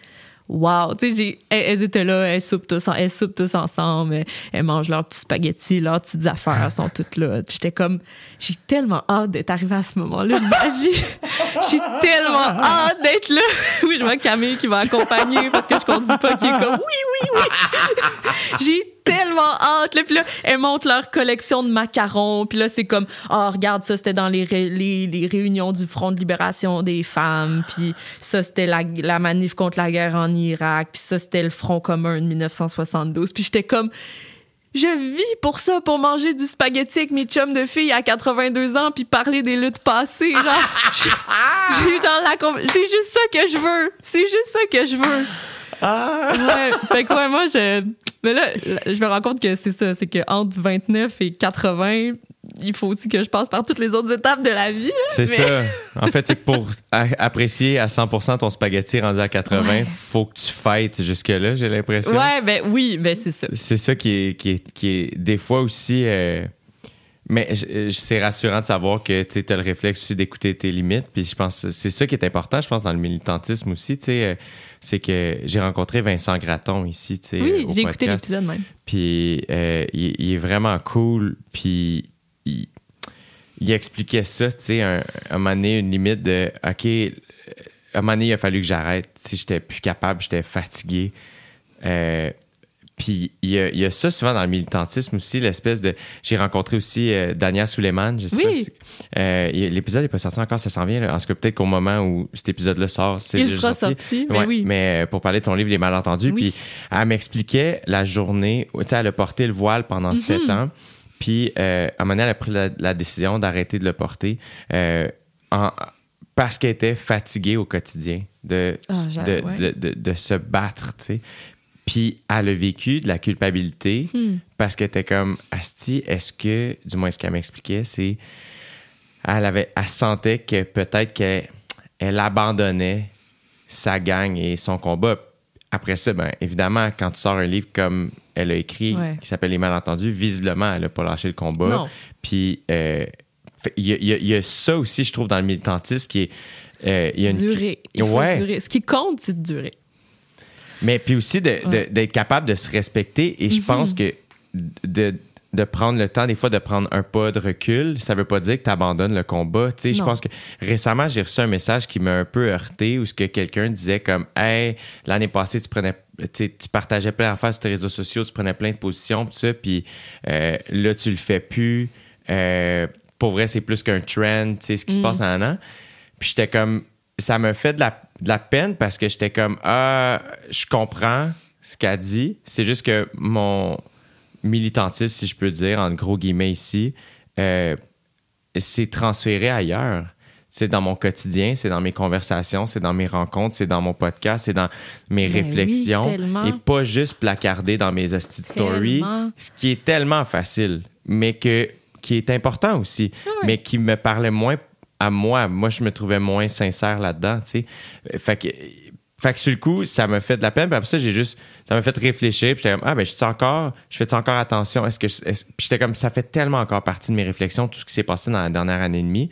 wow, tu sais, elles, elles étaient là, elles soupent tous, elles soupent tous ensemble, elles, elles mangent leurs petits spaghettis, leurs petites affaires elles sont toutes là. J'étais comme, j'ai tellement hâte d'être arrivée à ce moment-là de ma vie. J'ai tellement hâte d'être là. Oui, je vois Camille qui va accompagner parce que je conduis pas, qui est comme, oui, oui, oui. j'ai tellement hâte. Là, puis là, elles montrent leur collection de macarons. Puis là, c'est comme, oh, regarde, ça, c'était dans les, ré- les, les réunions du Front de libération des femmes. Puis ça, c'était la, la manif contre la guerre en Irak. Puis ça, c'était le Front commun de 1972. Puis j'étais comme, je vis pour ça, pour manger du spaghetti avec mes chums de filles à 82 ans puis parler des luttes passées. Genre, j'ai j'ai genre la com- c'est juste ça que je veux. C'est juste ça que je veux. Ouais, fait que ouais, moi, je. Mais là, je me rends compte que c'est ça, c'est que entre 29 et 80, il faut aussi que je passe par toutes les autres étapes de la vie. C'est Mais- ça. En fait, c'est que pour apprécier à 100% ton spaghetti rendu à 80, Ouais. faut que tu fightes jusque-là, j'ai l'impression. Ouais, ben oui, ben c'est ça. C'est ça qui est, qui est, qui est des fois aussi. euh, mais je- c'est rassurant de savoir que tu as le réflexe aussi d'écouter tes limites. Puis je pense que c'est ça qui est important, je pense, dans le militantisme aussi. tu sais, euh, c'est que j'ai rencontré Vincent Graton ici. tu sais, Oui, j'ai écouté l'épisode même. Puis euh, il, il est vraiment cool. Puis il, il expliquait ça, tu sais, un, un moment donné, une limite de OK, euh, un moment donné, il a fallu que j'arrête. Tu sais, j'étais plus capable, j'étais fatigué. Euh, puis il y, a, il y a ça souvent dans le militantisme aussi, l'espèce de. J'ai rencontré aussi euh, Dania Suleiman, je sais Oui. pas si- euh, L'épisode n'est pas sorti encore, ça s'en vient. là. En tout cas, peut-être qu'au moment où cet épisode-là sort, c'est Il sera sorti, mais Ouais, oui. mais euh, pour parler de son livre Les Malentendus, Oui. puis elle m'expliquait la journée où, tu sais, elle a porté le voile pendant Mhm. sept ans, puis euh, à un moment donné, elle a pris la, la décision d'arrêter de le porter euh, en- parce qu'elle était fatiguée au quotidien de, Ah, j'ai- de, ouais. de, de- de se battre, tu sais. Puis elle a vécu de la culpabilité Hmm. parce qu'elle était comme Asti, est-ce que, du moins ce qu'elle m'expliquait, c'est elle avait elle sentait que peut-être qu'elle elle abandonnait sa gang et son combat. Après ça, ben, évidemment, quand tu sors un livre comme elle a écrit, Ouais. qui s'appelle Les Malentendus. Visiblement, elle a pas lâché le combat. Non. Puis, euh, il y, a- y y ça aussi, je trouve, dans le militantisme qui est. euh, il y a une- Durer. Il faut Ouais. durer. Ce qui compte, c'est de durer. Mais puis aussi de- d'être capable de se respecter. Et je Mhm. pense que de, de prendre le temps, des fois, de prendre un pas de recul, ça veut pas dire que tu abandonnes le combat. Tu sais, je pense que récemment, j'ai reçu un message qui m'a un peu heurté où ce que quelqu'un disait comme Hey, l'année passée, tu prenais. tu partageais plein d'affaires sur tes réseaux sociaux, tu prenais plein de positions, tout ça, puis euh, là, tu le fais plus. Euh, pour vrai, c'est plus qu'un trend, tu sais, ce qui se Mm. passe en un an. Puis j'étais comme, ça me fait de la, de la peine parce que j'étais comme, ah, je comprends ce qu'elle dit. C'est juste que mon militantisme, si je peux dire, en gros guillemets ici, euh, c'est transféré ailleurs. C'est dans mon quotidien, c'est dans mes conversations, c'est dans mes rencontres, c'est dans mon podcast, c'est dans mes Ben réflexions. et pas juste placardé dans mes hosties stories. Ce qui est tellement facile, mais que, qui est important aussi, Ah mais qui me parlait moins à moi. Moi, je me trouvais moins sincère là-dedans, tu sais. Euh, Fait que, fait que sur le coup, ça m'a fait de la peine. Puis après ça, j'ai juste, ça m'a fait réfléchir. Puis j'étais comme, ah, ben, je fais encore, je fais encore attention? Est-ce que, puis j'étais comme, ça fait tellement encore partie de mes réflexions, tout ce qui s'est passé dans la dernière année et demie,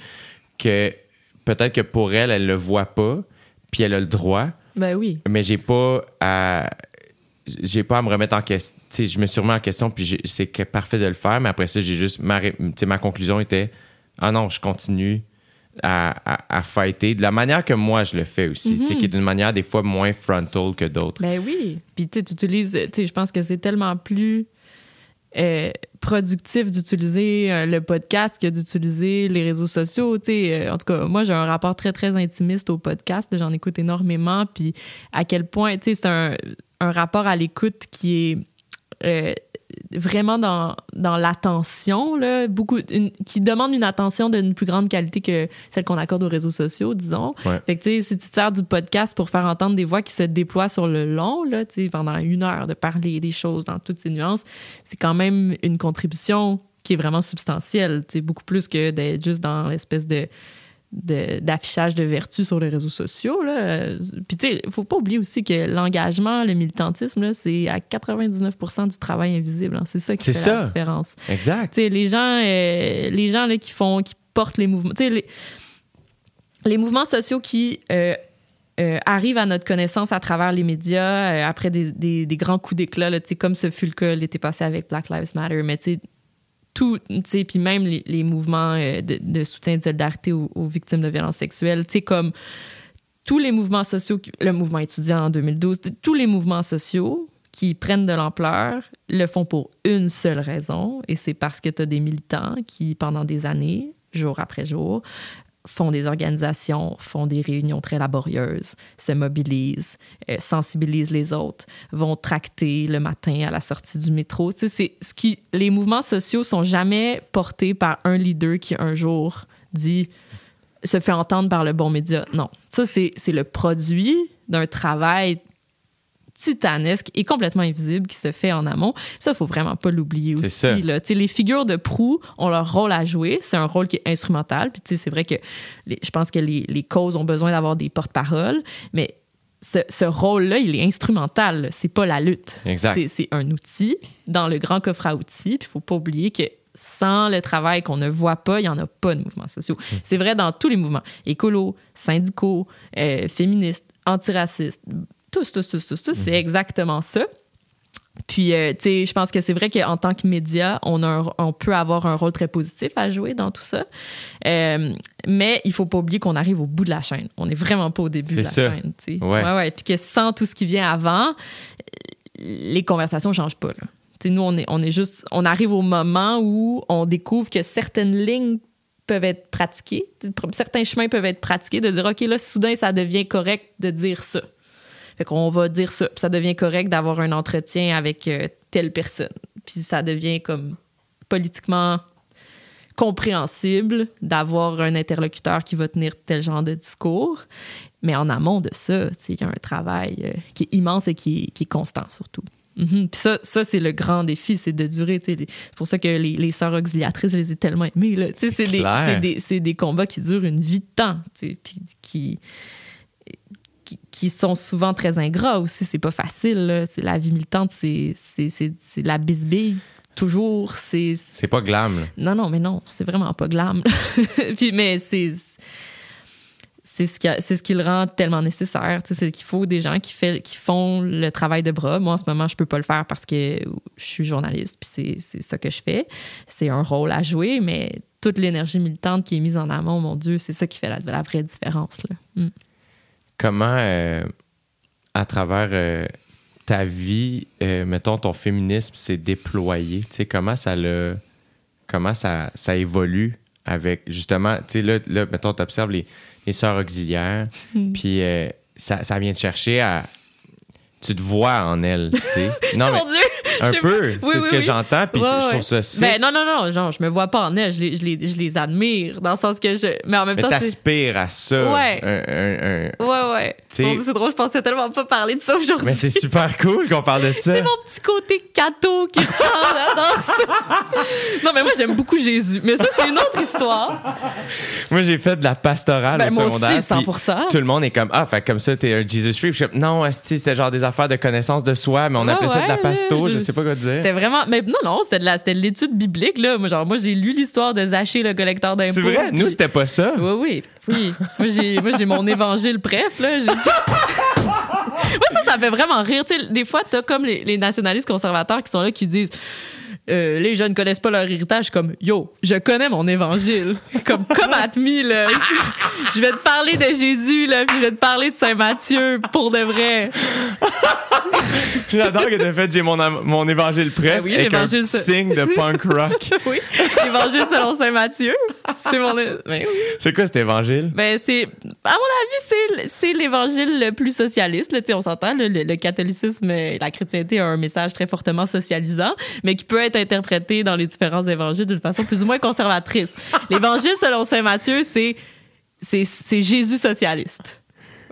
que peut-être que pour elle, elle le voit pas, puis elle a le droit, Ben oui. mais j'ai pas à j'ai pas à me remettre en question tu sais je me suis remis en question puis c'est parfait de le faire mais après ça j'ai juste ma ma conclusion était ah non je continue à, à, à fighter de la manière que moi je le fais aussi tu sais, qui est d'une manière des fois moins frontal que d'autres Ben oui. Puis tu utilises, je pense que c'est tellement plus euh, productif d'utiliser euh, le podcast que d'utiliser les réseaux sociaux. Euh, en tout cas, moi, j'ai un rapport très, très intimiste au podcast. J'en écoute énormément. Puis à quel point, c'est un, un rapport à l'écoute qui est euh, vraiment dans, dans l'attention, là, beaucoup, une- qui demande une attention d'une plus grande qualité que celle qu'on accorde aux réseaux sociaux, disons. Ouais. Fait que, si tu te sers du podcast pour faire entendre des voix qui se déploient sur le long, là, pendant une heure de parler des choses dans toutes ces nuances, c'est quand même une contribution qui est vraiment substantielle, beaucoup plus que d'être juste dans l'espèce de- d'affichage de, vertu sur les réseaux sociaux. Là. Puis, tu sais, faut pas oublier aussi que l'engagement, le militantisme, c'est à 99% du travail invisible. hein. C'est ça qui fait la différence. exact Tu sais, les gens, euh, les gens là, qui font, qui portent les mouvements, tu sais, les, les mouvements sociaux qui euh, euh, arrivent à notre connaissance à travers les médias après des, des- des grands coups d'éclat, comme ce fut le cas l'été passé avec Black Lives Matter, mais tu sais, tout, tu sais, puis même les, mouvements euh, de, de soutien de solidarité aux, victimes de violences sexuelles, tu sais, comme tous les mouvements sociaux, le mouvement étudiant en 2012, t- tous les mouvements sociaux qui prennent de l'ampleur le font pour une seule raison, et c'est parce que tu as des militants qui, pendant des années, jour après jour, font des organisations, font des réunions très laborieuses, se mobilisent, euh, sensibilisent les autres, vont tracter le matin à la sortie du métro. Tu sais, c'est ce qui, les mouvements sociaux sont jamais portés par un leader qui un jour dit se fait entendre par le bon média. Non, ça c'est c'est le produit d'un travail titanesque et complètement invisible qui se fait en amont. Ça, faut vraiment pas l'oublier aussi. ça. Là. Les figures de proue ont leur rôle à jouer. C'est un rôle qui est instrumental. Puis c'est vrai que les- je pense que les, les causes ont besoin d'avoir des porte-paroles, mais ce, ce rôle-là, il est instrumental. C'est pas la lutte. C'est- un outil dans le grand coffre à outils. Puis faut pas oublier que sans le travail qu'on ne voit pas, il n'y en a pas de mouvements sociaux. C'est vrai dans tous les mouvements. Écolos, syndicaux, euh, féministes, antiracistes, tous, tous, tous, tous, tous, c'est exactement ça. Puis, euh, tu sais, je pense que c'est vrai qu'en tant que média, on, a un- on peut avoir un rôle très positif à jouer dans tout ça. Euh, mais il faut pas oublier qu'on arrive au bout de la chaîne. On n'est vraiment pas au début de la ça. chaîne. tu sais. Ouais. ouais, ouais. Puis que sans tout ce qui vient avant, les conversations changent pas. Là. Tu sais, nous, on est, on est juste, on arrive au moment où on découvre que certaines lignes peuvent être pratiquées, certains chemins peuvent être pratiqués, de dire, OK, là, soudain, ça devient correct de dire ça. Fait qu'on va dire ça. Puis ça devient correct d'avoir un entretien avec euh, telle personne. Puis ça devient comme politiquement compréhensible d'avoir un interlocuteur qui va tenir tel genre de discours. Mais en amont de ça, il y a un travail euh, qui est immense et qui est, qui est constant surtout. Mhm. Puis ça, ça c'est le grand défi, c'est de durer. C'est pour ça que les, les sœurs auxiliatrices, je les ai tellement aimées. C'est des, des, combats qui durent une vie de temps. Puis qui, qui, sont souvent très ingrats aussi. C'est pas facile. C'est la vie militante, c'est la bisbille toujours. C'est C'est pas glam. là. non non mais non, c'est vraiment pas glam. Puis mais c'est c'est ce qui c'est ce qui le rend tellement nécessaire. Tu sais, C'est qu'il faut des gens qui, fait, qui font le travail de bras. Moi, en ce moment, je peux pas le faire parce que je suis journaliste, puis c'est- c'est ça que je fais. C'est un rôle à jouer, mais toute l'énergie militante qui est mise en amont, mon Dieu, c'est ça qui fait la, la vraie différence. Là. Mm. Comment, euh, à travers euh, ta vie, euh, mettons, ton féminisme s'est déployé? Tu sais, comment ça le, comment ça, ça évolue avec, justement, tu sais, là, là, mettons, tu observes les, les sœurs auxiliaires, Mm. puis ça, ça vient te chercher à... Tu te vois en elles, tu sais. Non, mais Mon Dieu! un peu, c'est Oui, ce que oui. j'entends, puis Ouais, je trouve ça sick. Ben, non, non, non, genre, je me vois pas en elle, je les, je les, je les admire, dans le sens que je. Mais en même Mais temps, t'aspires à ça. Ouais. un- un- un- Ouais, ouais. C'est drôle, je pensais tellement pas parler de ça aujourd'hui. Mais c'est super cool qu'on parle de ça. C'est mon petit côté cateau qui ressort là dans ça. Non, mais moi, j'aime beaucoup Jésus. Mais ça, c'est une autre histoire. Moi, j'ai fait de la pastorale Ben, au moi secondaire. aussi, puis 100%. Tout le monde est comme Ah, fait comme ça, t'es un Jesus Freak. Non, c'était genre des affaires de connaissance de soi, mais on Ah appelait ça de la pasto, je je- sais pas quoi dire. C'était vraiment. Mais non, non, c'était de la- c'était de l'étude biblique, là. Moi, genre, moi, j'ai lu l'histoire de Zaché, le collecteur d'impôts. C'est vrai? Nous, c'était pas ça. Oui, oui, oui. Moi, j'ai, moi, j'ai mon évangile bref, là. Moi, ça, ça me fait vraiment rire. Tu sais, des fois, t'as comme les, les nationalistes conservateurs qui sont là, qui disent euh, les jeunes connaissent pas leur héritage. Comme, yo, je connais mon évangile. Comme, comme Atmi, là. je vais te parler de Jésus, là, puis je vais te parler de Saint Matthieu, pour de vrai. J'adore que t'as fait j'ai mon, mon évangile prêt Ben oui, avec un signe de punk rock. Oui, l'évangile selon Saint Matthieu. C'est mon. Ben oui. C'est quoi cet évangile? Ben, c'est, à mon avis, c'est, c'est l'évangile le plus socialiste. Là, on s'entend, le, le- le catholicisme et la chrétienté a un message très fortement socialisant, mais qui peut être interprété dans les différents évangiles d'une façon plus ou moins conservatrice. L'évangile selon Saint Matthieu, c'est, c'est, c'est Jésus socialiste.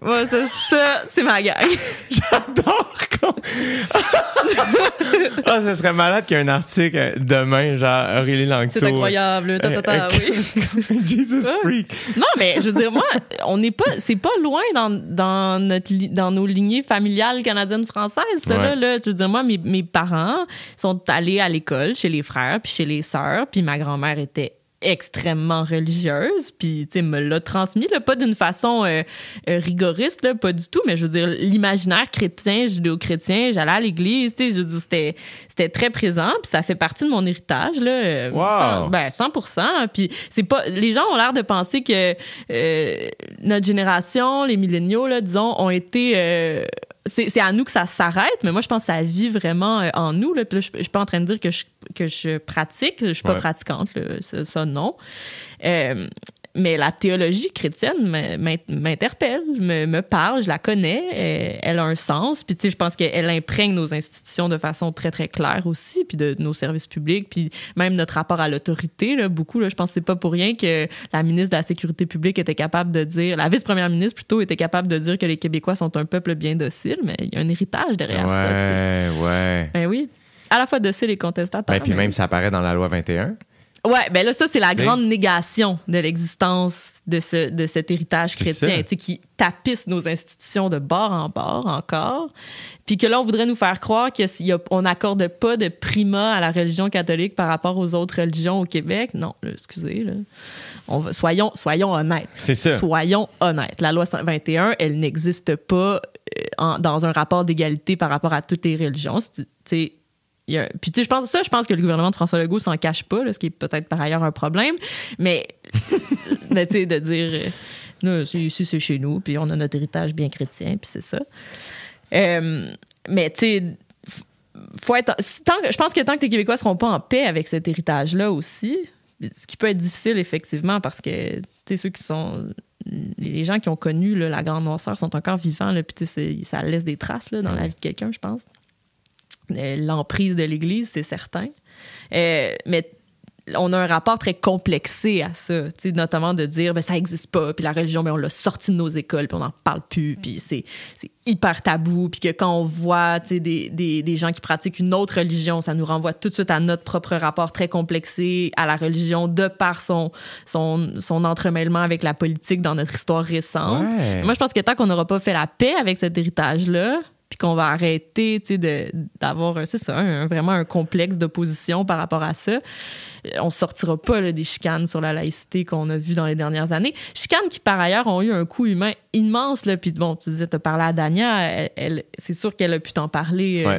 Ouais, ça, ça, c'est ma gang. J'adore qu'on- Ah, ce serait malade qu'il y ait un article euh, demain, genre Aurélie Langto. C'est incroyable. Ta, ta, ta, Euh, oui. Jesus. Freak. Non, mais je veux dire, moi, on n'est pas, c'est pas loin dans, dans, notre, dans nos lignées familiales canadiennes-françaises. Ça, là, là, je veux dire, moi, mes, mes parents sont allés à l'école chez les frères puis chez les sœurs, puis ma grand-mère était extrêmement religieuse puis tu sais me l'a transmis là, pas d'une façon euh, euh, rigoriste là, pas du tout mais je veux dire l'imaginaire chrétien judéo-chrétien j'allais à l'église tu sais je veux dire c'était c'était très présent puis ça fait partie de mon héritage là euh, Wow. sans- ben 100%. Puis c'est pas les gens ont l'air de penser que euh, notre génération, les milléniaux là, disons, ont été euh, c'est c'est à nous que ça s'arrête, mais moi je pense que ça vit vraiment euh, en nous là. Puis là, je, je suis pas en train de dire que je que je pratique, je suis pas Ouais. pratiquante là, ça, ça, non. Euh, mais la théologie chrétienne m'in- m'in- m'interpelle, me, me parle, je la connais, euh, elle a un sens. Puis tu sais, je pense qu'elle imprègne nos institutions de façon très très claire aussi, puis de nos services publics, puis même notre rapport à l'autorité. Là, beaucoup, là, je pense que c'est pas pour rien que la ministre de la sécurité publique était capable de dire, la vice-première ministre plutôt était capable de dire que les Québécois sont un peuple bien docile, mais il y a un héritage derrière ça. Ouais, ouais. Ben oui. À la fois docile et contestataire. Ben, puis même, ça apparaît dans la loi 21. Ouais, ben là, ça, c'est la grande négation de l'existence de, ce, de cet héritage C'est chrétien, ça. tu sais, qui tapisse nos institutions de bord en bord encore. Puis que là, on voudrait nous faire croire qu'on n'accorde pas de primat à la religion catholique par rapport aux autres religions au Québec. Non, là, excusez, là. On va, soyons, soyons honnêtes. C'est ça. Soyons honnêtes. La loi 21, elle n'existe pas euh, en- dans un rapport d'égalité par rapport à toutes les religions. C'est- A- puis tu sais, je pense ça, je pense que le gouvernement de François Legault s'en cache pas, là, ce qui est peut-être par ailleurs un problème. Mais, mais tu sais, de dire, euh, nous, c'est- ici c'est chez nous, puis on a notre héritage bien chrétien, puis c'est ça. Euh, mais tu sais, faut être, tant que- je pense que tant que les Québécois seront pas en paix avec cet héritage-là aussi, ce qui peut être difficile effectivement parce que tu sais ceux qui sont les gens qui ont connu là, la grande noirceur sont encore vivants là, puis ça laisse des traces là, dans la Ouais. vie de quelqu'un, je pense. Euh, L'emprise de l'Église, c'est certain. Euh, mais on a un rapport très complexé à ça, notamment de dire ben ça existe pas, puis la religion ben on l'a sorti de nos écoles, puis on n'en parle plus, puis c'est hyper tabou, puis que quand on voit des, des, des gens qui pratiquent une autre religion, ça nous renvoie tout de suite à notre propre rapport très complexé à la religion de par son son son entremêlement avec la politique dans notre histoire récente. Ouais. Moi je pense que tant qu'on n'aura pas fait la paix avec cet héritage là, puis qu'on va arrêter d'avoir un- c'est ça un- vraiment un complexe d'opposition par rapport à ça euh, on sortira pas là, des chicanes sur la laïcité qu'on a vues dans les dernières années chicanes qui par ailleurs ont eu un coût humain immense là puis bon tu disais tu as parlé à Dania elle, elle- c'est sûr qu'elle a pu t'en parler euh,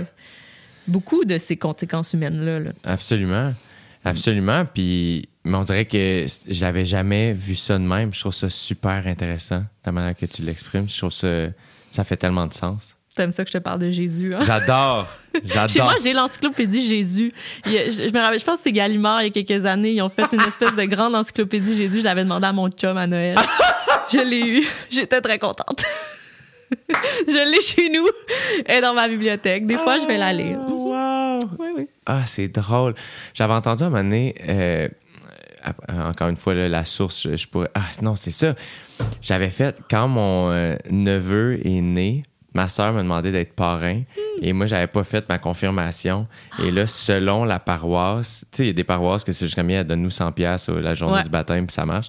beaucoup de ces conséquences humaines là, là. Absolument. Absolument. Puis, mais on dirait que je l'avais jamais vu ça de même. Je trouve ça super intéressant, la manière que tu l'exprimes. Je trouve ça, ça fait tellement de sens. T'aimes ça que je te parle de Jésus hein? J'adore. Chez J'adore. moi, j'ai l'encyclopédie Jésus. Il y a- je, je me rappelle, je pense que c'est Gallimard, il y a quelques années, ils ont fait une espèce de grande encyclopédie Jésus. Je l'avais demandé à mon chum à Noël. je l'ai eu. J'étais très contente. je l'ai chez nous. Est dans ma bibliothèque. Des fois, je vais la lire. Wow. Oui, oui. Ah, c'est drôle. J'avais entendu à un moment donné, euh, ap- encore une fois, là, la source, je, je pourrais. Ah, non, c'est ça. J'avais fait, quand mon euh, neveu est né, ma soeur m'a demandé d'être parrain et moi, j'avais pas fait ma confirmation. Et là, selon la paroisse, tu sais, il y a des paroisses que c'est juste comme, elle donne-nous 100$ piastres, euh, la journée Ouais. du baptême, puis ça marche.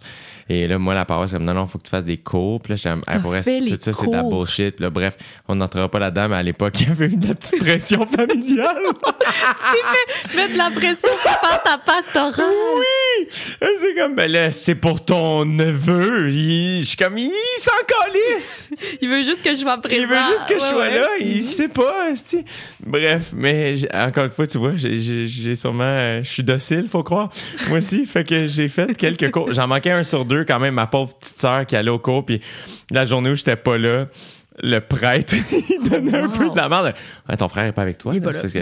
Et là, moi, la paroisse, elle me dit, non, non, faut que tu fasses des cours. Puis là, j'aime, T'as pour fait les tout ça, c'est de la bullshit. Puis là, bref, on n'entrera pas là-dedans, mais à l'époque, il y avait eu de la petite pression familiale. Mettre de la pression pour faire ta pastorale. Oui! C'est comme, ben là, c'est pour ton neveu. Il- je suis comme, il s'en calisse! Il veut juste que je sois présent. Il veut juste que je sois ouais. là. Il sait pas, esti? Bref, mais encore une fois, tu vois, j'ai- sûrement. euh, Je suis docile, faut croire. Moi aussi. Fait que j'ai fait quelques cours. J'en manquais un sur deux, quand même, ma pauvre petite sœur qui allait au cours. Puis la journée où j'étais pas là, le prêtre, il donnait un peu de la merde. Ouais, ton frère est pas avec toi. Là, pas là. parce que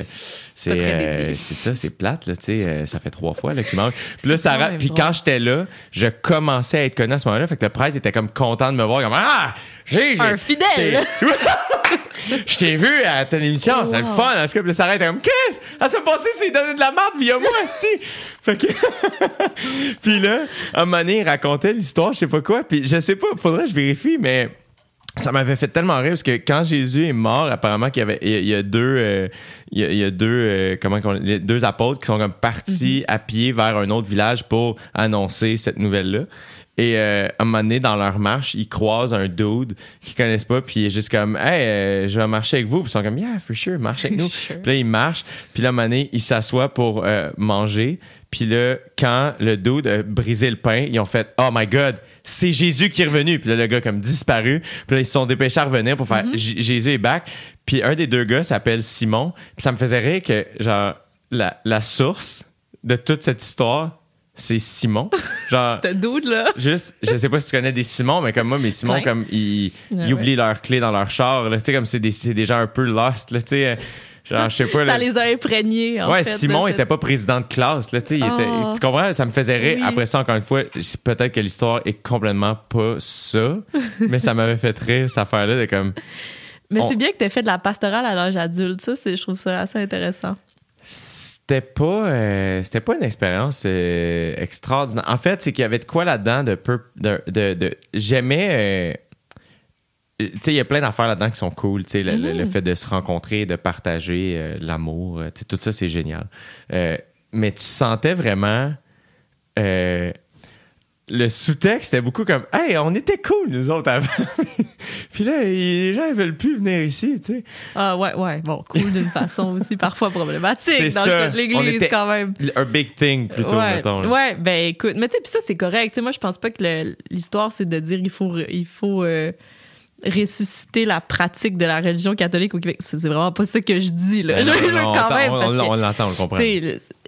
c'est euh, ça, c'est plate, là, tu sais. euh, ça fait trois fois là, qu'il manque. Puis là, ça Puis quand j'étais là, je commençais à être connu à ce moment-là. Fait que le prêtre était comme content de me voir. Comme, ah! J'ai- Un fidèle. je t'ai vu à ton émission, Oh, c'est le fun. Est-ce que puis là, ça arrête comme Qu'est-ce? À se passer, c'est donner de la marde via moi, esti. Fait que. puis là, à un moment donné, il racontait l'histoire, je sais pas quoi. Puis je sais pas, faudrait que je vérifie, mais. Ça m'avait fait tellement rire parce que quand Jésus est mort, apparemment qu'il y avait il y a, deux euh, il, y a, il y a deux euh, comment les deux apôtres qui sont comme partis à pied vers un autre village pour annoncer cette nouvelle là. Et euh, à un moment donné, dans leur marche, ils croisent un dude qu'ils connaissent pas, puis il est juste comme Hey, euh, je vais marcher avec vous. Puis ils sont comme Yeah, for sure, marche avec nous. Sure. Puis là, il marche, puis là, à un moment donné, il s'assoit pour euh, manger. Puis là, quand le dude a brisé le pain, ils ont fait Oh my God, c'est Jésus qui est revenu. Puis là, le gars comme disparu. Puis là, ils se sont dépêchés à revenir pour faire J- Jésus est back. Puis un des deux gars s'appelle Simon. Puis ça me faisait rire que, genre, la, la source de toute cette histoire, c'est Simon. Genre. Dude, là. Juste, je sais pas si tu connais des Simons, mais comme moi, mes Simons, comme ils, Ouais, ils oublient leurs clés dans leur char, là, tu sais, comme c'est des, c'est des gens un peu lost, là, tu sais, euh, genre, je sais pas, Ça là. les a imprégnés, en ouais, fait. Simon cette- était pas président de classe, là, tu sais, Oh. tu comprends, ça me faisait rire. Oui. Après ça, encore une fois, peut-être que l'histoire est complètement pas ça, mais ça m'avait fait rire, cette affaire-là, de comme, Mais On- c'est bien que tu aies fait de la pastorale à l'âge adulte. Ça, c'est- je trouve ça assez intéressant. C'était pas, euh, c'était pas une expérience euh, extraordinaire. En fait, c'est qu'il y avait de quoi là-dedans de peu. De, de, de- J'aimais. euh, tu sais, il y a plein d'affaires là-dedans qui sont cool. Tu sais, le, le- le fait de se rencontrer, de partager l'amour, tu sais, tout ça, c'est génial. Mais tu sentais vraiment. Le sous-texte était beaucoup comme Hey, on était cool, nous autres, avant. Puis là, les gens, ils veulent plus venir ici, tu sais. Ah, ouais, ouais. Bon, cool d'une façon aussi parfois problématique dans ça. le cas de l'Église, quand même. Un big thing, plutôt, ouais, mettons. là. ouais, ben écoute, mais tu sais, puis ça, c'est correct. Tu sais, moi, je pense pas que l'histoire, c'est de dire il faut, il faut euh, ressusciter la pratique de la religion catholique au Québec. C'est vraiment pas ça que je dis, là. Ben Je non, veux non, quand on- même. on, on l'entend, on le comprend.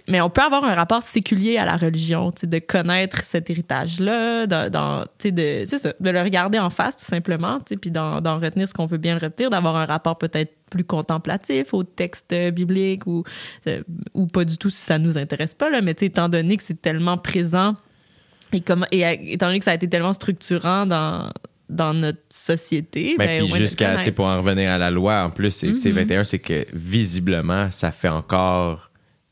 Mais on peut avoir un rapport séculier à la religion, de connaître cet héritage-là, dans, dans- de, c'est ça, de le regarder en face tout simplement, puis d'en, retenir ce qu'on veut bien le retenir, d'avoir un rapport peut-être plus contemplatif au texte biblique ou, euh, ou pas du tout si ça nous intéresse pas, là, mais étant donné que c'est tellement présent et, comme, et étant donné que ça a été tellement structurant dans, dans notre société, Ben, ben, jusqu'à, pour en revenir à la loi, en plus, sais, Mhm. 21, c'est que visiblement, ça fait encore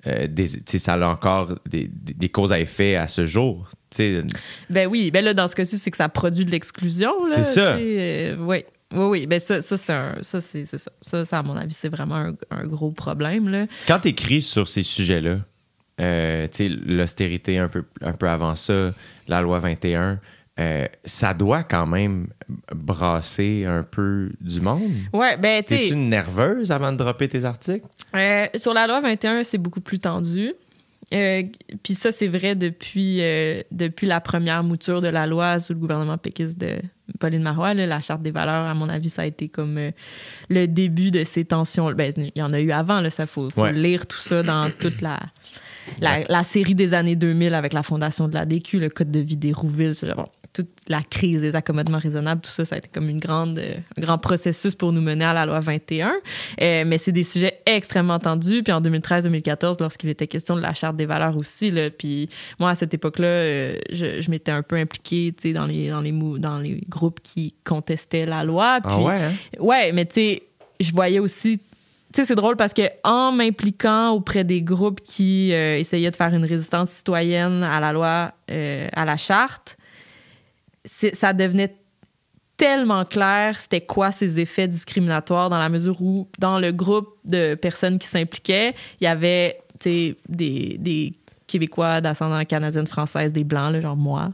euh, des, ça a encore des, des- causes à effet à ce jour. Tu sais, Ben oui, ben là, dans ce cas-ci, c'est que ça produit de l'exclusion. là, C'est ça. euh, oui. Oui, oui, ben ça, ça c'est ça, c'est ça. Ça, ça, à mon avis, c'est vraiment un, un gros problème. Là. Quand tu écris sur ces sujets-là, euh, l'austérité un peu, un peu avant ça, la loi 21, euh, ça doit quand même brasser un peu du monde. Ouais, ben tu Es-tu nerveuse avant de dropper tes articles? euh, sur la loi 21, c'est beaucoup plus tendu. Euh, Puis ça, c'est vrai depuis, depuis la première mouture de la loi sous le gouvernement péquiste de Pauline Marois. là, la Charte des valeurs, à mon avis, ça a été comme le début de ces tensions. Ben, il y en a eu avant, là, ça faut, faut Ouais. lire tout ça dans toute la, la, la série des années 2000 avec la fondation de la DQ, le code de vie des Rouville, c'est genre, toute la crise des accommodements raisonnables, tout ça, ça a été comme une grande, euh, un grand processus pour nous mener à la loi 21. Euh, mais c'est des sujets extrêmement tendus. Puis en 2013-2014, lorsqu'il était question de la charte des valeurs aussi, là, puis moi, à cette époque-là, euh, je, je m'étais un peu impliquée tu sais, dans les, dans, les dans les groupes qui contestaient la loi. Puis, Ah ouais, hein? Ouais, mais tu sais, je voyais aussi. Tu sais, c'est drôle parce que en m'impliquant auprès des groupes qui euh, essayaient de faire une résistance citoyenne à la loi, euh, à la charte, ça devenait tellement clair c'était quoi ces effets discriminatoires dans la mesure où dans le groupe de personnes qui s'impliquaient, il y avait des, Québécois d'ascendance canadienne française, des Blancs, là, genre moi.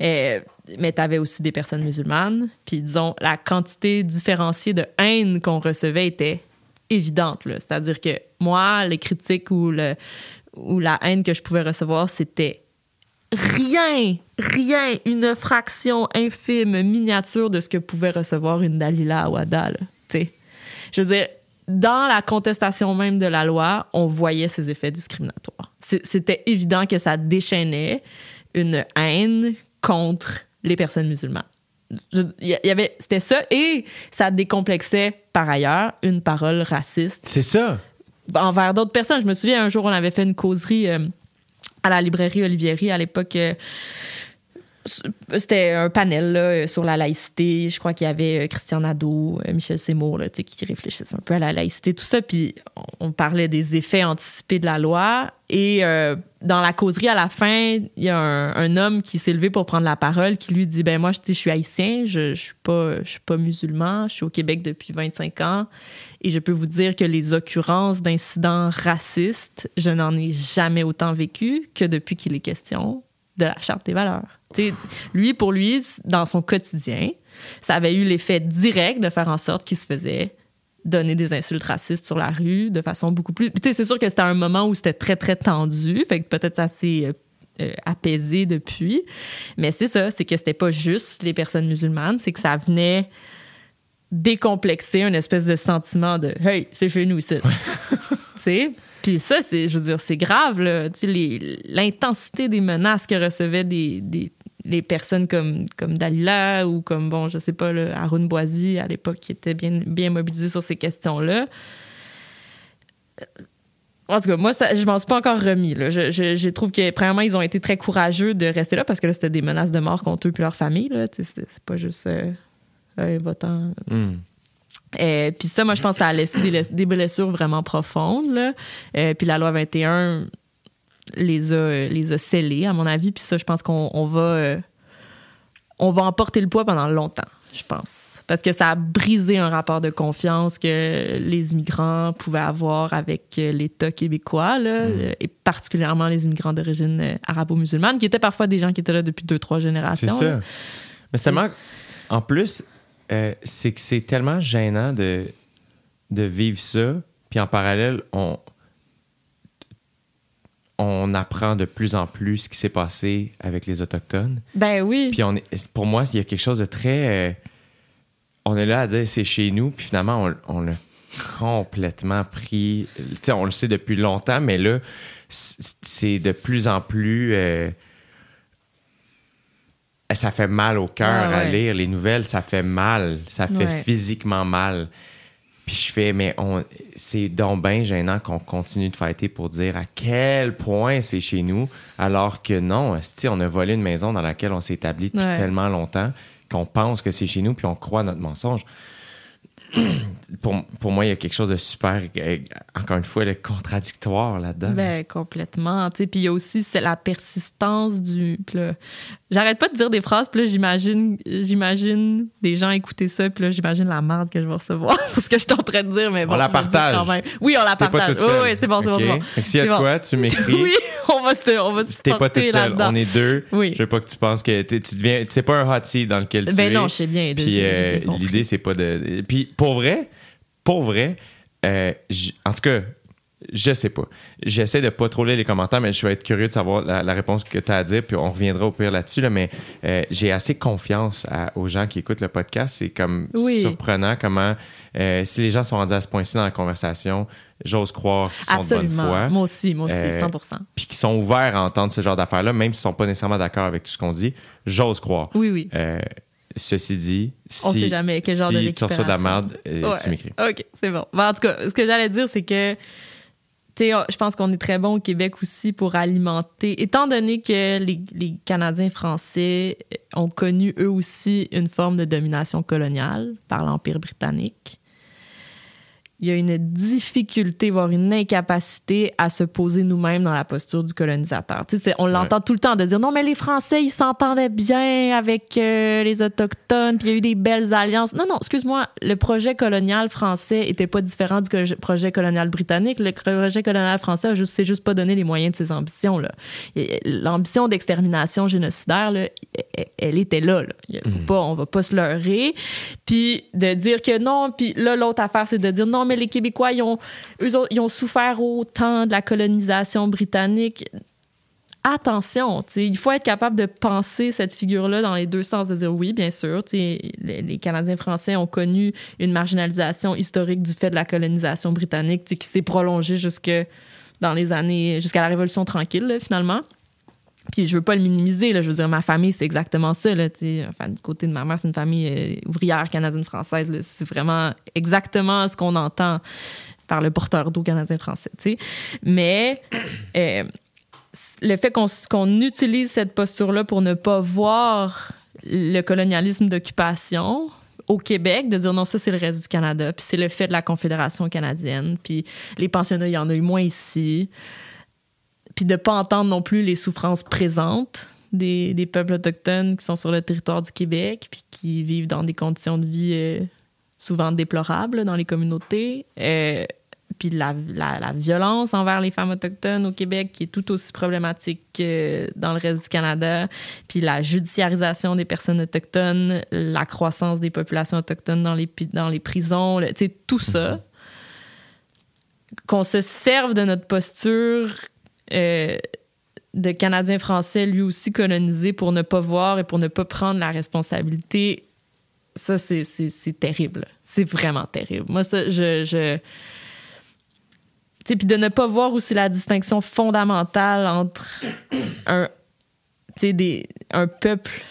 Euh, mais tu avais aussi des personnes musulmanes. Puis disons, la quantité différenciée de haine qu'on recevait était évidente. C'est-à-dire que moi, les critiques ou, ou la haine que je pouvais recevoir, c'était rien, rien, une fraction infime, miniature de ce que pouvait recevoir une Dalila Awada. Je veux dire, dans la contestation même de la loi, on voyait ces effets discriminatoires. C'était évident que ça déchaînait une haine contre les personnes musulmanes. Il y avait, c'était ça, et ça décomplexait par ailleurs une parole raciste C'est ça. envers d'autres personnes. Je me souviens, un jour, on avait fait une causerie euh, à la librairie Olivieri à l'époque. euh, c'était un panel là, sur la laïcité. Je crois qu'il y avait euh, Christian Nadeau, euh, Michel Seymour, là, qui réfléchissaient un peu à la laïcité, tout ça. Puis on, parlait des effets anticipés de la loi. Et euh, dans la causerie, à la fin, il y a un, homme qui s'est levé pour prendre la parole, qui lui dit ben moi, je, je suis haïtien, je, je suis je suis pas musulman, je suis au Québec depuis 25 ans, et je peux vous dire que les occurrences d'incidents racistes, je n'en ai jamais autant vécu que depuis qu'il est question de la charte des valeurs. Lui, pour lui, dans son quotidien, ça avait eu l'effet direct de faire en sorte qu'il se faisait donner des insultes racistes sur la rue de façon beaucoup plus. C'est sûr que c'était un moment où c'était très, très tendu. Fait que peut-être ça s'est euh, euh, apaisé depuis. Mais c'est ça, c'est que c'était pas juste les personnes musulmanes, c'est que ça venait décomplexer une espèce de sentiment de Hey, c'est chez nous ici. tu sais? Puis ça, c'est, je veux dire, c'est grave, là. Tu sais, les- l'intensité des menaces que recevaient des, des- les personnes comme, comme Dalila ou comme, bon, je sais pas, là, Haroun Boisy à l'époque qui était bien, bien mobilisé sur ces questions-là. En tout cas, moi, ça, je m'en suis pas encore remis. Là. Je, je- je trouve que, premièrement, ils ont été très courageux de rester là parce que là, c'était des menaces de mort contre eux et leur famille. Là. C'est pas juste euh, Hey, votant. Hmm. Euh, puis ça, moi, je pense que ça a laissé des, les- des blessures vraiment profondes. Là. Euh, puis la loi 21 les a, euh, les a scellées, à mon avis. Puis ça, je pense qu'on on va, euh, on va en porter le poids pendant longtemps, je pense. Parce que ça a brisé un rapport de confiance que les immigrants pouvaient avoir avec euh, l'État québécois, là, euh, et particulièrement les immigrants d'origine euh, arabo-musulmane, qui étaient parfois des gens qui étaient là depuis deux, trois C'est générations. ça. là. Mais c'est tellement. En plus, euh, c'est que c'est tellement gênant de, de vivre ça. Puis en parallèle, on, on apprend de plus en plus ce qui s'est passé avec les Autochtones. Ben oui. Puis on est, pour moi, il y a quelque chose de très. euh, on est là à dire c'est chez nous, puis finalement, on, on l'a complètement pris. Tu sais, on le sait depuis longtemps, mais là, c'est de plus en plus. euh, ça fait mal au cœur Ah à ouais. lire les nouvelles, ça fait mal, ça fait Ouais. physiquement mal. Puis je fais, mais on, c'est donc bien gênant qu'on continue de fighter pour dire à quel point c'est chez nous, alors que non, esti, on a volé une maison dans laquelle on s'est établi depuis Ouais. tellement longtemps qu'on pense que c'est chez nous, puis on croit à notre mensonge. pour, pour moi, il y a quelque chose de super, euh, encore une fois, le contradictoire là-dedans. Ben, complètement. tu sais. Puis il y a aussi c'est la persistance du. puis là, J'arrête pas de dire des phrases, puis là, j'imagine, j'imagine des gens écouter ça, puis là, j'imagine la merde que je vais recevoir pour ce que je suis en train de dire, mais bon. On la partage. quand même. Oui, on la partage. toute seule. oui, c'est bon, c'est bon, c'est bon. De bon. quoi, tu m'écris. Oui, on va se, on va se T'es pas toute seule. On est deux. Oui. Je veux pas que tu penses que t'es- tu deviens. C'est pas un hot seat dans lequel tu Ben es. non, je sais bien. Puis euh, l'idée, c'est pas de. Puis pour vrai, pour vrai, euh, en tout cas, je sais pas. J'essaie de pas trop lire les commentaires, mais je vais être curieux de savoir la, la réponse que tu as à dire, puis on reviendra au pire là-dessus. là, mais euh, j'ai assez confiance à- aux gens qui écoutent le podcast. C'est comme Oui. surprenant comment, euh, si les gens sont rendus à ce point-ci dans la conversation, j'ose croire qu'ils sont de bonne Absolument. foi Moi aussi, moi aussi, Euh, 100% puis qui sont ouverts à entendre ce genre d'affaires-là, même s'ils sont pas nécessairement d'accord avec tout ce qu'on dit, j'ose croire. Oui, oui. Euh, ceci dit, si, On sait jamais quel genre de tu reçois de la merde, euh, Ouais. tu m'écris. OK, c'est bon. Ben, en tout cas, ce que j'allais dire, c'est que, tu sais, je pense qu'on est très bon au Québec aussi pour alimenter. Étant donné que les, les Canadiens français ont connu eux aussi une forme de domination coloniale par l'Empire britannique, il y a une difficulté, voire une incapacité à se poser nous-mêmes dans la posture du colonisateur. Tu sais, on l'entend tout le temps de dire non, mais les Français, ils s'entendaient bien avec euh, les Autochtones, puis il y a eu des belles alliances. Non, non, excuse-moi, le projet colonial français était pas différent du projet colonial britannique. Le projet colonial français juste, s'est juste pas donné les moyens de ses ambitions. L'ambition d'extermination génocidaire, là, elle, elle était là. là. Faut pas, on va pas se leurrer. Puis de dire que non, puis là, l'autre affaire, c'est de dire non, mais les Québécois, ils ont, ils ont souffert autant de la colonisation britannique. Attention, il faut être capable de penser cette figure-là dans les deux sens, de dire oui, bien sûr, les, les Canadiens français ont connu une marginalisation historique du fait de la colonisation britannique, qui s'est prolongée jusque dans les années, jusqu'à la Révolution tranquille, finalement. Puis je veux pas le minimiser, là. Je veux dire, ma famille, c'est exactement ça, là. Enfin, du côté de ma mère, c'est une famille euh, ouvrière canadienne-française. C'est vraiment exactement ce qu'on entend par le porteur d'eau canadien-français. Mais euh, le fait qu'on qu'on utilise cette posture-là pour ne pas voir le colonialisme d'occupation au Québec, de dire non, ça, c'est le reste du Canada, puis c'est le fait de la Confédération canadienne, puis les pensionnats, il y en a eu moins ici puis de pas entendre non plus les souffrances présentes des, des peuples autochtones qui sont sur le territoire du Québec puis qui vivent dans des conditions de vie euh, souvent déplorables dans les communautés. Euh, puis la, la, la violence envers les femmes autochtones au Québec qui est tout aussi problématique que dans le reste du Canada. Puis la judiciarisation des personnes autochtones, la croissance des populations autochtones dans les, dans les prisons, le- tu sais, tout ça. Qu'on se serve de notre posture euh, de Canadiens français, lui aussi colonisé, pour ne pas voir et pour ne pas prendre la responsabilité, ça, c'est- terrible. C'est vraiment terrible. Moi, ça, je. je puis de ne pas voir aussi la distinction fondamentale entre un, des, un peuple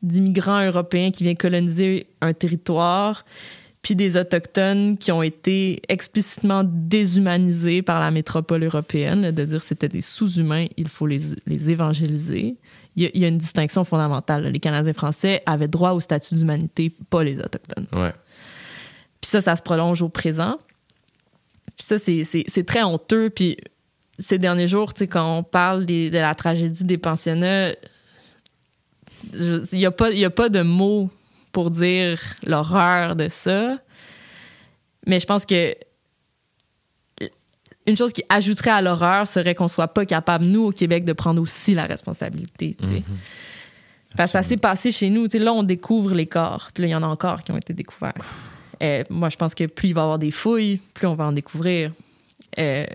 d'immigrants européens qui vient coloniser un territoire, puis des Autochtones qui ont été explicitement déshumanisés par la métropole européenne, là, de dire c'était des sous-humains, il faut les, les évangéliser. Il y, a, il y a une distinction fondamentale. là. Les Canadiens français avaient droit au statut d'humanité, pas les Autochtones. Ouais. Puis ça, ça se prolonge au présent. Puis ça, c'est- très honteux. Puis ces derniers jours, tu sais, quand on parle des- de la tragédie des pensionnats, il n'y a, pas- il y a pas de mots pour dire l'horreur de ça. Mais je pense que une chose qui ajouterait à l'horreur serait qu'on soit pas capable, nous, au Québec, de prendre aussi la responsabilité. tu sais. Parce que ça s'est passé chez nous. Là, on découvre les corps. Puis là, il y en a encore qui ont été découverts. Euh, moi, je pense que plus il va y avoir des fouilles, plus on va en découvrir. Euh,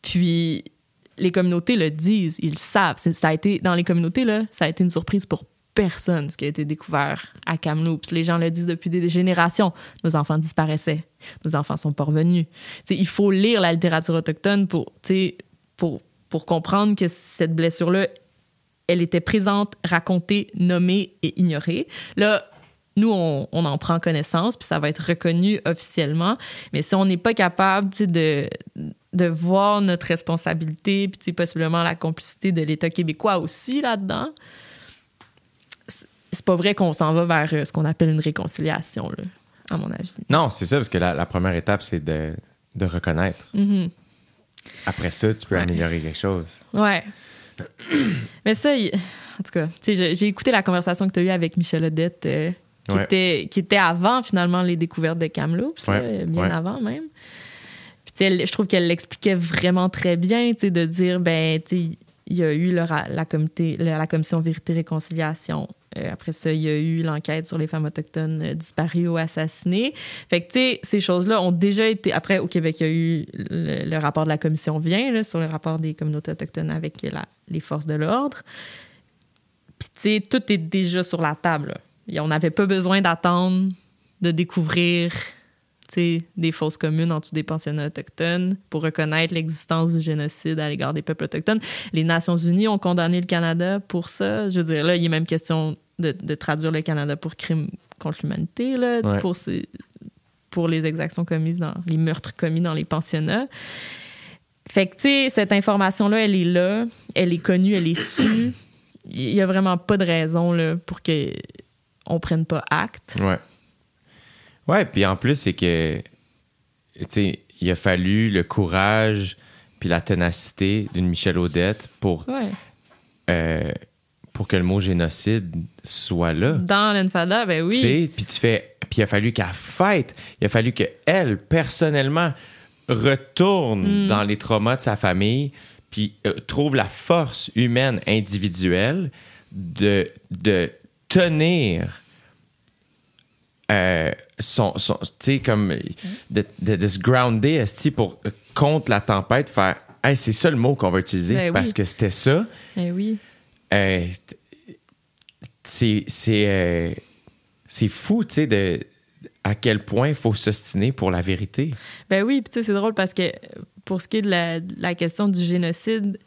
puis les communautés le disent, ils le savent. Ça a été, dans les communautés, là, ça a été une surprise pour personne ce qui a été découvert à Kamloops. Les gens le disent depuis des générations. Nos enfants disparaissaient. Nos enfants sont pas revenus. Il faut lire la littérature autochtone pour, pour, pour comprendre que cette blessure-là, elle était présente, racontée, nommée et ignorée. Là, nous, on, on en prend connaissance, puis ça va être reconnu officiellement. Mais si on n'est pas capable de, de voir notre responsabilité, puis possiblement la complicité de l'État québécois aussi là-dedans, c'est- pas vrai qu'on s'en va vers euh, ce qu'on appelle une réconciliation. Là. à mon avis. Non, c'est ça, parce que la, la première étape, c'est de, de reconnaître. Mhm. Après ça, tu peux Ouais. améliorer quelque chose. Ouais. Mais ça, il- en tout cas, j'ai- écouté la conversation que tu as eue avec Michel Odette, euh, qui, Ouais. était, qui était avant, finalement, les découvertes de Kamloops, Ouais, bien avant même. Puis, elle- je trouve qu'elle l'expliquait vraiment très bien, de dire, ben, il y a eu le ra- la, comité, la, la commission Vérité-Réconciliation. Euh, après ça, il y a eu l'enquête sur les femmes autochtones euh, disparues ou assassinées. Fait que, tu sais, ces choses-là ont déjà été. Après, au Québec, il y a eu le, rapport de la commission Vient, sur le rapport des communautés autochtones avec les forces de l'ordre. Puis, tu sais, tout est déjà sur la table. Et on n'avait pas besoin d'attendre de découvrir des fausses communes en dessous des pensionnats autochtones pour reconnaître l'existence du génocide à l'égard des peuples autochtones. Les Nations unies ont condamné le Canada pour ça. Je veux dire, là, il est même question de, de traduire le Canada pour crime contre l'humanité, là, Ouais. pour, ces- pour les exactions commises dans les meurtres commis dans les pensionnats. Fait que, tu sais, cette information-là, elle est là, elle est connue, elle est sue. Il y a vraiment pas de raison là, pour que on prenne pas acte. Ouais. Ouais, puis en plus, c'est que, tu sais, il a fallu le courage puis la ténacité d'une Michelle Odette pour, Ouais. euh, pour que le mot génocide soit là. Dans l'Enfada, ben Tu oui. sais, puis tu fais, puis il a fallu qu'elle fête, il a fallu qu'elle, personnellement, retourne Mm. dans les traumas de sa famille, puis euh, trouve la force humaine individuelle de, de tenir euh, tu sais, comme de, de, de se grounder pour euh, contre la tempête, faire Hey, c'est ça le mot qu'on va utiliser Ben oui. parce que c'était ça. Ben oui. Euh, c'est c'est euh, fou, tu sais, de à quel point il faut s'ostiner pour la vérité. Ben oui, puis tu sais, c'est drôle parce que pour ce qui est de la, de la question du génocide,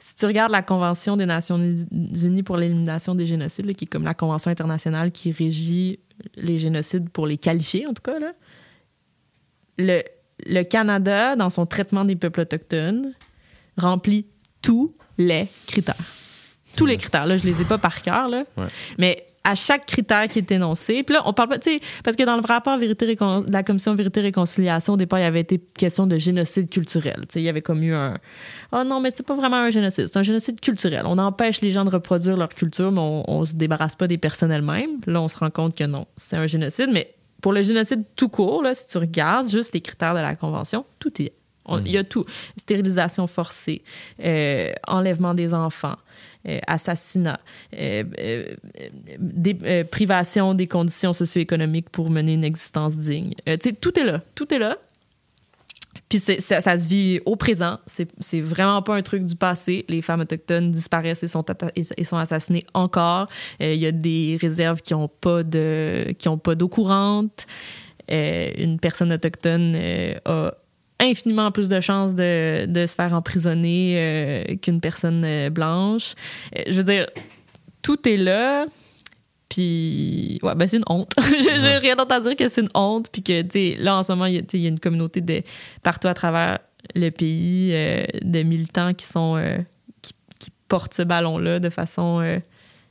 si tu regardes la Convention des Nations Unies pour l'élimination des génocides, là, qui est comme la convention internationale qui régit les génocides pour les qualifier, en tout cas, là, le, le Canada, dans son traitement des peuples autochtones, remplit tous les critères. Tous les critères. Là, je les ai pas par cœur, là. Ouais. Mais à chaque critère qui est énoncé, puis là, on parle pas, tu sais, parce que dans le rapport vérité de la commission Vérité-Réconciliation, au départ, il y avait été question de génocide culturel. Tu sais, il y avait comme eu un. Oh non, mais c'est pas vraiment un génocide, c'est un génocide culturel. On empêche les gens de reproduire leur culture, mais on, on se débarrasse pas des personnes elles-mêmes. Là, on se rend compte que non, c'est un génocide. Mais pour le génocide tout court, là, si tu regardes juste les critères de la Convention, tout est. on- Il y a tout. Stérilisation forcée, euh, enlèvement des enfants, euh, assassinat, euh, euh, des- euh, privation des conditions socio-économiques pour mener une existence digne. Tu sais, tout est là. Tout est là. Puis ça, ça se vit au présent. C'est vraiment pas un truc du passé. Les femmes autochtones disparaissent et sont, assassinées encore. Il y a des réserves qui ont pas de pas d'eau courante. Une personne autochtone a infiniment plus de chances de, de se faire emprisonner euh, qu'une personne euh, blanche. Euh, je veux dire, tout est là. Puis, ouais, ben c'est une honte. J'ai rien d'autre à dire que c'est une honte. Puis que, tu là, en ce moment, il y, a- y une communauté de, partout à travers le pays euh, de militants qui sont. qui, qui portent ce ballon-là de façon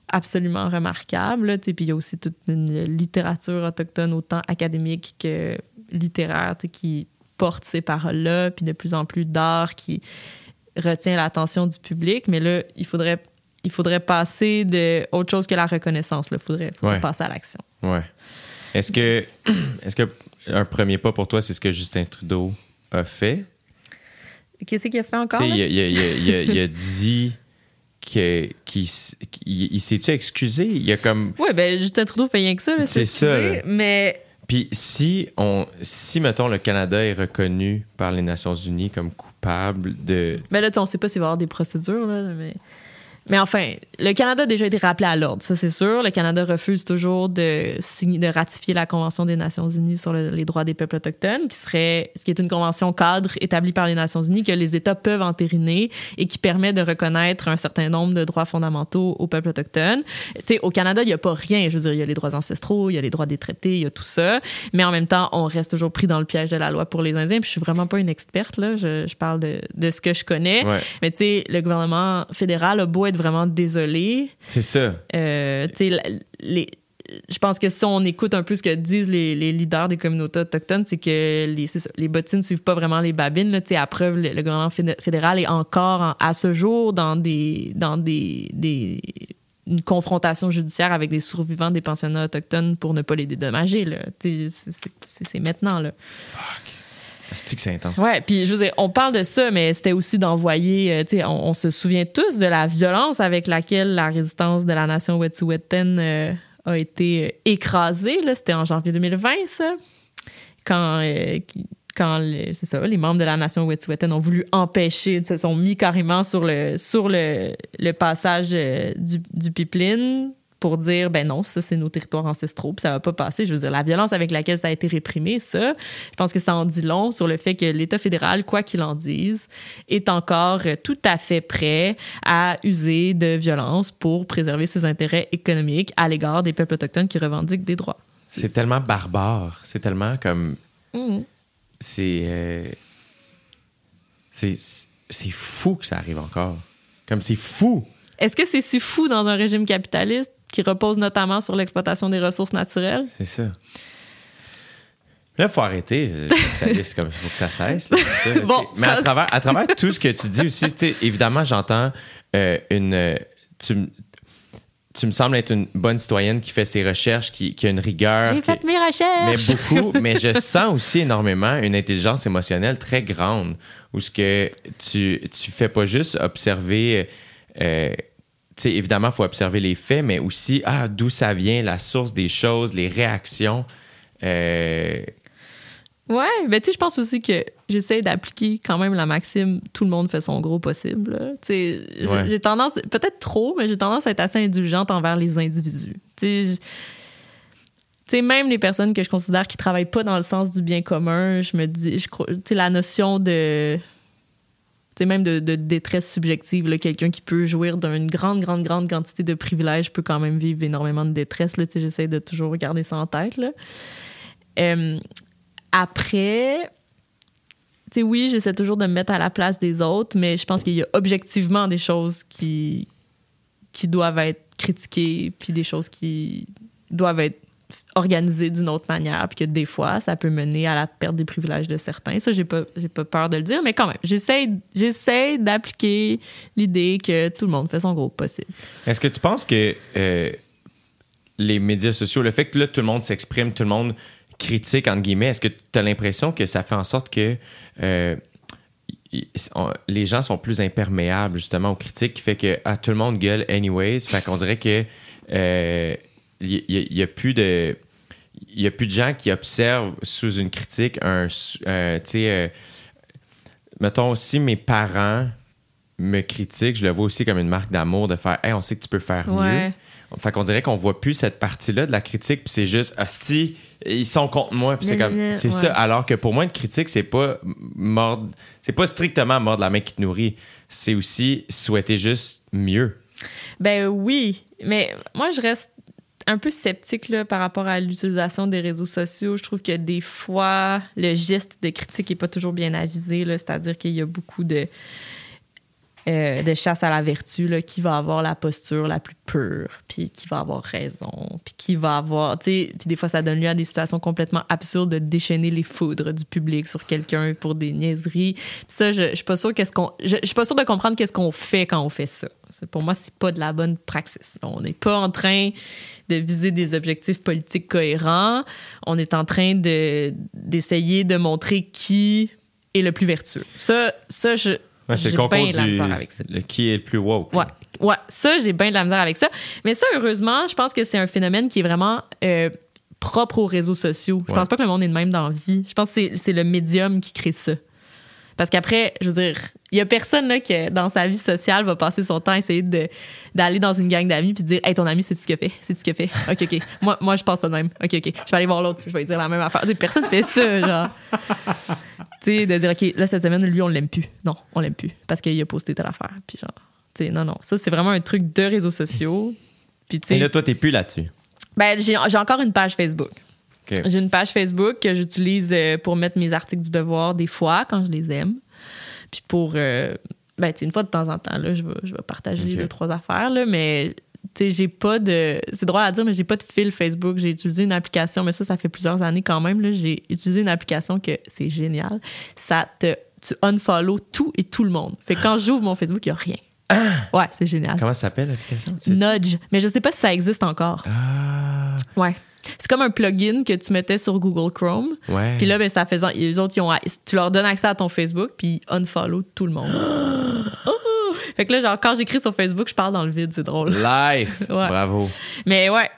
absolument remarquable. Puis il y a aussi toute une littérature autochtone, autant académique que littéraire, qui porte ces paroles-là. Puis de plus en plus d'art qui retient l'attention du public. Mais là, il faudrait il faudrait passer de autre chose que la reconnaissance. Il faudrait, faudrait Ouais. passer à l'action. Ouais. Est-ce que, est-ce que un premier pas pour toi, c'est ce que Justin Trudeau a fait? Qu'est-ce qu'il a fait encore? Il, a- il il il dit qu'il qu'il- il s'est-tu excusé? Il a comme. Oui, ben Justin Trudeau fait rien que ça. C'est ça, là. Mais Puis si on, si mettons le Canada est reconnu par les Nations Unies comme coupable de, Mais là, on sait pas s'il va y avoir des procédures, là, mais... Mais enfin, le Canada a déjà été rappelé à l'ordre, ça c'est sûr. Le Canada refuse toujours de, signer, de ratifier la Convention des Nations Unies sur le- les droits des peuples autochtones, qui serait, ce qui est une convention cadre établie par les Nations Unies que les États peuvent entériner et qui permet de reconnaître un certain nombre de droits fondamentaux aux peuples autochtones. Tu sais, au Canada, il n'y a pas rien. Je veux dire, il y a les droits ancestraux, il y a les droits des traités, il y a tout ça. Mais en même temps, on reste toujours pris dans le piège de la loi pour les Indiens. Puis je suis vraiment pas une experte, là. Je, je parle de, de ce que je connais. ouais, Mais tu sais, le gouvernement fédéral a beau être vraiment désolé. c'est ça. Euh, tu sais, la- les, je pense que si on écoute un peu ce que disent les, les leaders des communautés autochtones, c'est que les, ça, les bottines ne suivent pas vraiment les babines. Là, à preuve, le, le gouvernement fédé- fédéral est encore en- à ce jour dans des dans des, des une confrontation judiciaire avec des survivants des pensionnats autochtones pour ne pas les dédommager. C'est, maintenant. Là. C'est intense. Ouais, puis je veux dire, on parle de ça, mais c'était aussi d'envoyer, euh, on, se souvient tous de la violence avec laquelle la résistance de la nation Wet'suwet'en euh, a été euh, écrasée. Là, c'était en janvier 2020, ça, quand, euh, les membres de la nation Wet'suwet'en ont voulu empêcher, se sont mis carrément sur le passage du, du pipeline pour dire ben non ça c'est nos territoires ancestraux puis ça va pas passer je veux dire la violence avec laquelle ça a été réprimé ça je pense que ça en dit long sur le fait que l'État fédéral, quoi qu'il en dise, est encore tout à fait prêt à user de violence pour préserver ses intérêts économiques à l'égard des peuples autochtones qui revendiquent des droits. C'est tellement barbare. C'est tellement comme. Mhm. C'est. euh, c'est c'est fou que ça arrive encore. Comme c'est fou. Est-ce que c'est si fou dans un régime capitaliste? Qui repose notamment sur l'exploitation des ressources naturelles? C'est ça. Là, il faut arrêter. euh, il faut que ça cesse. là, ça, Bon. Mais à travers, à travers tout ce que tu dis aussi, évidemment, j'entends euh, une. euh, tu, tu me sembles être une bonne citoyenne qui fait ses recherches, qui, qui a une rigueur. J'ai qui- fait mes mais recherches! beaucoup, mais je sens aussi énormément une intelligence émotionnelle très grande où ce que tu, tu fais pas juste observer, euh, évidemment, il faut observer les faits, mais aussi, ah, d'où ça vient, la source des choses, les réactions. Euh, Ouais, mais tu sais, je pense aussi que j'essaie d'appliquer quand même la maxime tout le monde fait son gros possible. Tu sais, j'ai- Ouais. j'ai tendance, peut-être trop, mais j'ai tendance à être assez indulgente envers les individus. Tu sais, je- tu sais, même les personnes que je considère qui travaillent pas dans le sens du bien commun, je me dis, je crois, tu sais, la notion de. Même de, détresse subjective, quelqu'un qui peut jouir d'une grande, grande, grande quantité de privilèges peut quand même vivre énormément de détresse. J'essaie de toujours garder ça en tête. Là. Euh, après, oui, j'essaie toujours de me mettre à la place des autres, mais je pense qu'il y a objectivement des choses qui, qui doivent être critiquées, puis des choses qui doivent être organisées d'une autre manière, puis que des fois, ça peut mener à la perte des privilèges de certains. Ça, j'ai pas, pas peur de le dire, mais quand même, j'essaie, d'appliquer l'idée que tout le monde fait son gros possible. Est-ce que tu penses que euh, les médias sociaux, le fait que là, tout le monde s'exprime, tout le monde critique, entre guillemets, est-ce que tu as l'impression que ça fait en sorte que euh, les gens sont plus imperméables justement aux critiques, qui fait que ah, tout le monde gueule anyways, fait qu'on dirait que euh, il y, y a plus de il y a plus de gens qui observent sous une critique un euh, tu sais euh, mettons aussi mes parents me critiquent, je le vois aussi comme une marque d'amour de faire hey, on sait que tu peux faire Ouais. mieux. Fait qu'on dirait qu'on voit plus cette partie-là de la critique, puis c'est juste, ah, si, ils sont contre moi, puis c'est comme, c'est ouais. ça. Alors que pour moi, une critique, c'est pas mordre, c'est pas strictement mordre la main qui te nourrit. C'est aussi souhaiter juste mieux. Ben oui, mais moi je reste un peu sceptique là, par rapport à l'utilisation des réseaux sociaux. Je trouve que des fois, le geste de critique est pas toujours bien avisé. C'est-à-dire qu'il y a beaucoup de, euh, de chasse à la vertu là, qui va avoir la posture la plus pure, puis qui va avoir raison, puis qui va avoir... Puis des fois, ça donne lieu à des situations complètement absurdes de déchaîner les foudres du public sur quelqu'un pour des niaiseries. Puis ça, je, suis pas sûre suis pas sûre de comprendre qu'est-ce qu'on fait quand on fait ça. Pour moi, c'est pas de la bonne praxis. On n'est pas en train de viser des objectifs politiques cohérents. On est en train de d'essayer de montrer qui est le plus vertueux. Ça, ça je Ouais, c'est le concours bien de la du misère avec ça. le qui est le plus woke. Ouais, ouais, ça j'ai bien de la misère avec ça. Mais ça, heureusement, je pense que c'est un phénomène qui est vraiment euh, propre aux réseaux sociaux. Je Ouais. pense pas que le monde est de même dans la vie. Je pense que c'est- le médium qui crée ça. Parce qu'après, je veux dire, il y a personne là, qui, dans sa vie sociale, va passer son temps à essayer d'aller dans une gang d'amis puis de dire Hey, ton ami, c'est ce qu'il a fait? C'est ce a fait? Ok, ok. Moi, moi, je pense pas de même. Ok, ok. Je vais aller voir l'autre. Je vais lui dire la même affaire. Personne fait ça, genre. Sais, de dire Ok, là, cette semaine, lui, on l'aime plus. Non, on l'aime plus. Parce qu'il a posté telle affaire. Puis genre, tu sais, non, non. Ça, c'est vraiment un truc de réseaux sociaux. Puis, tu Et là, toi, t'es plus là-dessus. ben, j'ai j'ai encore une page Facebook. OK. J'ai une page Facebook que j'utilise euh, pour mettre mes articles du devoir des fois quand je les aime. Puis pour. euh, ben, tu sais, une fois de temps en temps, là, je vais, je vais partager Ok. deux, trois affaires, là, mais j'ai pas de. C'est drôle à dire, mais j'ai pas de fil Facebook. J'ai utilisé une application, mais ça, ça fait plusieurs années quand même. J'ai utilisé une application que c'est génial. Ça te. Tu unfollow tout et tout le monde. Fait que quand j'ouvre mon Facebook, il y a rien. Ouais, c'est génial. Comment ça s'appelle l'application? Nudge. Mais je sais pas si ça existe encore. Ah, Ouais. C'est comme un plugin que tu mettais sur Google Chrome. ouais. Puis là, ben, ça faisant, les autres, ils ont, tu leur donnes accès à ton Facebook, puis ils unfollow tout le monde. Oh! Fait que là, genre, quand j'écris sur Facebook, je parle dans le vide, c'est drôle. Live! Ouais. Bravo. Mais ouais.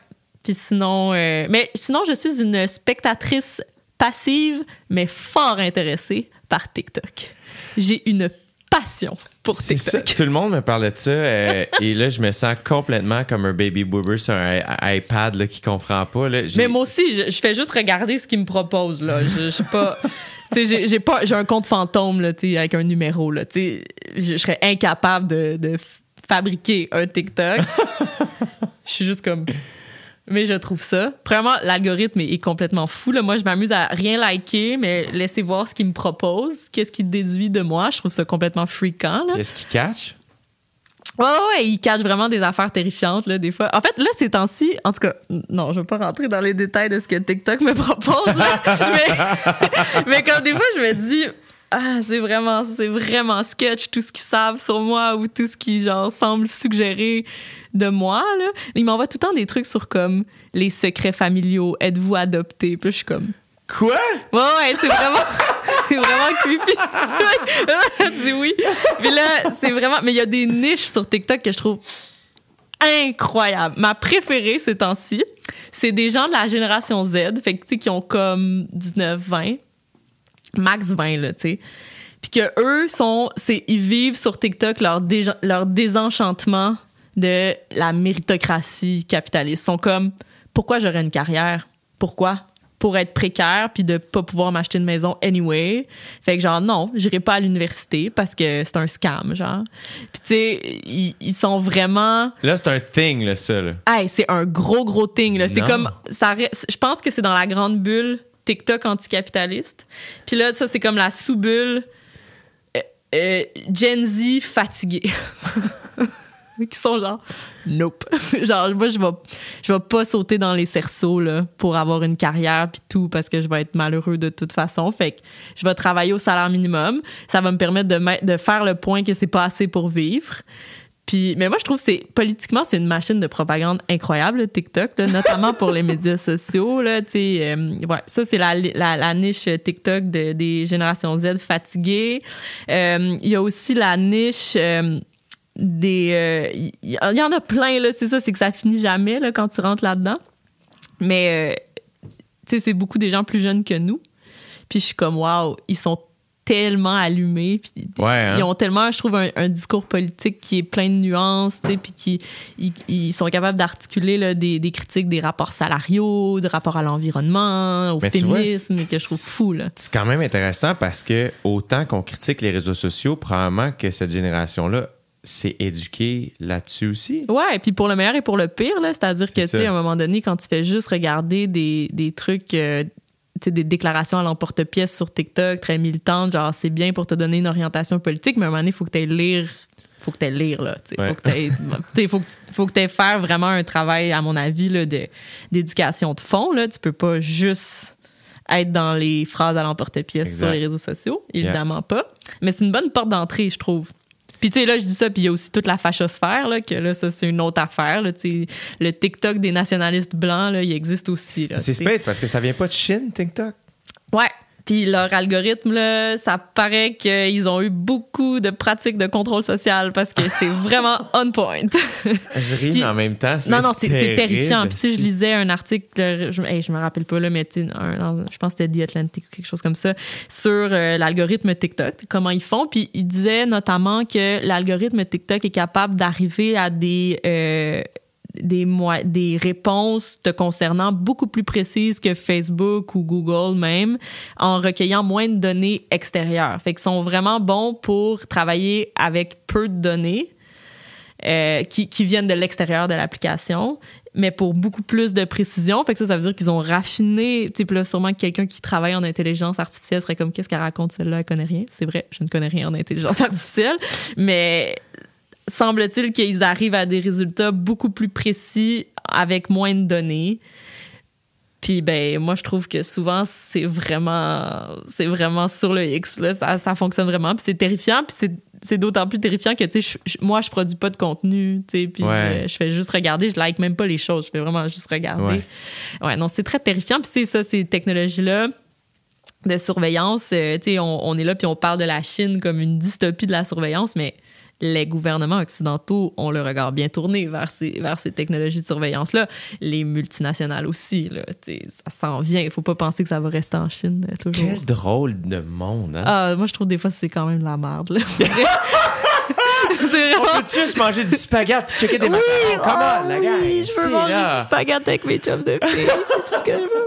Puis sinon, euh, mais sinon, je suis une spectatrice passive, mais fort intéressée par TikTok. J'ai une passion pour. TikTok. Tout le monde me parlait de ça. euh, et là, je me sens complètement comme un baby boomer sur un iPad là, qui comprend pas. Là. Mais moi aussi, je, je fais juste regarder ce qu'ils me proposent là. Je, je suis pas, tu sais, j'ai- j'ai pas, j'ai un compte fantôme là, tu sais, avec un numéro là. Tu sais, je, je serais incapable de, de fabriquer un TikTok. Je suis juste comme. Mais je trouve ça. Premièrement, l'algorithme est, complètement fou. Là. Moi, je m'amuse à rien liker, mais laisser voir ce qu'il me propose, qu'est-ce qu'il déduit de moi. Je trouve ça complètement freakant. Est-ce qu'il catch? Ouais, ouais, il cache vraiment des affaires terrifiantes, là, des fois. En fait, là, ces temps-ci, en tout cas, non, je veux pas rentrer dans les détails de ce que TikTok me propose, là, mais, mais comme des fois, je me dis, ah, c'est vraiment, c'est vraiment sketch, tout ce qu'ils savent sur moi ou tout ce qui, genre, semble suggérer de moi, là. Ils m'envoient tout le temps des trucs sur, comme, les secrets familiaux, êtes-vous adopté? Puis je suis comme, Quoi? Ouais, ouais, c'est vraiment, c'est vraiment creepy. Dis oui. Mais là, c'est vraiment, mais il y a des niches sur TikTok que je trouve incroyables. Ma préférée ces temps-ci, c'est des gens de la génération Z, fait que, tu sais, qui ont comme 19, 20, max 20, là, tu sais. Puis que eux sont, c'est, ils vivent sur TikTok leur, déja- leur désenchantement de la méritocratie capitaliste. Ils sont comme, pourquoi j'aurais une carrière? Pourquoi? Pour être précaire puis de pas pouvoir m'acheter une maison anyway. Fait que genre, non, j'irai pas à l'université parce que c'est un scam, genre. Puis tu sais, ils, ils sont vraiment... Là, c'est un thing, là, ça. Là. Hey, c'est un gros, gros thing. Là. C'est comme. Ça, je pense que c'est dans la grande bulle TikTok anticapitaliste. Puis là, ça, c'est comme la sous-bulle euh, euh, Gen Z fatigué. qui sont genre nope genre moi je vais je vais pas sauter dans les cerceaux là pour avoir une carrière puis tout parce que je vais être malheureux de toute façon fait que je vais travailler au salaire minimum ça va me permettre de de faire le point que c'est pas assez pour vivre puis, mais moi, je trouve que c'est politiquement, c'est une machine de propagande incroyable, le TikTok, là, notamment pour les médias sociaux. Là, euh, ouais, ça, c'est la, la, la niche TikTok de, des générations Z fatiguées. Euh, Il y a aussi la niche euh, des... euh, Il y, en a plein, là, c'est ça, c'est que ça finit jamais là, quand tu rentres là-dedans. Mais, euh, tu sais, c'est beaucoup des gens plus jeunes que nous. Puis je suis comme, waouh, ils sont tellement allumés. Puis Ouais, hein? Ils ont tellement, je trouve, un, un discours politique qui est plein de nuances, puis qui ils, ils sont capables d'articuler là, des, des critiques des rapports salariaux, des rapports à l'environnement, au Mais tu vois, féminisme, que je trouve fou, là. C'est quand même intéressant parce que autant qu'on critique les réseaux sociaux, probablement que cette génération-là s'est éduquée là-dessus aussi. Ouais, puis pour le meilleur et pour le pire, là, c'est-à-dire que, C'est tu sais, à un moment donné, quand tu fais juste regarder des, des trucs, euh, des déclarations à l'emporte-pièce sur TikTok, très militantes, genre, c'est bien pour te donner une orientation politique, mais à un moment donné, il faut que tu ailles lire. Faut que tu lire, là. Sais, Ouais. Faut que faut, faut que faire vraiment un travail, à mon avis, là, de- d'éducation de fond. Là. Tu peux pas juste être dans les phrases à l'emporte-pièce sur les réseaux sociaux. Évidemment pas. Mais c'est une bonne porte d'entrée, je trouve. Puis tu sais, là, je dis ça, puis il y a aussi toute la fachosphère, là, que là, ça, c'est une autre affaire. Là, tu sais. le TikTok des nationalistes blancs, là, il existe aussi. là, C'est space parce que ça vient pas de Chine, TikTok? Ouais. Puis leur algorithme, là, ça paraît qu'ils ont eu beaucoup de pratiques de contrôle social parce que c'est vraiment on point. Je ris, Puis- mais en même temps, c'est non, non, c'est terrifiant. Puis tu sais, je lisais un article, euh, je, hey, je me rappelle pas là, mais tu sais, un- dans- je pense que c'était The Atlantic ou quelque chose comme ça, sur euh, l'algorithme TikTok, comment ils font. Puis il disait notamment que l'algorithme TikTok est capable d'arriver à des euh, des, des réponses te concernant beaucoup plus précises que Facebook ou Google même, en recueillant moins de données extérieures. Fait qu'ils sont vraiment bons pour travailler avec peu de données euh, qui, qui viennent de l'extérieur de l'application, mais pour beaucoup plus de précision. Fait que ça, ça veut dire qu'ils ont raffiné. Tu là, sûrement que quelqu'un qui travaille en intelligence artificielle serait comme qu'est-ce qu'elle raconte celle-là, elle connaît rien. C'est vrai, je ne connais rien en intelligence artificielle, mais semble-t-il qu'ils arrivent à des résultats beaucoup plus précis avec moins de données. Puis ben moi je trouve que souvent c'est vraiment c'est vraiment sur le X là, ça, ça fonctionne vraiment puis c'est terrifiant puis c'est c'est d'autant plus terrifiant que tu sais moi je produis pas de contenu tu sais puis Ouais. je, je fais juste regarder je like même pas les choses je fais vraiment juste regarder Ouais. ouais, non c'est très terrifiant puis c'est ça ces technologies là de surveillance euh, tu sais on, on est là puis on parle de la Chine comme une dystopie de la surveillance mais les gouvernements occidentaux ont le regard bien tourné vers ces, vers ces technologies de surveillance-là. Les multinationales aussi, là, ça s'en vient. Il faut pas penser que ça va rester en Chine euh, toujours. Quel drôle de monde, hein? Ah, moi, je trouve des fois c'est quand même de la merde. Là. c'est On vraiment... peut juste manger du spaghetti et checker des macarons? Come ah on, la oui, gang! je veux manger là. du spaghetti avec mes chums de filles. C'est tout ce que je veux.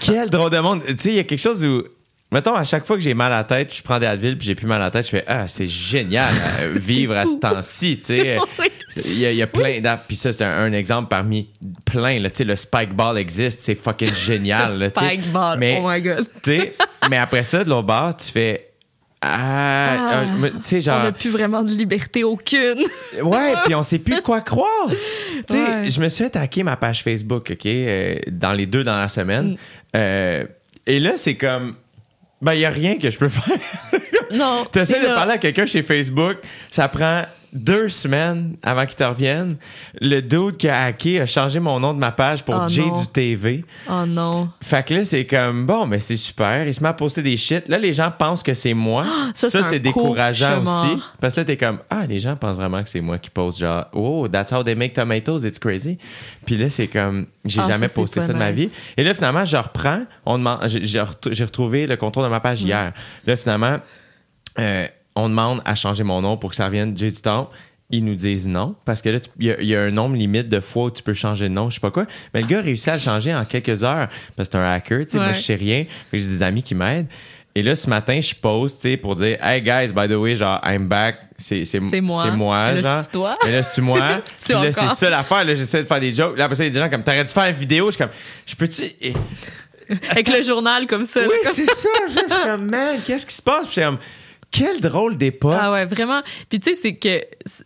Quel drôle de monde. Tu sais, il y a quelque chose où. Mettons, à chaque fois que j'ai mal à la tête, je prends des Advil puis j'ai plus mal à la tête, je fais Ah, c'est génial euh, vivre à ce temps-ci, tu sais. Il y, a, il y a plein d'app. Puis ça, c'est un, un exemple parmi plein. Là, tu sais, le Spike Ball existe, c'est fucking génial. sais. Spike ball. Mais, Oh my God. tu sais, mais après ça, de l'autre bord, tu fais Ah, Ah. euh, tu sais, On genre. n'a plus vraiment de liberté aucune. Ouais, puis on sait plus quoi croire. Tu sais, Ouais. je me suis attaqué ma page Facebook, OK, euh, dans les deux dernières semaines. Mm. Euh, et là, c'est comme. Ben, il n'y a rien que je peux faire. Non. Tu essaies de là- parler à quelqu'un chez Facebook, ça prend deux semaines avant qu'il te revienne. Le dude qui a hacké a changé mon nom de ma page pour Oh J non. du TV. Oh non. Fait que là, c'est comme, bon, mais c'est super. Il se met à poster des shit. Là, les gens pensent que c'est moi. ça, ça, c'est décourageant aussi. Parce que là, t'es comme, ah, les gens pensent vraiment que c'est moi qui poste genre, oh, that's how they make tomatoes, it's crazy. Puis là, c'est comme, j'ai Ah, jamais ça, posté ça de ma vie. Et là, finalement, je reprends. On demande, j'ai- j'ai ret- j'ai retrouvé le contour de ma Mm. page hier. Là, finalement, euh, on demande à changer mon nom pour que ça revienne J du Temple. Ils nous disent non, parce que là, il y, a- il y a un nombre limite de fois où tu peux changer de nom, je sais pas quoi. Mais le gars a réussi à le changer en quelques heures, parce que c'est un hacker, tu sais, moi, je sais rien. J'ai des amis qui m'aident. Et là, ce matin, je poste, tu sais, pour dire, hey guys, by the way, genre, I'm back. C'est c'est- C'est moi. C'est moi, Et là, genre. c'est toi. Et là, c'est moi. Puis là, c'est ça l'affaire. Là, j'essaie de faire des jokes. Là, après ça, il y a des gens comme, t'aurais dû faire une vidéo. Je suis comme, je peux-tu. Avec le journal comme ça. Oui, c'est ça. Je suis comme, man, qu'est-ce qui se passe? Puis je suis comme, quel drôle d'époque. Ah ouais, vraiment. Puis tu sais, c'est que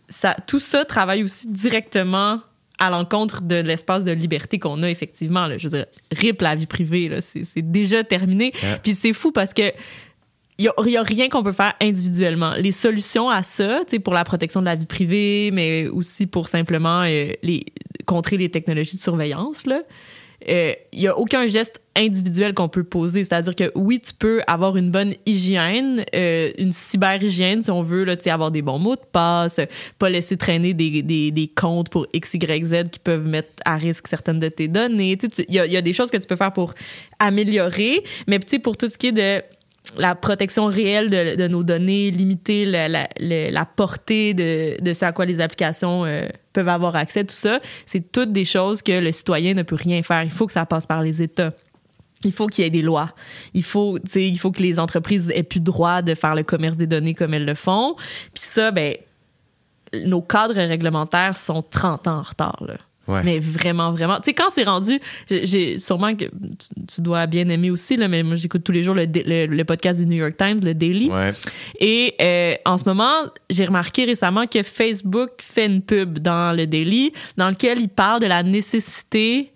ça, tout ça travaille aussi directement à l'encontre de l'espace de liberté qu'on a effectivement. Là. Je veux dire, rip la vie privée, là, c'est, c'est déjà terminé. Ouais. Puis c'est fou parce que il y, a rien qu'on peut faire individuellement. Les solutions à ça, tu sais, pour la protection de la vie privée, mais aussi pour simplement euh, les, contrer les technologies de surveillance, là, euh, il y a aucun geste individuel qu'on peut poser. C'est-à-dire que oui, tu peux avoir une bonne hygiène, euh, une cyber-hygiène, si on veut, là, avoir des bons mots de passe, euh, pas laisser traîner des, des, comptes pour X, Y, Z qui peuvent mettre à risque certaines de tes données. Il y, a, y a des choses que tu peux faire pour améliorer, mais pour tout ce qui est de la protection réelle de, nos données, limiter la, portée de, ce à quoi les applications euh, peuvent avoir accès, tout ça, c'est toutes des choses que le citoyen ne peut rien faire. Il faut que ça passe par les États. Il faut qu'il y ait des lois. Il faut, il faut que les entreprises aient plus droit de faire le commerce des données comme elles le font. Puis ça, ben, nos cadres réglementaires sont 30 ans en retard, là. Ouais. Mais vraiment, vraiment. Tu sais, quand c'est rendu, j'ai- sûrement que tu, tu dois bien aimer aussi, là, mais moi, j'écoute tous les jours le, le, le podcast du New York Times, le Daily. Ouais. Et euh, en ce moment, j'ai remarqué récemment que Facebook fait une pub dans le Daily dans lequel il parle de la nécessité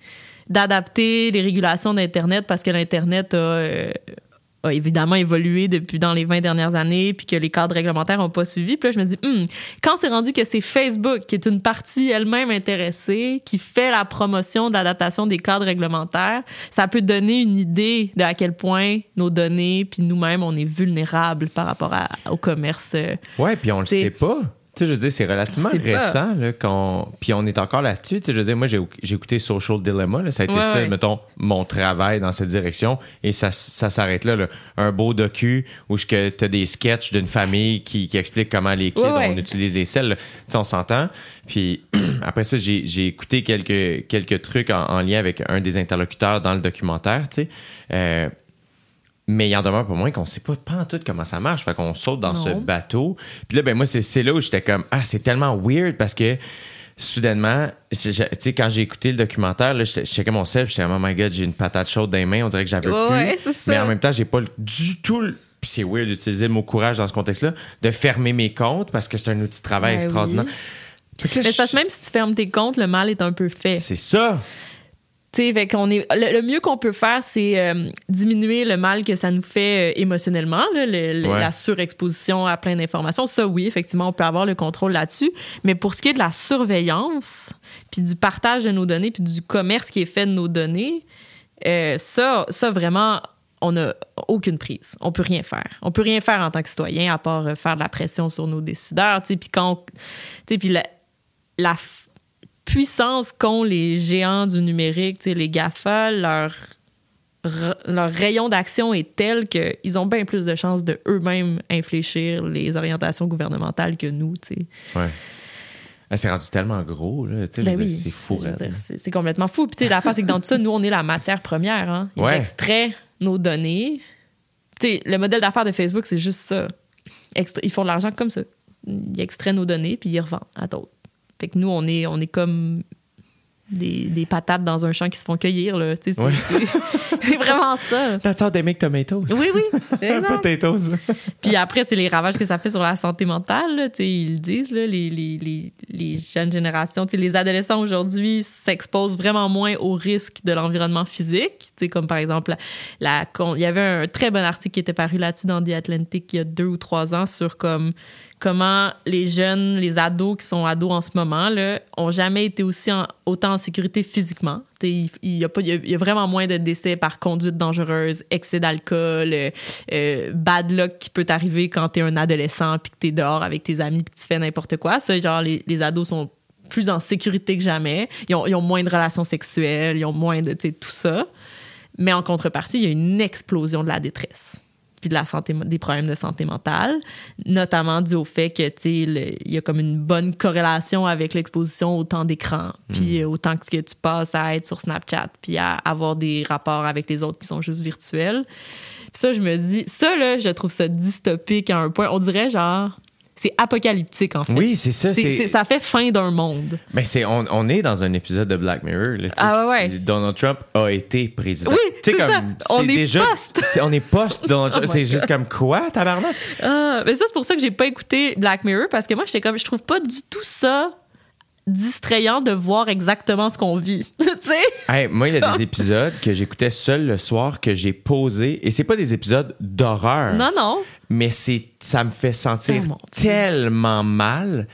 d'adapter les régulations d'Internet parce que l'Internet a, euh, a évidemment évolué depuis dans les 20 dernières années puis que les cadres réglementaires n'ont pas suivi. Puis là, je me dis, Hmm, quand c'est rendu que c'est Facebook qui est une partie elle-même intéressée, qui fait la promotion de l'adaptation des cadres réglementaires, ça peut donner une idée de à quel point nos données puis nous-mêmes, on est vulnérables par rapport à- au commerce. euh, Ouais, puis on le sait pas. Tu sais, je veux dire, c'est relativement récent, là, qu'on... Puis on est encore là-dessus. Tu sais, je veux dire, moi, j'ai, j'ai écouté Social Dilemma, là. Ça a été Ouais, ça, ouais. mettons, mon travail dans cette direction. Et ça, ça s'arrête là, là. Un beau docu où tu as des sketchs d'une famille qui, qui explique comment les kids, Ouais, on utilise les selles. Tu sais, on s'entend. Puis après ça, j'ai, j'ai écouté quelques, quelques trucs en, en lien avec un des interlocuteurs dans le documentaire, tu sais. Euh, mais il en demeure pas moins qu'on sait pas, pas en tout comment ça marche. Fait qu'on saute dans Non. ce bateau. Puis là, ben moi, c'est, c'est là où j'étais comme, ah, c'est tellement weird parce que soudainement, je- tu sais, quand j'ai écouté le documentaire, là, j'étais- je checkais mon self, j'étais oh my god, j'ai une patate chaude dans les mains, on dirait que j'avais Ouais, plus. ouais, c'est ça. Mais en même temps, j'ai pas le- du tout le puis c'est weird d'utiliser le mot courage dans ce contexte-là, de fermer mes comptes parce que c'est un outil de travail Ben extraordinaire. oui. Là, Mais c'est parce que je- même si tu fermes tes comptes, le mal est un peu fait. C'est ça. Tu sais, fait qu'on est, le, le mieux qu'on peut faire, c'est euh, diminuer le mal que ça nous fait euh, émotionnellement, là, le- le- Ouais. la surexposition à plein d'informations. Ça, oui, effectivement, on peut avoir le contrôle là-dessus. Mais pour ce qui est de la surveillance, puis du partage de nos données, puis du commerce qui est fait de nos données, euh, ça, ça vraiment, on n'a aucune prise. On peut rien faire. On peut rien faire en tant que citoyen à part faire de la pression sur nos décideurs. Puis quand, puis la, puissance qu'ont les géants du numérique, les GAFA, leur, rayon d'action est tel qu'ils ont bien plus de chances de eux-mêmes infléchir les orientations gouvernementales que nous. Ouais. Ah, c'est rendu tellement gros, là. Ben oui, c'est fou, C'est complètement fou. Puis l'affaire, c'est que dans tout ça, nous, on est la matière première. Hein. Ils Ouais. extraient nos données. Le modèle d'affaires de Facebook, c'est juste ça. Extra- ils font de l'argent comme ça. Ils extraient nos données, puis ils revendent à d'autres. Fait que nous, on est, on est comme des, des patates dans un champ qui se font cueillir. là. C'est Ouais. vraiment ça. That's how they make tomatoes. Oui, oui. Potatoes. Puis après, c'est les ravages que ça fait sur la santé mentale. là, ils le disent, là, les, les, les, les jeunes générations. Les adolescents aujourd'hui s'exposent vraiment moins aux risques de l'environnement physique. Comme par exemple, la, il y avait un très bon article qui était paru là-dessus dans The Atlantic il y a deux ou trois ans sur comme comment les jeunes, les ados qui sont ados en ce moment, là, ont jamais été aussi en- autant en sécurité physiquement. Il, y a y vraiment moins de décès par conduite dangereuse, excès d'alcool, euh, euh, bad luck qui peut t'arriver quand t'es un adolescent puis que t'es dehors avec tes amis puis tu fais n'importe quoi. Ça, genre, les, ados sont plus en sécurité que jamais. Ils ont, ils ont moins de relations sexuelles, ils ont moins de, tout ça. Mais en contrepartie, il y a une explosion de la détresse puis de la santé, des problèmes de santé mentale, notamment dû au fait que, tu il y a comme une bonne corrélation avec l'exposition au temps d'écran, puis euh, au temps que tu passes à être sur Snapchat, puis à avoir des rapports avec les autres qui sont juste virtuels. Puis ça, je me dis, ça, là, je trouve ça dystopique à un point. On dirait, genre, c'est apocalyptique, en fait. Oui, c'est ça. C'est- ça fait fin d'un monde. Mais c'est, on, on est dans un épisode de Black Mirror. là, Ah ouais, Donald Trump a été président. Oui, c'est ça. On est déjà, post. c'est- on est post Donald Trump. Oh c'est juste comme quoi, tabarnak? Ah, mais ça, c'est pour ça que j'ai pas écouté Black Mirror parce que moi, j'étais comme, je trouve pas du tout ça distrayant de voir exactement ce qu'on vit. tu sais? Hey, moi, il y a des épisodes que j'écoutais seul le soir que j'ai posé. Et c'est pas des épisodes d'horreur. Non, non. Mais c'est, ça me fait sentir Oh tellement mal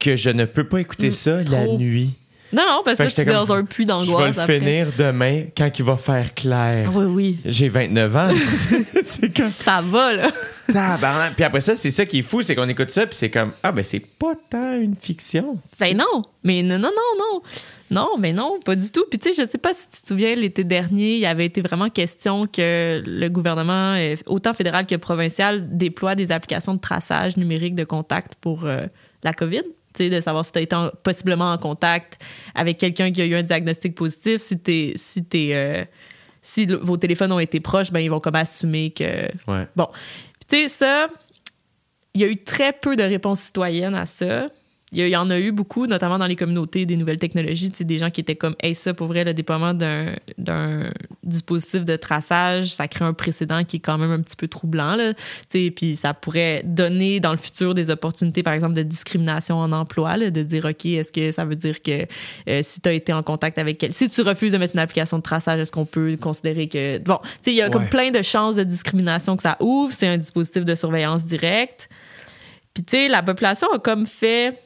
que je ne peux pas écouter ça la Mm, nuit. Non, non, parce Fait que que tu es dans un puits Je vais d'angoisse. le finir demain quand il va faire clair. Oui, oui. J'ai 29 ans. c'est comme Ça va, là. Tabarnak. Puis après ça, c'est ça qui est fou, c'est qu'on écoute ça, puis c'est comme Ah, ben c'est pas tant une fiction. Ben non. Mais non, non, non, non. Non, mais non, pas du tout. Puis tu sais, je sais pas si tu te souviens, l'été dernier, il y avait été vraiment question que le gouvernement, euh, autant fédéral que provincial, déploie des applications de traçage numérique de contact pour euh, la COVID. De savoir si tu as été en- possiblement en contact avec quelqu'un qui a eu un diagnostic positif, si t'es, si t'es, euh, si le- vos téléphones ont été proches, ben ils vont comme assumer que Ouais. Bon. Tu sais, ça, il y a eu très peu de réponses citoyennes à ça. Il y, en a eu beaucoup, notamment dans les communautés des nouvelles technologies, tu sais, des gens qui étaient comme, hey, ça, pour vrai, le déploiement d'un, dispositif de traçage, ça crée un précédent qui est quand même un petit peu troublant, là. Tu sais, puis ça pourrait donner dans le futur des opportunités, par exemple, de discrimination en emploi, là, de dire, OK, est-ce que ça veut dire que euh, si tu as été en contact avec quel... Si tu refuses de mettre une application de traçage, est-ce qu'on peut considérer que... Bon, tu sais, il y a comme plein de chances de discrimination que ça ouvre. C'est un dispositif de surveillance directe. Puis, tu sais, la population a comme fait.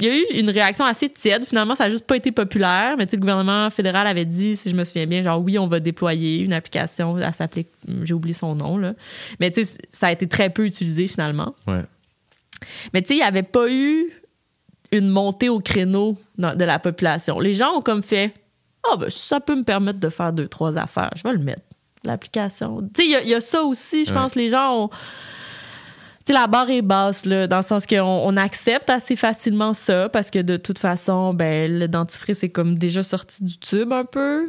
Il y a eu une réaction assez tiède. Finalement, ça n'a juste pas été populaire. Mais le gouvernement fédéral avait dit, si je me souviens bien, genre, oui, on va déployer une application. Elle s'appelait. J'ai oublié son nom, là. Mais ça a été très peu utilisé, finalement. Ouais. Mais tu sais, il n'y avait pas eu une montée au créneau dans- de la population. Les gens ont comme fait Ah, ben, ça peut me permettre de faire deux, trois affaires. Je vais le mettre. L'application. Tu sais, il y a- il y, a ça aussi. Je pense que les gens ont. Tu sais, la barre est basse, là, dans le sens qu'on on accepte assez facilement ça, parce que de toute façon, ben, le dentifrice c'est comme déjà sorti du tube un peu.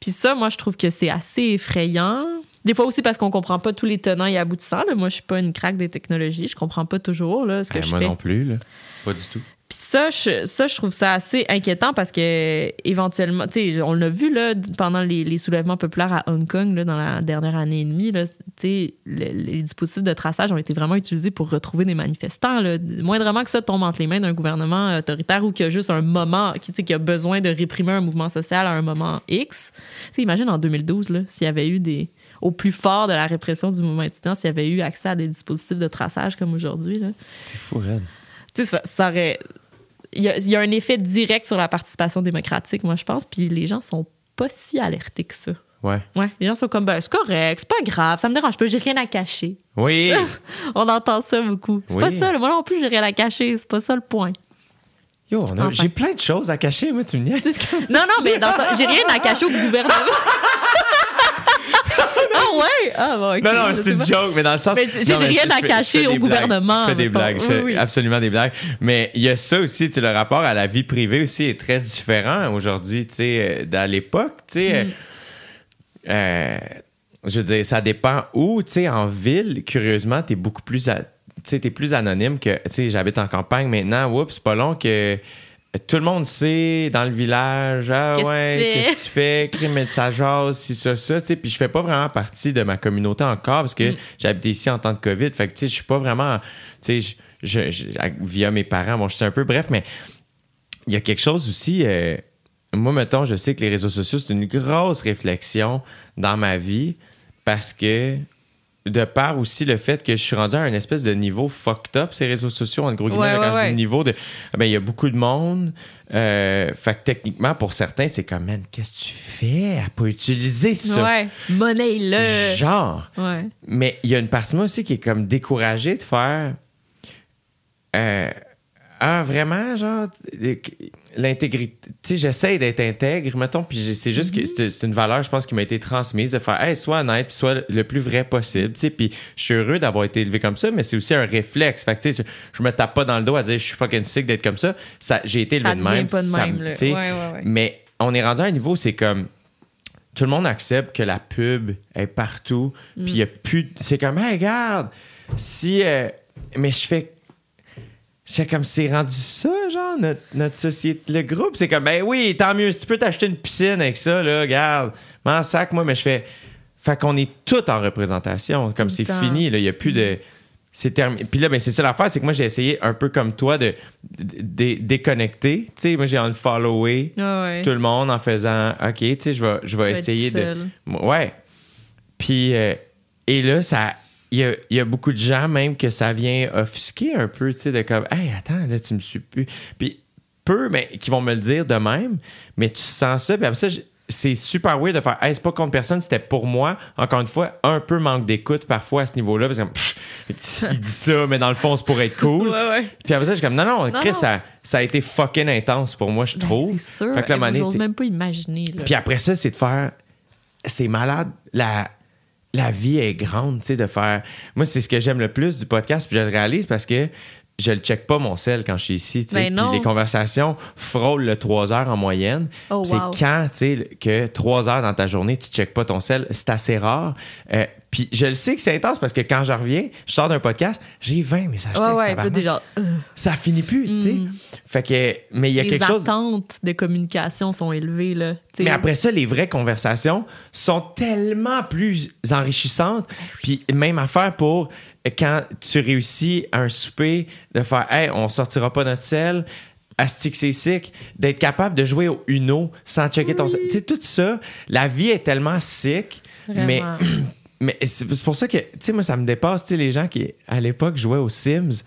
Puis ça, moi, je trouve que c'est assez effrayant. Des fois aussi parce qu'on comprend pas tous les tenants et aboutissants. Là. Moi, je suis pas une craque des technologies. Je comprends pas toujours là, ce que Eh, je moi fais. non plus, là. Pas du tout. Puis ça, je, ça, je trouve ça assez inquiétant parce que éventuellement, tu sais, on l'a vu là pendant les, les soulèvements populaires à Hong Kong là, dans la dernière année et demie, là, tu sais, le- les dispositifs de traçage ont été vraiment utilisés pour retrouver des manifestants. Là. Moindrement que ça tombe entre les mains d'un gouvernement autoritaire ou qu'il y a juste un moment, qui, tu sais, qui a besoin de réprimer un mouvement social à un moment X. Tu sais, imagine en 2012, là, s'il y avait eu des au plus fort de la répression du mouvement étudiant, s'il y avait eu accès à des dispositifs de traçage comme aujourd'hui, là C'est fou, tu sais, ça, ça aurait. Il y, a, il y a un effet direct sur la participation démocratique, moi, je pense. Puis les gens sont pas si alertés que ça. Ouais. Ouais, les gens sont comme, ben, c'est correct, c'est pas grave, ça me dérange pas, j'ai rien à cacher. Oui! On entend ça beaucoup. C'est pas Oui. ça, là, moi non plus, j'ai rien à cacher, c'est pas ça le point. Yo, on a- Enfin. j'ai plein de choses à cacher, moi, tu me niaises. Non, non, mais dans ça, j'ai rien à cacher au gouvernement. ah ouais? Ah bon, ok. Non, non, c'est une pas. joke, mais dans le sens. J'ai rien à cacher je fais au des blagues. gouvernement, Je fais des blagues, je fais oui. absolument des blagues. Mais il y a ça aussi, tu sais, le rapport à la vie privée aussi est très différent aujourd'hui, tu sais, euh, à l'époque, tu sais. Mm. euh, euh, je veux dire, ça dépend où, tu sais, en ville, curieusement, t'es beaucoup plus. Tu sais, t'es plus anonyme que. Tu sais, j'habite en campagne maintenant, oups, c'est pas long que. Tout le monde sait dans le village, ah Qu'est-ce ouais, qu'est-ce que tu fais, crime et ça jase, si ça, ça, tu sais. Puis je fais pas vraiment partie de ma communauté encore parce que j'habite ici en temps de COVID. Fait que, tu sais, je suis pas vraiment, tu sais, je, je- via mes parents, bon, je suis un peu bref, mais il y a quelque chose aussi. euh, moi, mettons, je sais que les réseaux sociaux, c'est une grosse réflexion dans ma vie parce que, de part aussi le fait que je suis rendu à un espèce de niveau fucked up, ces réseaux sociaux, en gros guillemets, Ouais, là, quand ouais, je dis ouais. niveau de. ah ben, il y a beaucoup de monde. Euh, fait que techniquement, pour certains, c'est comme, man, qu'est-ce que tu fais à pas utiliser ça? Ouais, monnaie-le. Genre. Ouais. Mais il y a une partie de moi aussi qui est comme découragée de faire. euh, ah, vraiment, genre, l'intégrité. Tu sais, j'essaie d'être intègre, mettons, puis c'est juste que c'est c'est une valeur, je pense, qui m'a été transmise de faire, hey, sois honnête, puis sois le plus vrai possible, tu sais, puis je suis heureux d'avoir été élevé comme ça, mais c'est aussi un réflexe. Fait que, tu sais, je me tape pas dans le dos à dire, je suis fucking sick d'être comme ça. ça j'ai été élevé Ça de même. pas de ça même, me- là. tu sais, Ouais, ouais, ouais. Mais on est rendu à un niveau, c'est comme tout le monde accepte que la pub est partout, Mm. puis il y a plus. de- C'est comme, hey, regarde, si. euh, mais je fais. Je fais comme c'est rendu ça, genre, notre, notre société. Le groupe, c'est comme, ben oui, tant mieux. Si tu peux t'acheter une piscine avec ça, là, regarde. M'en sac, moi, mais je fais. Fait qu'on est tout en représentation. Comme c'est fini, là. Il n'y a plus de. C'est terminé. Puis là, ben, c'est ça l'affaire, c'est que moi, j'ai essayé un peu comme toi de, de- de- déconnecter. Tu sais, moi, j'ai unfollowé Ouais, ouais. tout le monde en faisant OK, tu sais, je vais, je vais essayer de. Ouais. Puis, euh, et là, ça. Il y a, il y a beaucoup de gens, même, que ça vient offusquer un peu, tu sais, de comme, hey, attends, là, tu me suis plus. Puis, peu, mais qui vont me le dire de même, mais tu sens ça, puis après ça, c'est super weird de faire, hey, c'est pas contre personne, c'était pour moi. Encore une fois, un peu manque d'écoute parfois à ce niveau-là, parce que, pff, il dit ça, mais dans le fond, c'est pour être cool. Ouais, ouais. Puis après ça, je suis comme, non, non, Non, Chris, non. Ça, ça a été fucking intense pour moi, je Ben, trouve. c'est sûr. Fait que c'est- même pas imaginer. Là. puis après ça, c'est de faire. C'est malade. La, la vie est grande, tu sais, de faire. Moi, c'est ce que j'aime le plus du podcast, puis je le réalise parce que je le check pas mon sel quand je suis ici, tu sais. Ben Puis les conversations frôlent le 3 heures en moyenne. Oh, c'est wow. quand, tu sais, que 3 heures dans ta journée, tu checkes pas ton sel. C'est assez rare. Euh, puis je le sais que c'est intense parce que quand je reviens, je sors d'un podcast, j'ai 20 messages ouais, textes, ouais. Tabarnak. déjà, euh, Ça finit plus, tu sais. Fait que, mais il y a les quelque chose. attentes de communication sont élevées. Là. Mais après ça, les vraies conversations sont tellement plus enrichissantes. Puis même affaire pour quand tu réussis un souper, de faire Hey, on sortira pas notre sel. Astic c'est sick, d'être capable de jouer au Uno sans checker ton sel. Tu sais, tout ça, la vie est tellement sick, Vraiment. mais c'est c'est pour ça que, tu sais, moi, ça me dépasse, tu sais, les gens qui, à l'époque, jouaient aux Sims.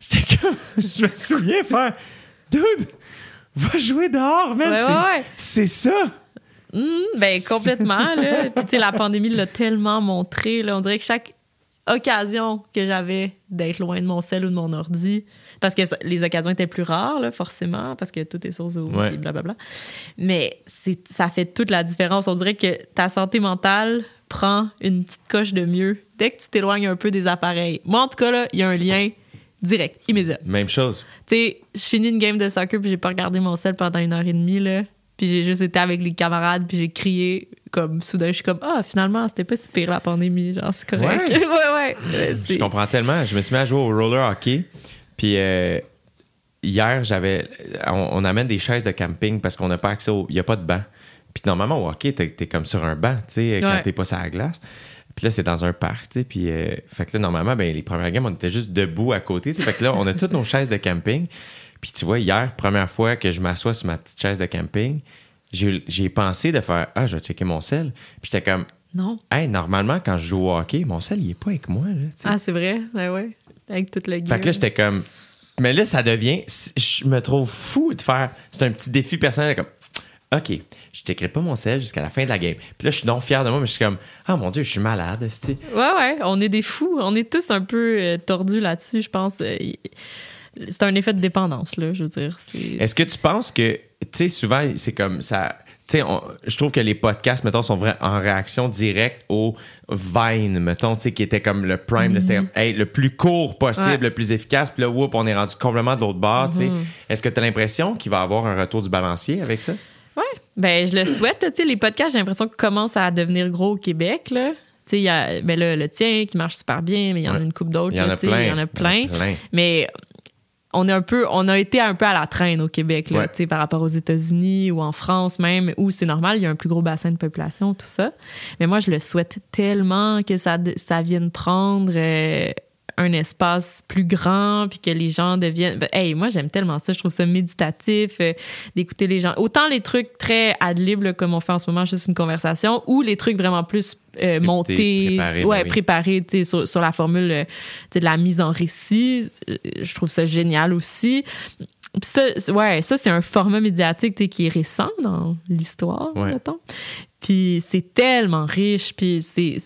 J'étais comme, je me souviens faire, dude, va jouer dehors, man. Ouais, c'est- ouais, ça. Ben, complètement, là. Puis, tu sais, la pandémie l'a tellement montré, là. On dirait que chaque occasion que j'avais d'être loin de mon sel ou de mon ordi, parce que ça- les occasions étaient plus rares, là, forcément, parce que tout est sur Zoom, Ouais. et blablabla. Mais ça fait toute la différence. On dirait que ta santé mentale prend une petite coche de mieux dès que tu t'éloignes un peu des appareils. Moi, en tout cas, il y a un lien direct, immédiat. Même chose. Tu sais, je finis une game de soccer puis j'ai pas regardé mon sel pendant une heure et demie, là. Puis j'ai juste été avec les camarades puis j'ai crié comme soudain, je suis comme ah finalement c'était pas si pire la pandémie, genre c'est correct. Ouais. ouais ouais. Je comprends tellement. Je me suis mis à jouer au roller hockey. Puis, euh, hier, j'avais. On, on amène des chaises de camping parce qu'on n'a pas accès au. Il n'y a pas de banc. Puis normalement, au hockey, t'es, t'es comme sur un banc, tu sais, quand Ouais. t'es pas sur la glace. Puis là, c'est dans un parc, tu sais. Puis, euh, fait que là, normalement, ben, les premières games, on était juste debout à côté, tu sais. Fait que là, on a toutes nos chaises de camping. Puis tu vois, hier, première fois que je m'assois sur ma petite chaise de camping, j'ai, pensé de faire Ah, je vais checker mon sel. Puis j'étais comme Non. Hey, normalement, quand je joue au hockey, mon sel, il est pas avec moi, là. Ah, c'est vrai? Ouais, ouais. Avec toute le Fait que là, j'étais comme. Mais là, ça devient. Je me trouve fou de faire. C'est un petit défi personnel, comme. OK, je t'écris pas mon sel jusqu'à la fin de la game. Puis là, je suis donc fier de moi, mais je suis comme. Ah mon Dieu, je suis malade, esti. Ouais, ouais, on est des fous. On est tous un peu euh, tordus là-dessus, je pense. Euh, C'est un effet de dépendance, là, je veux dire. Est-ce que tu penses que. Tu sais, souvent, c'est comme ça. Tu sais, on- je trouve que les podcasts, mettons, sont vrais en réaction directe au Vine, mettons, tu sais, qui était comme le prime, c'était hey, le plus court possible, Ouais. le plus efficace. Puis là, whoop, on est rendu complètement de l'autre bord, tu sais. Est-ce que tu as l'impression qu'il va y avoir un retour du balancier avec ça? Ouais. Ben, je le souhaite. Tu sais, les podcasts, j'ai l'impression qu'ils commencent à devenir gros au Québec. Là. Tu sais, il y a ben, là, le tien qui marche super bien, mais il y en a une coupe d'autres. Il y en là, a plein. Il y en a plein. Mais on est un peu, on a été un peu à la traîne au Québec, là, Ouais. par rapport aux États-Unis ou en France même, où c'est normal, il y a un plus gros bassin de population, tout ça. Mais moi, je le souhaite tellement que ça, ça vienne prendre euh, un espace plus grand, puis que les gens deviennent. Ben, hey, moi, j'aime tellement ça. Je trouve ça méditatif euh, d'écouter les gens. Autant les trucs très ad lib, comme on fait en ce moment, juste une conversation, ou les trucs vraiment plus euh, préparés, ouais, ben oui. sais, sur, sur la formule euh, de la mise en récit. Euh, Je trouve ça génial aussi. Ça, c'est- ouais, ça, c'est un format médiatique qui est récent dans l'histoire, Ouais. mettons. Puis c'est tellement riche, puis c'est-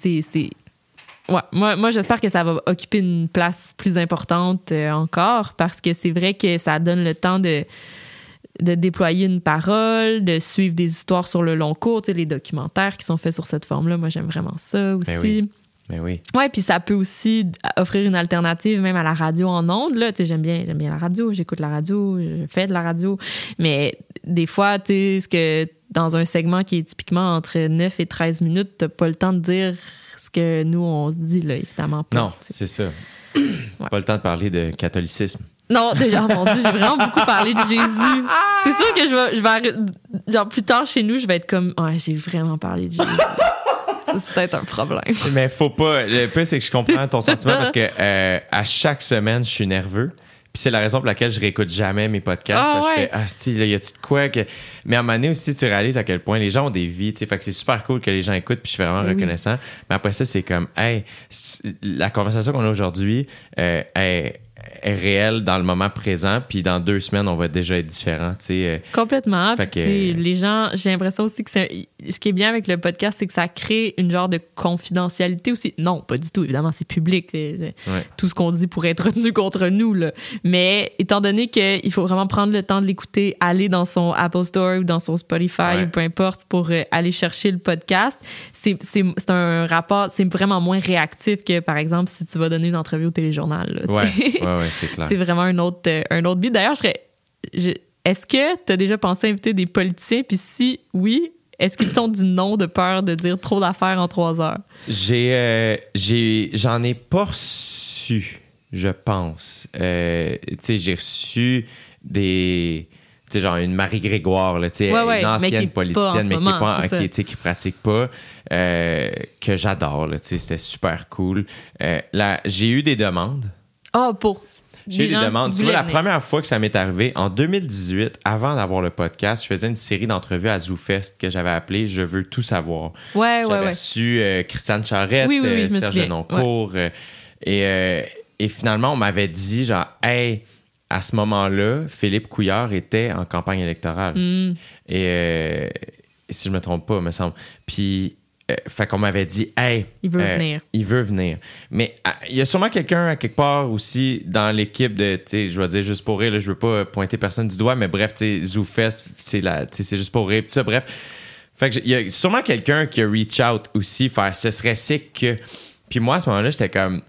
Ouais, moi, moi j'espère que ça va occuper une place plus importante euh, encore parce que c'est vrai que ça donne le temps de, de déployer une parole, de suivre des histoires sur le long cours, tu sais, les documentaires qui sont faits sur cette forme-là. Moi, j'aime vraiment ça aussi. Ben oui. Mais oui. Ouais, puis ça peut aussi offrir une alternative même à la radio en ondes. Là, tu sais, j'aime bien, j'aime bien la radio, j'écoute la radio, je fais de la radio. Mais des fois, tu sais, ce que dans un segment qui est typiquement entre 9 et 13 minutes, t'as pas le temps de dire ce que nous, on se dit, là, évidemment pas. Non, c'est ça. Pas le temps de parler de catholicisme. Non, déjà, mon Dieu, j'ai vraiment beaucoup parlé de Jésus. C'est sûr que je vais, je vais arrêter- genre plus tard chez nous, je vais être comme, ouais, j'ai vraiment parlé de Jésus. Ça, c'est peut-être un problème. Mais faut pas. Le plus, c'est que je comprends ton sentiment parce que euh, à chaque semaine, je suis nerveux. Puis c'est la raison pour laquelle je réécoute jamais mes podcasts. Ah parce que je fais, ah, si, là, y a-tu de quoi que. Mais à un moment donné aussi, tu réalises à quel point les gens ont des vies, tu sais. Fait que c'est super cool que les gens écoutent, puis je suis vraiment Ben oui. reconnaissant. Mais après ça, c'est comme, hey, la conversation qu'on a aujourd'hui euh, est, est réelle dans le moment présent, puis dans deux semaines, on va déjà être différent, tu sais. euh, Complètement. Fait Puis, que- les gens, j'ai l'impression aussi que c'est, ce qui est bien avec le podcast, c'est que ça crée une genre de confidentialité aussi. Non, pas du tout. Évidemment, c'est public. C'est- c'est- Ouais. Tout ce qu'on dit pourrait être retenu contre nous. Là. Mais étant donné qu'il faut vraiment prendre le temps de l'écouter, aller dans son Apple Store ou dans son Spotify Ouais. ou peu importe pour euh, aller chercher le podcast, c'est, c'est, c'est un rapport, c'est vraiment moins réactif que, par exemple, si tu vas donner une entrevue au téléjournal. là, tu Ouais, sais. ouais, ouais, c'est clair. C'est vraiment un autre, euh, un autre beat. D'ailleurs, je serais- je- est-ce que tu as déjà pensé à inviter des politiciens? Puis si oui, est-ce qu'ils t'ont dit non de peur de dire trop d'affaires en trois heures? J'ai, euh, j'ai, j'en ai pas reçu, je pense. Euh, tu sais, j'ai reçu des, tu sais, genre une Marie Grégoire, là, tu sais, Ouais, ouais, une ancienne politicienne, mais qui est pas, qui, qui pratique pas, euh, que j'adore, là, tu sais, c'était super cool. Là, j'ai eu des demandes. Ah, pour. J'ai des demandes. Tu vois, la venir. première fois que ça m'est arrivé, en 2018, avant d'avoir le podcast, je faisais une série d'entrevues à ZooFest que j'avais appelée Je veux tout savoir. Ouais, J'avais ouais. reçu euh, Christiane Charrette, Oui, oui, oui, euh, Serge. Denoncourt. euh, et, euh, et finalement, on m'avait dit, genre, hey, à ce moment-là, Philippe Couillard était en campagne électorale. Hmm. Et si je me trompe pas, me semble. Puis, euh, fait qu'on m'avait dit, hey, Il veut euh, venir. il veut venir. Mais ah, il y a sûrement quelqu'un à quelque part aussi dans l'équipe de, tu sais, je vais dire juste pour rire, là, je veux pas pointer personne du doigt, mais bref, tu sais, ZooFest, c'est juste pour rire, pis ça, bref. Fait que il y a sûrement quelqu'un qui a reach out aussi, faire ce serait sick que. Puis moi, à ce moment-là, j'étais comme.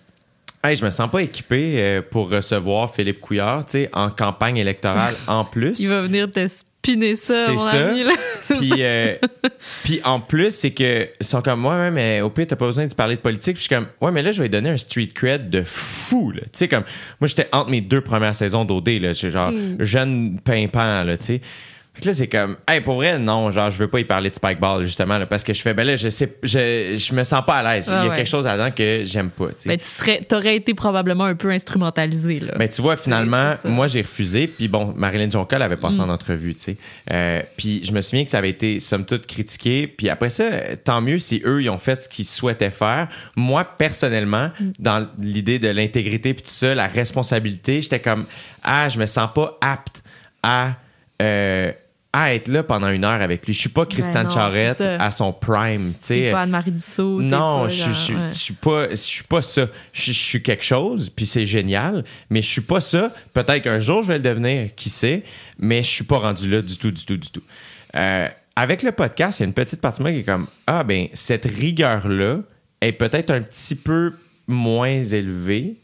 Hey, je me sens pas équipé euh, pour recevoir Philippe Couillard, tu sais, en campagne électorale en plus. Il va venir te piner ça, C'est mon ça. ami. Là. Puis, euh, puis en plus, c'est que ils sont comme moi, ouais, mais au pire, t'as pas besoin de parler de politique. Puis je suis comme, ouais, mais là, je vais lui donner un street cred de fou. là. Tu sais, comme, moi, j'étais entre mes deux premières saisons d'OD, là. J'étais genre jeune pimpant, là, tu sais. Que là, c'est comme, hey, pour vrai, non, genre, je veux pas y parler de Spike Ball, justement, là, parce que je fais, ben là, je sais, je, je me sens pas à l'aise. Il y a Ouais, ouais. quelque chose là-dedans que j'aime pas, tu sais. Ben, tu serais, t'aurais été probablement un peu instrumentalisé, là. Mais tu vois, finalement. Mm. moi, j'ai refusé. Puis bon, Marilyn Jonca l'avait passé en entrevue, tu sais. Euh, puis je me souviens que ça avait été, somme toute, critiqué. Puis après ça, tant mieux si eux, ils ont fait ce qu'ils souhaitaient faire. Moi, personnellement, Mm. dans l'idée de l'intégrité puis tout ça, la responsabilité, j'étais comme, ah, je me sens pas apte à... euh, à être là pendant une heure avec lui. Je suis pas Christiane Ben non, ça. à son prime, tu sais. pas Anne-Marie Dussault. Non, je, genre- je, je- ouais. je suis pas, je suis pas ça. Je, je suis quelque chose, puis c'est génial, mais je suis pas ça. Peut-être qu'un jour je vais le devenir, qui sait, mais je suis pas rendu là du tout, du tout, du tout. Euh, avec le podcast, il y a une petite partie de moi qui est comme ah ben cette rigueur là est peut-être un petit peu moins élevée.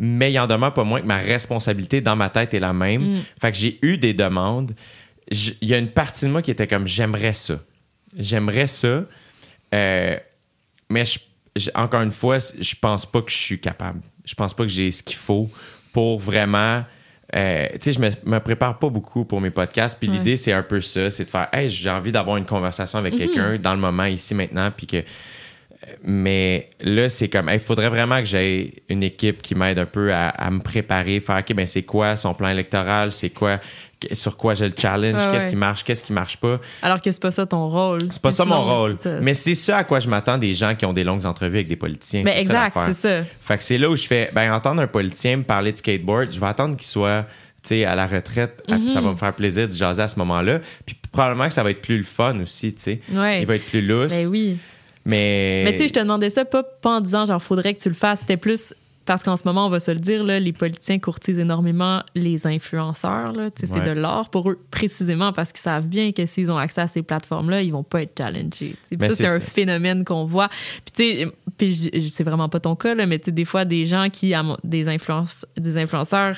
Mais il en demeure pas moins que ma responsabilité dans ma tête est la même. Fait que j'ai eu des demandes. Il y a une partie de moi qui était comme j'aimerais ça. J'aimerais ça. Euh, mais je- je- encore une fois, je pense pas que je suis capable. Je pense pas que j'ai ce qu'il faut pour vraiment. euh, tu sais, je me, me prépare pas beaucoup pour mes podcasts. Puis Ouais. l'idée, c'est un peu ça c'est de faire, hey, j'ai envie d'avoir une conversation avec quelqu'un dans le moment, ici, maintenant. Puis que. Mais là, c'est comme, il faudrait vraiment que j'ai une équipe qui m'aide un peu à, à me préparer, faire, OK, ben c'est quoi son plan électoral, c'est quoi, sur quoi j'ai le challenge, Ah qu'est-ce qui marche, qu'est-ce qui marche pas? Alors que c'est pas ça ton rôle. C'est pas ça mon rôle. Mais c'est ça à quoi je m'attends des gens qui ont des longues entrevues avec des politiciens. Ça exact, c'est ça. Fait que c'est là où je fais, ben, entendre un politicien me parler de skateboard, je vais attendre qu'il soit, tu sais, à la retraite. Mhm. Ça va me faire plaisir de jaser à ce moment-là. Puis probablement que ça va être plus le fun aussi, tu sais. Ouais. Il va être plus lousse. Ben oui. Mais. Mais tu sais, je te demandais ça pas, pas en disant genre faudrait que tu le fasses. C'était plus parce qu'en ce moment, on va se le dire, là, les politiciens courtisent énormément les influenceurs. Ouais. C'est de l'or pour eux, précisément parce qu'ils savent bien que s'ils ont accès à ces plateformes-là, ils vont pas être challengés. Ben, ça, c'est un phénomène qu'on voit. Puis tu sais, puis c'est vraiment pas ton cas, là, mais tu sais, des fois, des gens qui, des, influence- des influenceurs,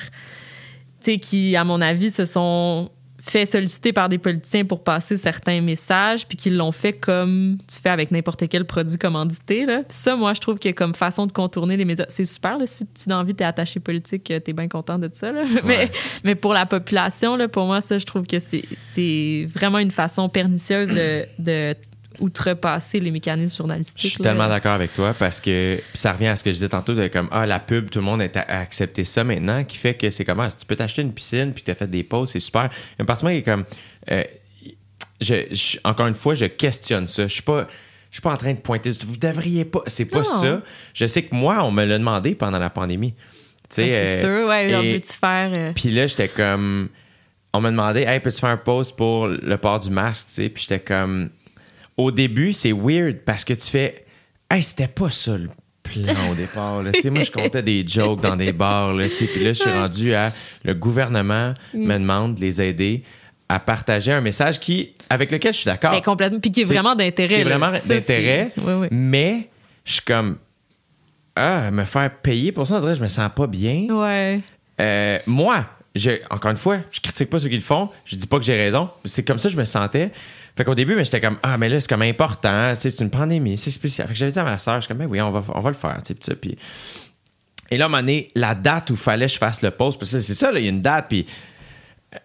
tu sais, qui, à mon avis, se sont fait solliciter par des politiciens pour passer certains messages, puis qu'ils l'ont fait comme tu fais avec n'importe quel produit commandité. Là. Puis ça, moi, je trouve que comme façon de contourner les médias, c'est super. Là, si tu as envie, t'es attaché politique, euh, t'es bien content de ça. Là. Mais, mais pour la population, là, pour moi, ça, je trouve que c'est c'est vraiment une façon pernicieuse de, de outrepasser les mécanismes journalistiques. Je suis là. tellement d'accord avec toi parce que ça revient à ce que je disais tantôt de comme ah la pub tout le monde a a accepté ça maintenant qui fait que c'est comment si tu peux t'acheter une piscine puis tu as fait des pauses c'est super moi qui est comme euh, je, je- encore une fois je questionne ça je suis pas je suis pas en train de pointer vous devriez pas c'est pas ça je sais que moi on me l'a demandé pendant la pandémie tu sais Ouais, c'est euh, sûr, ouais. et- veux-tu faire. euh, puis là, j'étais comme. On m'a demandé, hey, peux-tu faire un post pour le port du masque, tu sais? Puis j'étais comme. Au début, c'est weird parce que tu fais, hey, c'était pas ça le plan au départ, là. Moi, je comptais des jokes dans des bars, là. Puis là, je suis rendu à. Le gouvernement Mm. me demande de les aider à partager un message qui, avec lequel je suis d'accord. ben, complètement. Puis qui est vraiment d'intérêt. qui est vraiment d'intérêt. Mais je suis comme. Ah, me faire payer pour ça, on dirait que je me sens pas bien. Ouais. Euh, moi, je, encore une fois, je critique pas ceux qui le font. Je dis pas que j'ai raison. C'est comme ça que je me sentais. Fait qu'au début, mais j'étais comme ah mais là c'est comme important, c'est une pandémie, c'est spécial. Fait que j'avais dit à ma soeur, je suis comme ben oui, on va, on va le faire, tu sais, puis et là, à un moment donné, la date où fallait que je fasse le post, parce que c'est ça, il y a une date, puis euh,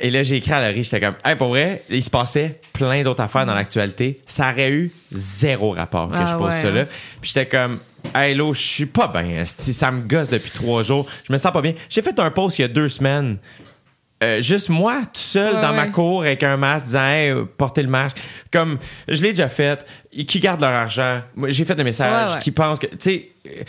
et là, j'ai écrit à Laurie, j'étais comme, hey, pour vrai, il se passait plein d'autres affaires dans l'actualité. Ça aurait eu zéro rapport que Ah je pose ouais, ça là. hein. Puis j'étais comme, hey, là, je suis pas bien. Ça me gosse depuis trois jours. Je me sens pas bien. J'ai fait un post il y a deux semaines. Euh, juste moi, tout seul Ouais, dans ma cour avec un masque, disant hey, portez le masque. Comme je l'ai déjà fait, qui gardent leur argent? Moi, j'ai fait des messages Ouais, ouais. qui pensent que, tu sais, euh,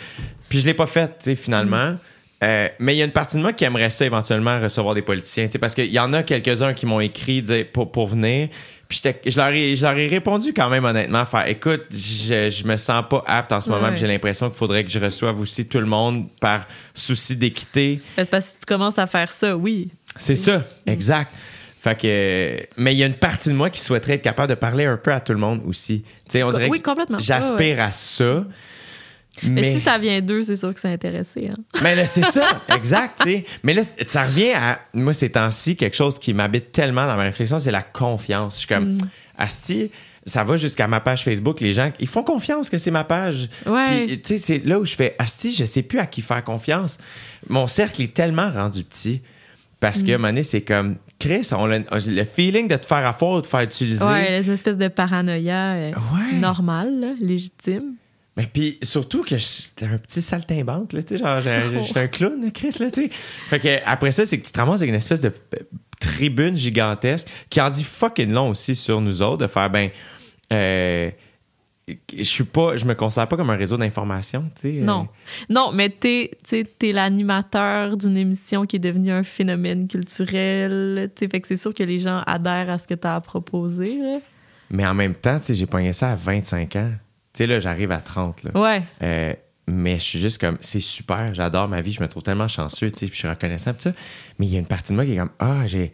puis je l'ai pas fait, tu sais, finalement. Mm. Euh, mais il y a une partie de moi qui aimerait ça éventuellement recevoir des politiciens, tu sais, parce qu'il y en a quelques-uns qui m'ont écrit dire, pour, pour venir. Puis je leur, ai, je leur ai répondu quand même honnêtement, faire écoute, je, je me sens pas apte en ce moment, Ouais. j'ai l'impression qu'il faudrait que je reçoive aussi tout le monde par souci d'équité. C'est parce que si tu commences à faire ça, oui. C'est ça, exact. Fait que, mais il y a une partie de moi qui souhaiterait être capable de parler un peu à tout le monde aussi. Tu sais, on dirait Oui, complètement. J'aspire à ça. Mais, Mais, si ça vient d'eux, c'est sûr que c'est intéressé. Hein. mais là, c'est ça, exact, tu sais. Mais là, ça revient à, moi, ces temps-ci, quelque chose qui m'habite tellement dans ma réflexion, c'est la confiance. Je suis comme, Mm. Asti, ça va jusqu'à ma page Facebook, les gens, ils font confiance que c'est ma page. Ouais. Puis, tu sais, c'est là où je fais, Asti, je sais plus à qui faire confiance. Mon cercle est tellement rendu petit. Parce Mm. que, à un moment donné, c'est comme, Chris, on a, le feeling de te faire à ou de te faire utiliser. Ouais, une espèce de paranoïa euh, Ouais. normale, là, légitime. Mais puis surtout que j'étais un petit saltimbanque, là, tu sais, genre, Oh. j'étais un clown, là, Chris, là, tu sais. Fait que après ça, c'est que tu te ramasses avec une espèce de euh, tribune gigantesque qui en dit fucking long aussi sur nous autres, de faire, ben, euh, je suis pas, je me considère pas comme un réseau d'information, tu sais. euh. Non. Non, mais t'es, t'es l'animateur d'une émission qui est devenue un phénomène culturel. tu sais, Fait que c'est sûr que les gens adhèrent à ce que tu as à proposer. là. Mais en même temps, tu sais, j'ai pogné ça à 25 ans. Tu sais, là, j'arrive à 30, là. Ouais. Euh, mais je suis juste comme, c'est super, j'adore ma vie, je me trouve tellement chanceux, tu sais, je suis reconnaissant, pis ça. Mais il y a une partie de moi qui est comme, ah. J'ai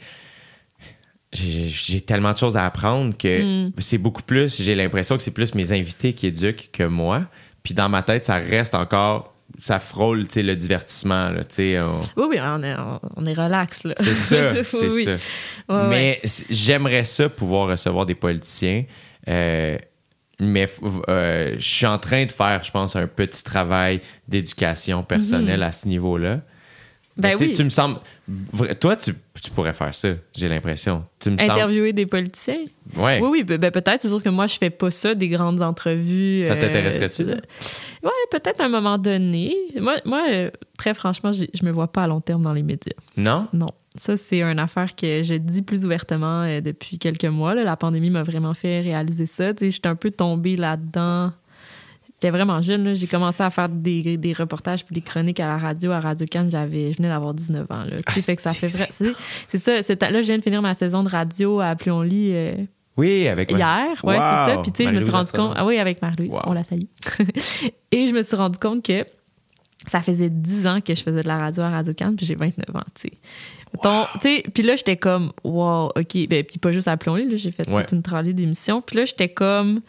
j'ai tellement de choses à apprendre que Mm. c'est beaucoup plus, j'ai l'impression que c'est plus mes invités qui éduquent que moi. Puis dans ma tête, ça reste encore, ça frôle, tu sais, le divertissement, là, tu sais. on- Oui, oui, on est, on, on est relax, là. C'est ça, c'est Oui, ça. Ouais, mais j'aimerais ça pouvoir recevoir des politiciens. euh, mais euh, je suis en train de faire, je pense, un petit travail d'éducation personnelle à ce niveau-là. Ben oui. Tu me sembles. Toi, tu, tu pourrais faire ça, j'ai l'impression. Tu me sembles. Interviewer des politiciens? Ouais. Oui, oui, ben, ben, peut-être. C'est sûr que moi, je fais pas ça, des grandes entrevues. Ça euh, t'intéresserait-tu, ça? Ouais, peut-être à un moment donné. Moi, moi euh, très franchement, je me vois pas à long terme dans les médias. Non? Non. Ça, c'est une affaire que je dis plus ouvertement euh, depuis quelques mois. là. La pandémie m'a vraiment fait réaliser ça. Sais, J'étais un peu tombée là-dedans. J'étais vraiment jeune. J'ai commencé à faire des, des reportages puis des chroniques à la radio, à Radio. J'avais, je venais d'avoir 19 ans. Là. Tu sais, Ah, que ça c'est- fait vrai. C'est ça. Là, je viens de finir ma saison de radio à Pluon-Lit euh, Oui, avec ma- hier. Ouais, Wow! c'est ça. Puis, tu sais, je me suis rendu compte. Ah oui, avec Marie-Louise. Wow. On la salue. Et je me suis rendu compte que ça faisait 10 ans que je faisais de la radio à Radio Cannes, puis j'ai 29 ans, tu sais. Mettons, tu sais, Puis là, j'étais comme, wow, OK. Ben, puis pas juste à là, j'ai fait Ouais. toute une tralée d'émissions. Puis là, j'étais comme,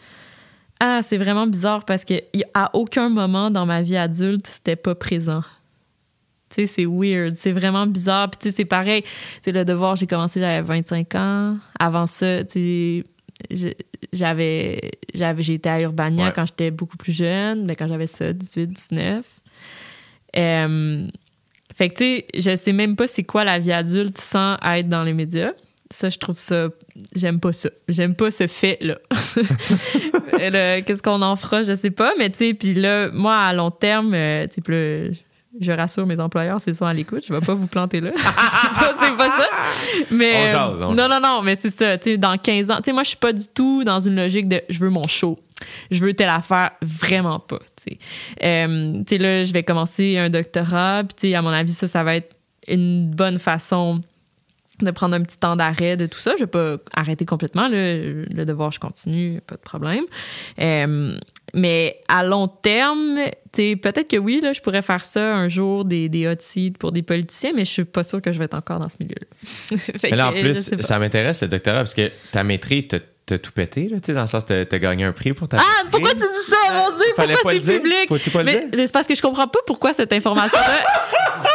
ah, c'est vraiment bizarre parce que à aucun moment dans ma vie adulte, c'était pas présent. Tu sais, c'est weird, c'est vraiment bizarre. Puis tu sais, c'est pareil. Tu sais, le devoir, j'ai commencé, j'avais 25 ans. Avant ça, tu j'avais, j'avais, été à Urbania Ouais. quand j'étais beaucoup plus jeune, mais quand j'avais ça, 18, 19. Euh, fait que, tu sais, je sais même pas c'est quoi la vie adulte sans être dans les médias. Ça, je trouve ça. J'aime pas ça. J'aime pas ce fait-là. Le- Qu'est-ce qu'on en fera, je sais pas. Mais, tu sais, puis là, moi, à long terme, euh, tu sais, là, je rassure mes employeurs, c'est ça à l'écoute. Je vais pas vous planter là. c'est pas, c'est pas ça. Mais, On euh, jase, on non, non, non, mais c'est ça. Tu sais, dans 15 ans, tu sais, moi, je suis pas du tout dans une logique de je veux mon show. Je veux telle affaire, vraiment pas. Tu sais, Euh, tu sais, là, je vais commencer un doctorat, puis tu sais, à mon avis, ça, ça va être une bonne façon de prendre un petit temps d'arrêt de tout ça. Je vais pas arrêter complètement. là. Le devoir, je continue, pas de problème. Euh, mais à long terme, peut-être que oui, là, je pourrais faire ça un jour, des, des hot seats pour des politiciens, mais je suis pas sûre que je vais être encore dans ce milieu-là. Mais là, en plus, ça m'intéresse le doctorat parce que ta maîtrise, t'as tout pété, là, tu sais, dans le sens que t'as- t'as gagné un prix pour ta Ah, pourquoi tu dis ça, mon Dieu? Fallait Pourquoi pas c'est le public? Faut-tu pas le mais, dire? mais c'est parce que je comprends pas pourquoi cette information-là.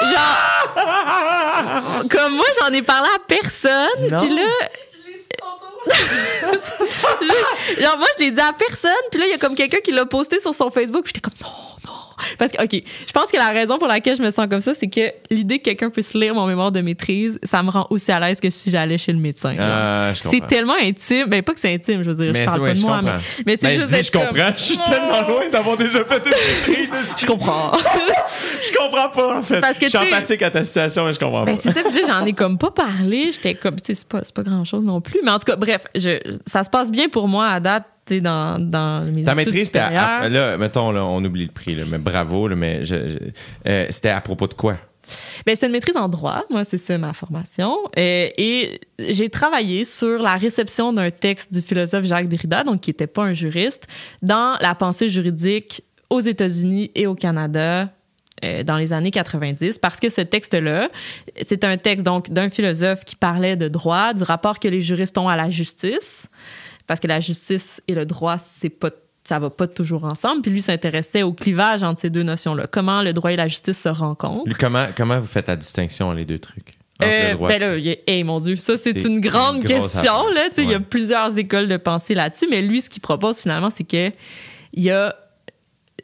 genre, comme moi, j'en ai parlé à personne, Non. puis là. genre, moi, je l'ai dit à personne, puis là, il y a comme quelqu'un qui l'a posté sur son Facebook, puis j'étais comme non. Parce que, OK, je pense que la raison pour laquelle je me sens comme ça, c'est que l'idée que quelqu'un puisse lire mon mémoire de maîtrise, ça me rend aussi à l'aise que si j'allais chez le médecin. Ah, c'est tellement intime. Ben, pas que c'est intime, je veux dire, Mais je parle pas de moi, mais, comprends. mais c'est Ben, juste je dis, je comprends. comme- Je suis tellement loin d'avoir déjà fait une maîtrise. Je comprends. Je comprends pas, en fait. Parce que je suis empathique à ta situation, mais je comprends Ben, pas. c'est ça, puis là, j'en ai comme pas parlé. J'étais comme, tu sais, c'est pas, grand chose non plus. Mais en tout cas, bref, je, ça se passe bien pour moi à date, dans, dans mes Ta maîtrise, c'était à- là, mettons, là, on oublie le prix, là, mais bravo, là, mais je- je- euh, c'était à propos de quoi? Ben, c'est une maîtrise en droit. Moi, c'est ça ma formation. Euh, et j'ai travaillé sur la réception d'un texte du philosophe Jacques Derrida, donc qui était pas un juriste, dans la pensée juridique aux États-Unis et au Canada euh, dans les années 90 parce que ce texte-là, c'est un texte donc d'un philosophe qui parlait de droit, du rapport que les juristes ont à la justice parce que la justice et le droit c'est pas ça va pas toujours ensemble. Puis lui s'intéressait au clivage entre ces deux notions-là. Comment le droit et la justice se rencontrent. Comment, comment vous faites la distinction, les deux trucs? Euh, ben là, il y a- hey, mon Dieu, ça c'est une grande une question là. Il y a plusieurs écoles de pensée là-dessus, mais lui, ce qu'il propose finalement, c'est que il y a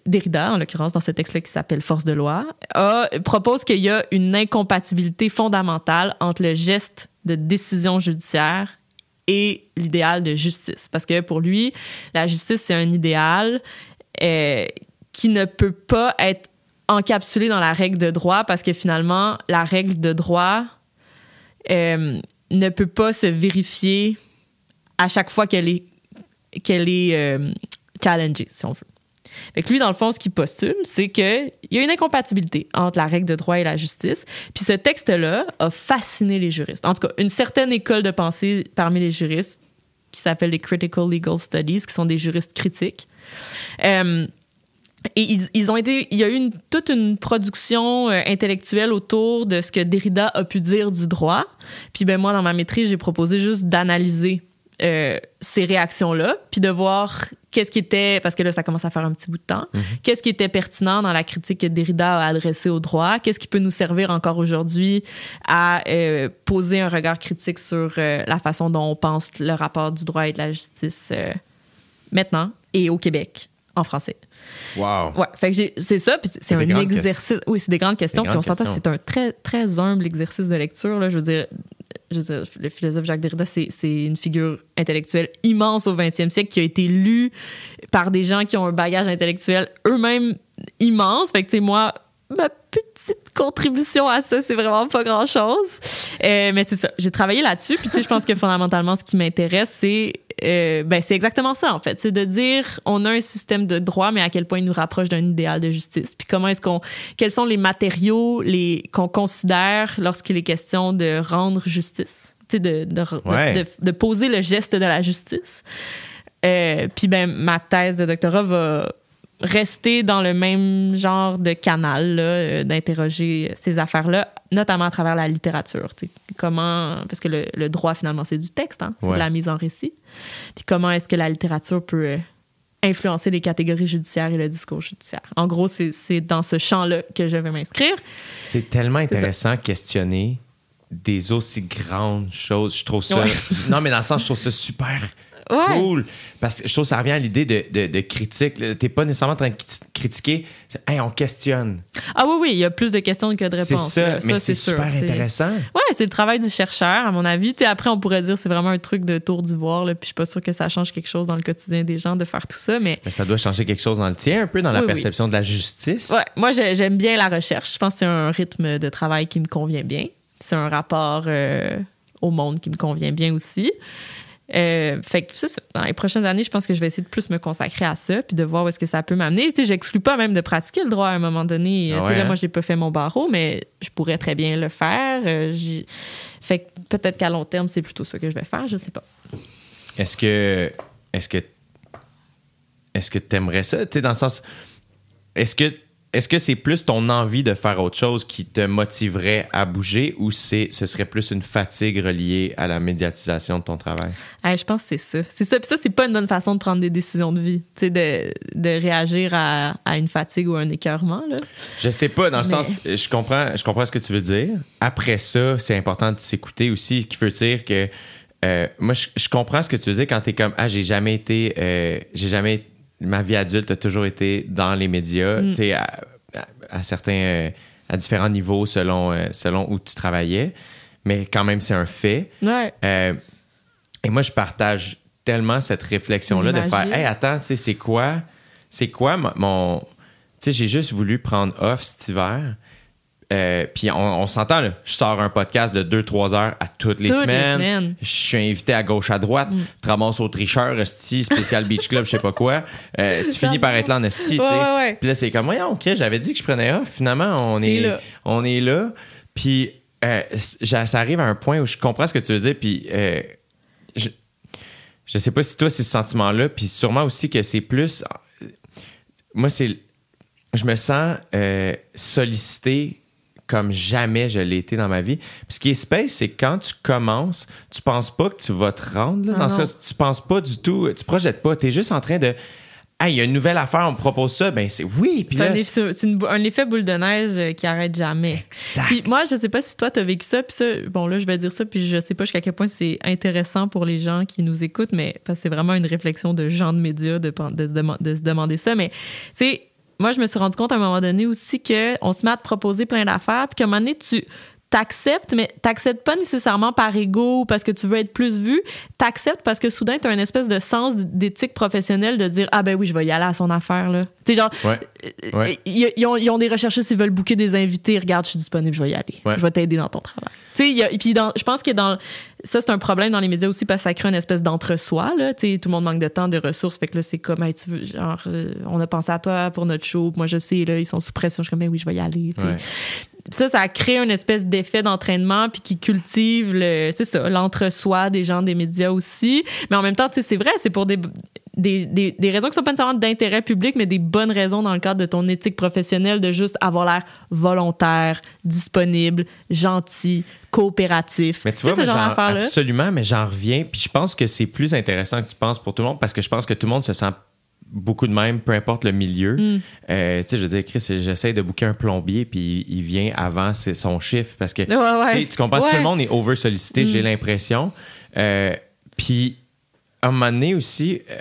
Derrida, en l'occurrence dans ce texte-là qui s'appelle Force de loi, a, propose qu'il y a une incompatibilité fondamentale entre le geste de décision judiciaire et l'idéal de justice. Parce que pour lui, la justice, c'est un idéal euh, qui ne peut pas être encapsulé dans la règle de droit parce que finalement, la règle de droit euh, ne peut pas se vérifier à chaque fois qu'elle est, qu'elle est euh, challengée, si on veut. Lui, dans le fond, ce qu'il postule, c'est qu'il y a une incompatibilité entre la règle de droit et la justice. Puis ce texte-là a fasciné les juristes. En tout cas, une certaine école de pensée parmi les juristes qui s'appelle les Critical Legal Studies, qui sont des juristes critiques. Euh, et ils, ont été, il y a eu toute une production euh, intellectuelle autour de ce que Derrida a pu dire du droit. Puis ben moi, dans ma maîtrise, j'ai proposé juste d'analyser euh, ces réactions-là, puis de voir qu'est-ce qui était, parce que là, ça commence à faire un petit bout de temps, qu'est-ce qui était pertinent dans la critique que Derrida a adressée au droit, qu'est-ce qui peut nous servir encore aujourd'hui à euh, poser un regard critique sur euh, la façon dont on pense le rapport du droit et de la justice maintenant et au Québec en français. Wow. Ouais, fait que c'est ça, puis c'est un grandes exercice. Oui, c'est des grandes questions, Des puis on grandes s'entend, c'est un très, très humble exercice de lecture. Là. Je veux dire, je veux dire, le philosophe Jacques Derrida, c'est une figure intellectuelle immense au 20e siècle qui a été lue par des gens qui ont un bagage intellectuel eux-mêmes immense. Fait que, tu sais, moi, ma petite contribution à ça, c'est vraiment pas grand-chose. Euh, mais c'est ça, j'ai travaillé là-dessus. Puis, tu sais, je pense que fondamentalement, ce qui m'intéresse, c'est euh, ben, c'est exactement ça, en fait. C'est de dire, on a un système de droit, mais à quel point il nous rapproche d'un idéal de justice. Puis comment est-ce qu'on, quels sont les matériaux les, qu'on considère lorsqu'il est question de rendre justice? Tu sais, de, de, de- Ouais. de, de poser le geste de la justice. Euh, puis ben, ma thèse de doctorat va rester dans le même genre de canal euh, d'interroger ces affaires-là, notamment à travers la littérature. Comment, parce que le, le droit, finalement, c'est du texte, hein, c'est Ouais. de la mise en récit. Puis comment est-ce que la littérature peut euh, influencer les catégories judiciaires et le discours judiciaire. En gros, c'est dans ce champ-là que je vais m'inscrire. C'est tellement intéressant de questionner des aussi grandes choses. Je trouve ça. Ouais. Non, mais dans le sens, je trouve ça super Ouais. cool. Parce que je trouve que ça revient à l'idée de, de, de critique. T'es pas nécessairement en train de crit- critiquer. C'est, Hey, on questionne. Ah oui, oui, il y a plus de questions que de C'est réponses. ça, là. mais c'est sûr. super C'est- intéressant. Ouais, c'est le travail du chercheur, à mon avis. Tu sais, après, on pourrait dire c'est vraiment un truc de tour d'ivoire, puis je suis pas sûre que ça change quelque chose dans le quotidien des gens de faire tout ça, mais Mais ça doit changer quelque chose dans le tien, un peu, dans la Oui, oui. perception de la justice. ouais, moi, j'ai- j'aime bien la recherche. Je pense que c'est un rythme de travail qui me convient bien. C'est un rapport euh, au monde qui me convient bien aussi. Euh, fait que ça. Dans les prochaines années, je pense que je vais essayer de plus me consacrer à ça puis de voir où est-ce que ça peut m'amener. Tu sais, j'exclus pas même de pratiquer le droit à un moment donné. Ah Tu sais, ouais, là, hein? moi, j'ai pas fait mon barreau, mais je pourrais très bien le faire. Euh, fait que peut-être qu'à long terme, c'est plutôt ça que je vais faire. Je sais pas. Est-ce que. Est-ce que. Est-ce que t'aimerais ça? Tu sais, dans le sens. Est-ce que. Est-ce que c'est plus ton envie de faire autre chose qui te motiverait à bouger ou c'est, ce serait plus une fatigue reliée à la médiatisation de ton travail? Hey, je pense que c'est ça. C'est ça. Puis ça, c'est pas une bonne façon de prendre des décisions de vie. Tu sais, de, de réagir à, à une fatigue ou un écœurement. Là. Je sais pas, dans le Mais- sens, je comprends, je comprends ce que tu veux dire. Après ça, c'est important de s'écouter aussi, ce qui veut dire que euh, moi, je, je comprends ce que tu veux dire quand t'es comme ah, j'ai jamais été, euh, j'ai jamais, ma vie adulte a toujours été dans les médias, Mm. tu sais, à, à- à certains, euh, à différents niveaux selon, euh, selon où tu travaillais, mais quand même c'est un fait. Ouais. Euh, et moi, je partage tellement cette réflexion-là de faire. Hey, attends, tu sais, c'est quoi, c'est quoi mon. Tu sais, j'ai juste voulu prendre off cet hiver. Euh, puis on, on s'entend, je sors un podcast de 2-3 heures à toutes les Toutes les semaines. Mm. Je suis invité à gauche, à droite. Ramasses au tricheur, esti, spécial Beach Club, je sais pas quoi. Euh, tu finis par être là en esti, tu sais. Ouais, ouais, ouais. Puis là, c'est comme, voyons, OK, j'avais dit que je prenais off. Finalement, on est là. on est là. Puis euh, ça arrive à un point où je comprends ce que tu veux dire. Puis je, je sais pas si toi, c'est ce sentiment-là. Puis sûrement aussi que c'est plus. Moi, c'est. Je me sens sollicité comme jamais je l'ai été dans ma vie. Puis ce qui est space, c'est que quand tu commences, tu penses pas que tu vas te rendre. là, dans non. ça, tu penses pas du tout, tu projettes pas. Tu es juste en train de Hey, il y a une nouvelle affaire, on me propose ça, ben c'est oui. C'est là, un, c'est un effet boule de neige euh, qui arrête jamais. Exact. Puis moi, je sais pas si toi, tu as vécu ça. Puis ça, bon, là, je vais dire ça. Puis je sais pas jusqu'à quel point c'est intéressant pour les gens qui nous écoutent, mais parce que c'est vraiment une réflexion de gens de médias de, de, se dema- de se demander ça. Mais, sais, moi, je me suis rendu compte à un moment donné aussi qu'on se met à te proposer plein d'affaires. Puis qu'à un moment donné, tu t'acceptes, mais t'acceptes pas nécessairement par ego ou parce que tu veux être plus vu. T'acceptes parce que soudain, tu as une espèce de sens d'éthique professionnelle de dire Ah ben oui, je vais y aller à son affaire. là. Tu sais, genre, Ouais. euh, Ouais. ils, ils ont, ils ont des recherchistes, ils veulent booker des invités. Regarde, je suis disponible, je vais y aller. Ouais. Je vais t'aider dans ton travail. Tu sais, puis dans, je pense que dans ça, c'est un problème dans les médias aussi parce que ça crée une espèce d'entre-soi. Là. Tu sais, tout le monde manque de temps, de ressources. Fait que là, c'est comme, Hey, tu veux, genre, euh, on a pensé à toi pour notre show. Moi, je sais, là, ils sont sous pression. Je suis comme, Ben oui, je vais y aller. Ouais. Ça, ça crée une espèce d'effet d'entraînement puis qui cultive le, c'est ça, l'entre-soi des gens des médias aussi. Mais en même temps, tu sais, c'est vrai, c'est pour des, des, des, des raisons qui sont pas nécessairement d'intérêt public, mais des bonnes raisons dans le cadre de ton éthique professionnelle de juste avoir l'air volontaire, disponible, gentil, coopératif. Mais tu vois, ce moi, genre d'affaires-là? absolument, mais j'en reviens. Puis je pense que c'est plus intéressant que tu penses pour tout le monde parce que je pense que tout le monde se sent beaucoup de même, peu importe le milieu. Mm. Euh, tu sais, je veux dire, Chris, j'essaie de booker un plombier, puis il vient avant son chiffre parce que Ouais, ouais. tu sais, tu comprends, Ouais. tout le monde est over sollicité, j'ai Mm. l'impression. Euh, puis à un moment donné aussi, euh,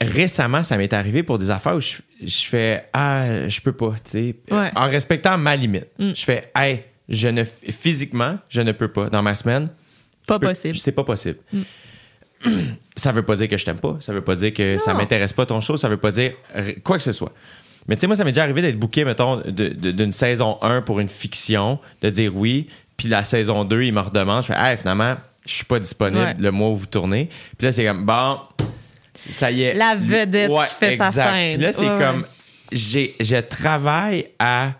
récemment, ça m'est arrivé pour des affaires où je, je fais ah, je peux pas, tu sais, Ouais. en respectant ma limite. Mm. Je fais hey, je ne physiquement, je ne peux pas dans ma semaine. Pas peux- possible. C'est pas possible. ça veut pas dire que je t'aime pas, ça veut pas dire que ça Non. m'intéresse pas ton show, ça veut pas dire quoi que ce soit. Mais tu sais, moi, ça m'est déjà arrivé d'être booké, mettons, d'une saison 1 pour une fiction, de dire oui, puis la saison 2, il me redemande, je fais, hey, finalement, je suis pas disponible Ouais. le mois où vous tournez. Puis là, c'est comme, bon, ça y est. La vedette qui fait sa scène. Puis là, c'est Ouais, comme, j'ai, je travaille à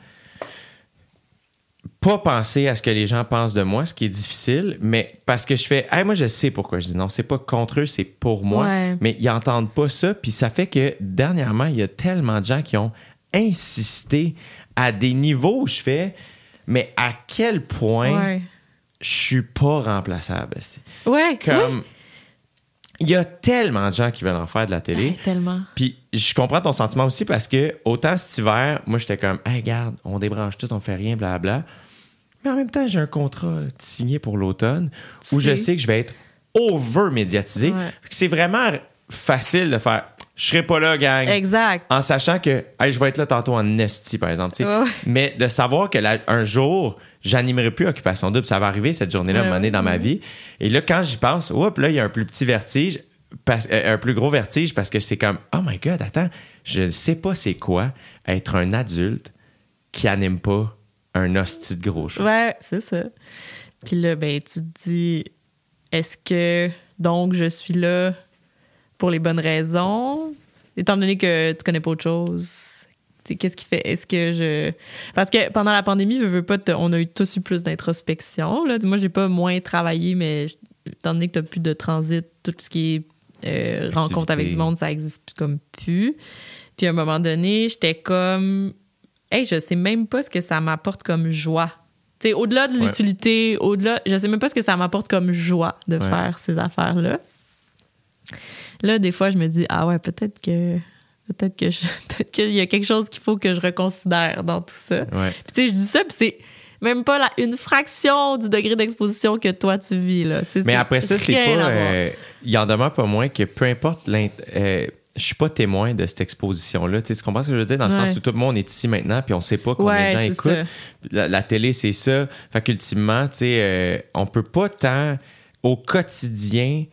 pas penser à ce que les gens pensent de moi, ce qui est difficile, mais parce que je fais, hey, moi, je sais pourquoi je dis non. C'est pas contre eux, c'est pour moi. Ouais. Mais ils entendent pas ça. Puis ça fait que dernièrement, il y a tellement de gens qui ont insisté à des niveaux où je fais, mais à quel point Ouais. je suis pas remplaçable. Ouais. Comme, il y a tellement de gens qui veulent en faire de la télé. Tellement. Puis je comprends ton sentiment aussi parce que autant cet hiver, moi j'étais comme, hey, regarde, on débranche tout, on fait rien, blablabla. Mais en même temps, j'ai un contrat signé pour l'automne Tu où je sais. sais que je vais être over médiatisé. Ouais. C'est vraiment facile de faire, je serai pas là, gang. Exact. En sachant que hey, je vais être là tantôt en esti, par exemple. Mais de savoir que la- un jour, j'animerai plus Occupation Double, ça va arriver cette journée-là, Ouais, un moment donné, ouais, dans ma vie. Et là, quand j'y pense, oups, là, il y a un plus petit vertige, parce- euh, un plus gros vertige parce que c'est comme, oh my God, attends, je ne sais pas c'est quoi être un adulte qui anime pas un hostie de gros show. Ouais, c'est ça. Puis là, ben, tu te dis, est-ce que donc je suis là pour les bonnes raisons, étant donné que tu connais pas autre chose? Qu'est-ce qui fait? Est-ce que je. Parce que pendant la pandémie, je veux pas, te- on a eu tous eu plus d'introspection. Moi, j'ai pas moins travaillé, mais étant donné que tu as plus de transit, tout ce qui est euh, rencontre avec du monde, ça existe plus comme plus. Puis à un moment donné, j'étais comme, hey, je sais même pas ce que ça m'apporte comme joie. Tu au-delà de Ouais. l'utilité, au-delà, je sais même pas ce que ça m'apporte comme joie de Ouais. faire ces affaires-là. Là, des fois, je me dis, ah ouais, peut-être que. Peut-être que peut-être qu'il y a quelque chose qu'il faut que je reconsidère dans tout ça. Ouais. Puis tu sais, je dis ça, puis c'est même pas la- une fraction du degré d'exposition que toi tu vis là. Mais après ça, c'est pas. euh, Il en demeure pas moins que peu importe. l'int- euh, je suis pas témoin de cette exposition-là. Tu comprends ce que je veux dire? Dans le Ouais. sens où tout le monde est ici maintenant, puis on sait pas combien Ouais, de gens écoutent. la télé, c'est ça. Fait qu'ultimement, tu sais, euh, on peut pas tant au quotidien.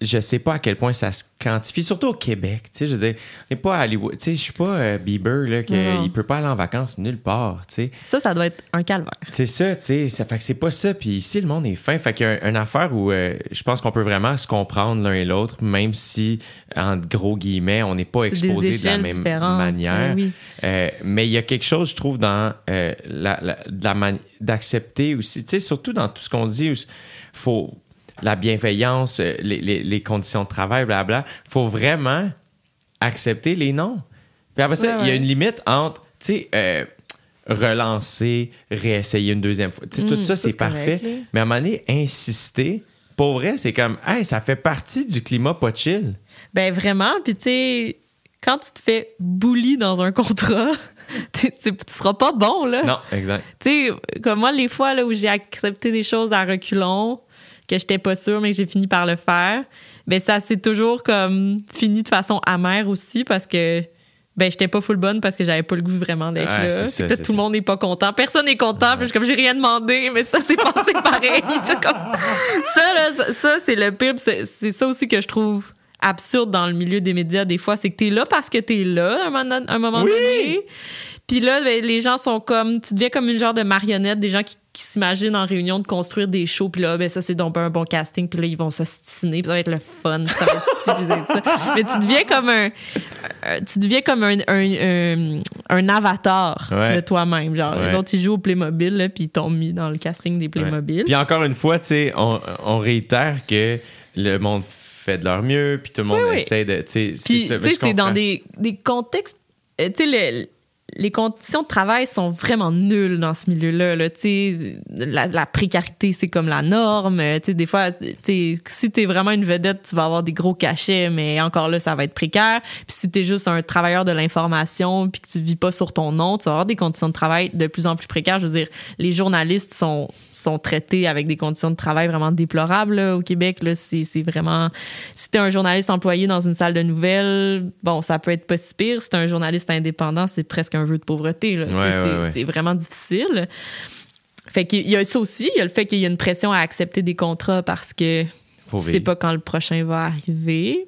Je sais pas à quel point ça se quantifie, surtout au Québec. Tu sais, je veux dire, on n'est pas à Hollywood. Tu sais, je suis pas euh, Bieber, là, qu'il peut pas aller en vacances nulle part. Tu sais, Ça, ça doit être un calvaire. c'est ça, tu sais. Ça fait que c'est pas ça. Puis ici, le monde est fin. Fait qu'il y a un- une affaire où euh, je pense qu'on peut vraiment se comprendre l'un et l'autre, même si, en gros guillemets, on n'est pas exposé de la même manière. oui. Euh, mais il y a quelque chose, je trouve, dans la, la- d'accepter aussi, tu sais, surtout dans tout ce qu'on dit, faut la bienveillance, euh, les, les- les conditions de travail, blabla. faut vraiment accepter les noms. Puis après ça, Ouais, il y a une limite entre, tu sais, euh, relancer, réessayer une deuxième fois. Tu sais, Mm, tout ça, c'est correct, parfait. Mais à un moment donné, insister, pour vrai, c'est comme, hey, ça fait partie du climat pas chill. Ben vraiment, puis tu sais, quand tu te fais bully dans un contrat, tu tu seras pas bon, là. Non, exact. Tu sais, comme moi, les fois là, où j'ai accepté des choses à reculons, que j'étais pas sûre, mais que j'ai fini par le faire, ben ça s'est toujours comme fini de façon amère aussi parce que ben j'étais pas full bonne parce que j'avais pas le goût vraiment d'être Ouais, là. ça, Puis là, tout le ça. monde n'est pas content. Personne n'est content. Puis je suis comme j'ai rien demandé, mais ça s'est passé pareil. C'est comme ça là, ça, ça, c'est le pire. Puis C'est c'est ça aussi que je trouve absurde dans le milieu des médias des fois, c'est que t'es là parce que t'es là à un moment, un moment Oui! donné. Puis là, ben, les gens sont comme, tu deviens comme une genre de marionnette, des gens qui, qui s'imaginent en réunion de construire des shows, puis là, ben ça c'est donc un bon casting, puis là ils vont s'ostiner, puis ça va être le fun, puis ça va être ci, puis ça va être ça. Mais tu deviens comme un, euh, tu deviens comme un, un, un, un avatar Ouais. de toi-même. Genre, Ouais. les autres ils jouent au Playmobil, là, puis ils t'ont mis dans le casting des Playmobil. Puis encore une fois, tu sais, on, on réitère que le monde fait de leur mieux, puis tout le monde Oui, oui. essaie de. tu sais, Puis, tu sais, c'est dans des, des contextes. euh, Tu sais, les conditions de travail sont vraiment nulles dans ce milieu-là. Là. Tu La, la précarité, c'est comme la norme. Euh, tu sais, Des fois, tu sais, si t'es vraiment une vedette, tu vas avoir des gros cachets, mais encore là, ça va être précaire. Puis si t'es juste un travailleur de l'information puis que tu vis pas sur ton nom, tu vas avoir des conditions de travail de plus en plus précaires. Je veux dire, les journalistes sont, sont traités avec des conditions de travail vraiment déplorables là, au Québec. Là, c'est, c'est vraiment... Si t'es un journaliste employé dans une salle de nouvelles, bon, ça peut être pas si pire. Si t'es un journaliste indépendant, c'est presque un vœu de pauvreté. Sais, Ouais, c'est, ouais, vraiment difficile. Fait qu'il y a ça aussi. Il y a le fait qu'il y a une pression à accepter des contrats parce que Faut tu sais vivre. pas quand le prochain va arriver.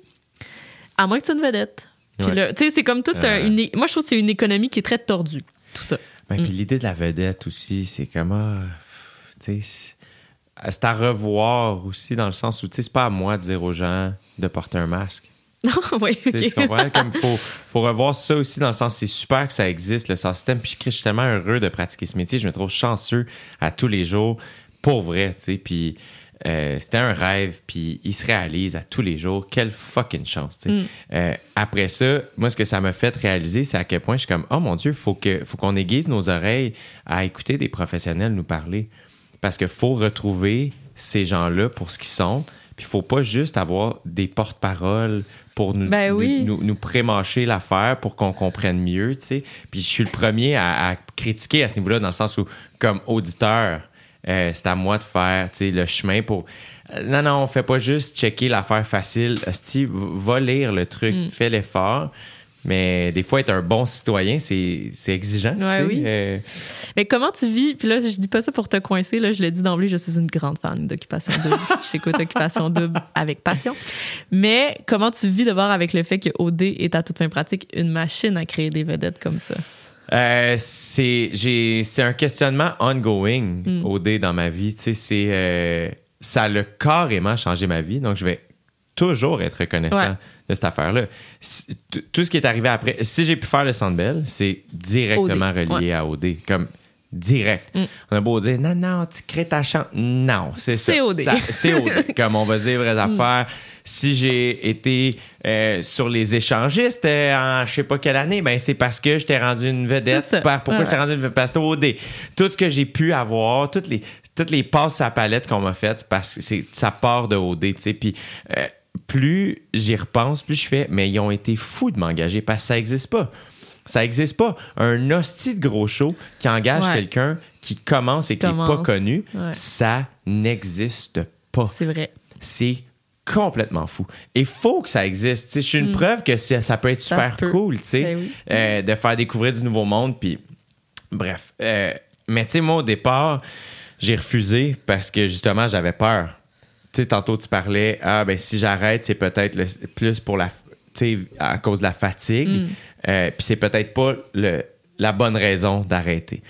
À moins que tu sois une vedette. Puis tu sais, c'est comme toute une... Moi, je trouve que c'est une économie qui est très tordue. Tout ça. Ben, Mm. Puis l'idée de la vedette aussi, c'est comme. ah, tu sais, c'est à revoir aussi, dans le sens où, tu sais, c'est pas à moi de dire aux gens de porter un masque. oui, Tu sais, ok. tu comprends? Comme faut, faut revoir ça aussi dans le sens, c'est super que ça existe, le sens système. Puis je suis tellement heureux de pratiquer ce métier. Je me trouve chanceux à tous les jours, pour vrai, tu sais. Puis euh, c'était un rêve, puis il se réalise à tous les jours. Quelle fucking chance, tu sais. Mm. Euh, après ça, moi, ce que ça m'a fait réaliser, c'est à quel point je suis comme, oh mon Dieu, faut que, faut qu'on aiguise nos oreilles à écouter des professionnels nous parler. Parce qu'il faut retrouver ces gens-là pour ce qu'ils sont. Puis il faut pas juste avoir des porte-paroles pour nous, Ben nous- oui. nous, nous prémâcher l'affaire pour qu'on comprenne mieux, tu sais. Puis je suis le premier à, à critiquer à ce niveau-là, dans le sens où, comme auditeur, euh, c'est à moi de faire, tu sais, le chemin pour... Euh, Non, non, on fait pas juste checker l'affaire facile. Steve, va lire le truc, Mm. fais l'effort. Mais des fois, être un bon citoyen, c'est exigeant. Ouais, oui. Euh, Mais comment tu vis? Puis là, je dis pas ça pour te coincer. Là, je l'ai dit d'emblée, je suis une grande fan d'Occupation Double. J'écoute Occupation Double avec passion. Mais comment tu vis d'abord avec le fait que OD est à toute fin pratique une machine à créer des vedettes comme ça? Euh, c'est un questionnement ongoing Mm. dé dans ma vie. Tu sais, c'est euh, ça a carrément changé ma vie. Donc je vais toujours être reconnaissant Ouais. De cette affaire-là. Tout ce qui est arrivé après, si j'ai pu faire le Sandbell, c'est directement OD, relié à OD, comme direct. Mm. On a beau dire non non, tu crées ta chance. Non, c'est ça. C'est OD. Ça- C'est OD. comme on va dire vraies affaires. Si j'ai été euh, sur les échangistes euh, en je sais pas quelle année, ben c'est parce que je t'ai rendu une vedette. Par- pourquoi Ouais, je t'ai rendu une vedette? Parce que OD. Tout ce que j'ai pu avoir, toutes les, toutes les passes à palette qu'on m'a faites, c'est parce que c'est, ça part de OD, tu sais. Puis euh, plus j'y repense, plus je fais, mais ils ont été fous de m'engager parce que ça existe pas. Ça existe pas. Un hostie de gros show qui engage Ouais. quelqu'un qui commence et qui n'est pas connu, Ouais. ça n'existe pas C'est vrai. c'est complètement fou. Et faut que ça existe. Je suis une Mm. preuve que ça, ça peut être Ça super cool, tu sais, Ben oui. euh, de faire découvrir du nouveau monde. Puis, bref. Euh, mais tu sais, moi, au départ, j'ai refusé parce que justement, j'avais peur. Tu sais, tantôt, tu parlais, ah, ben si j'arrête, c'est peut-être plus pour la. Tu sais, à cause de la fatigue. Mm. Euh, Puis c'est peut-être pas le, la bonne raison d'arrêter.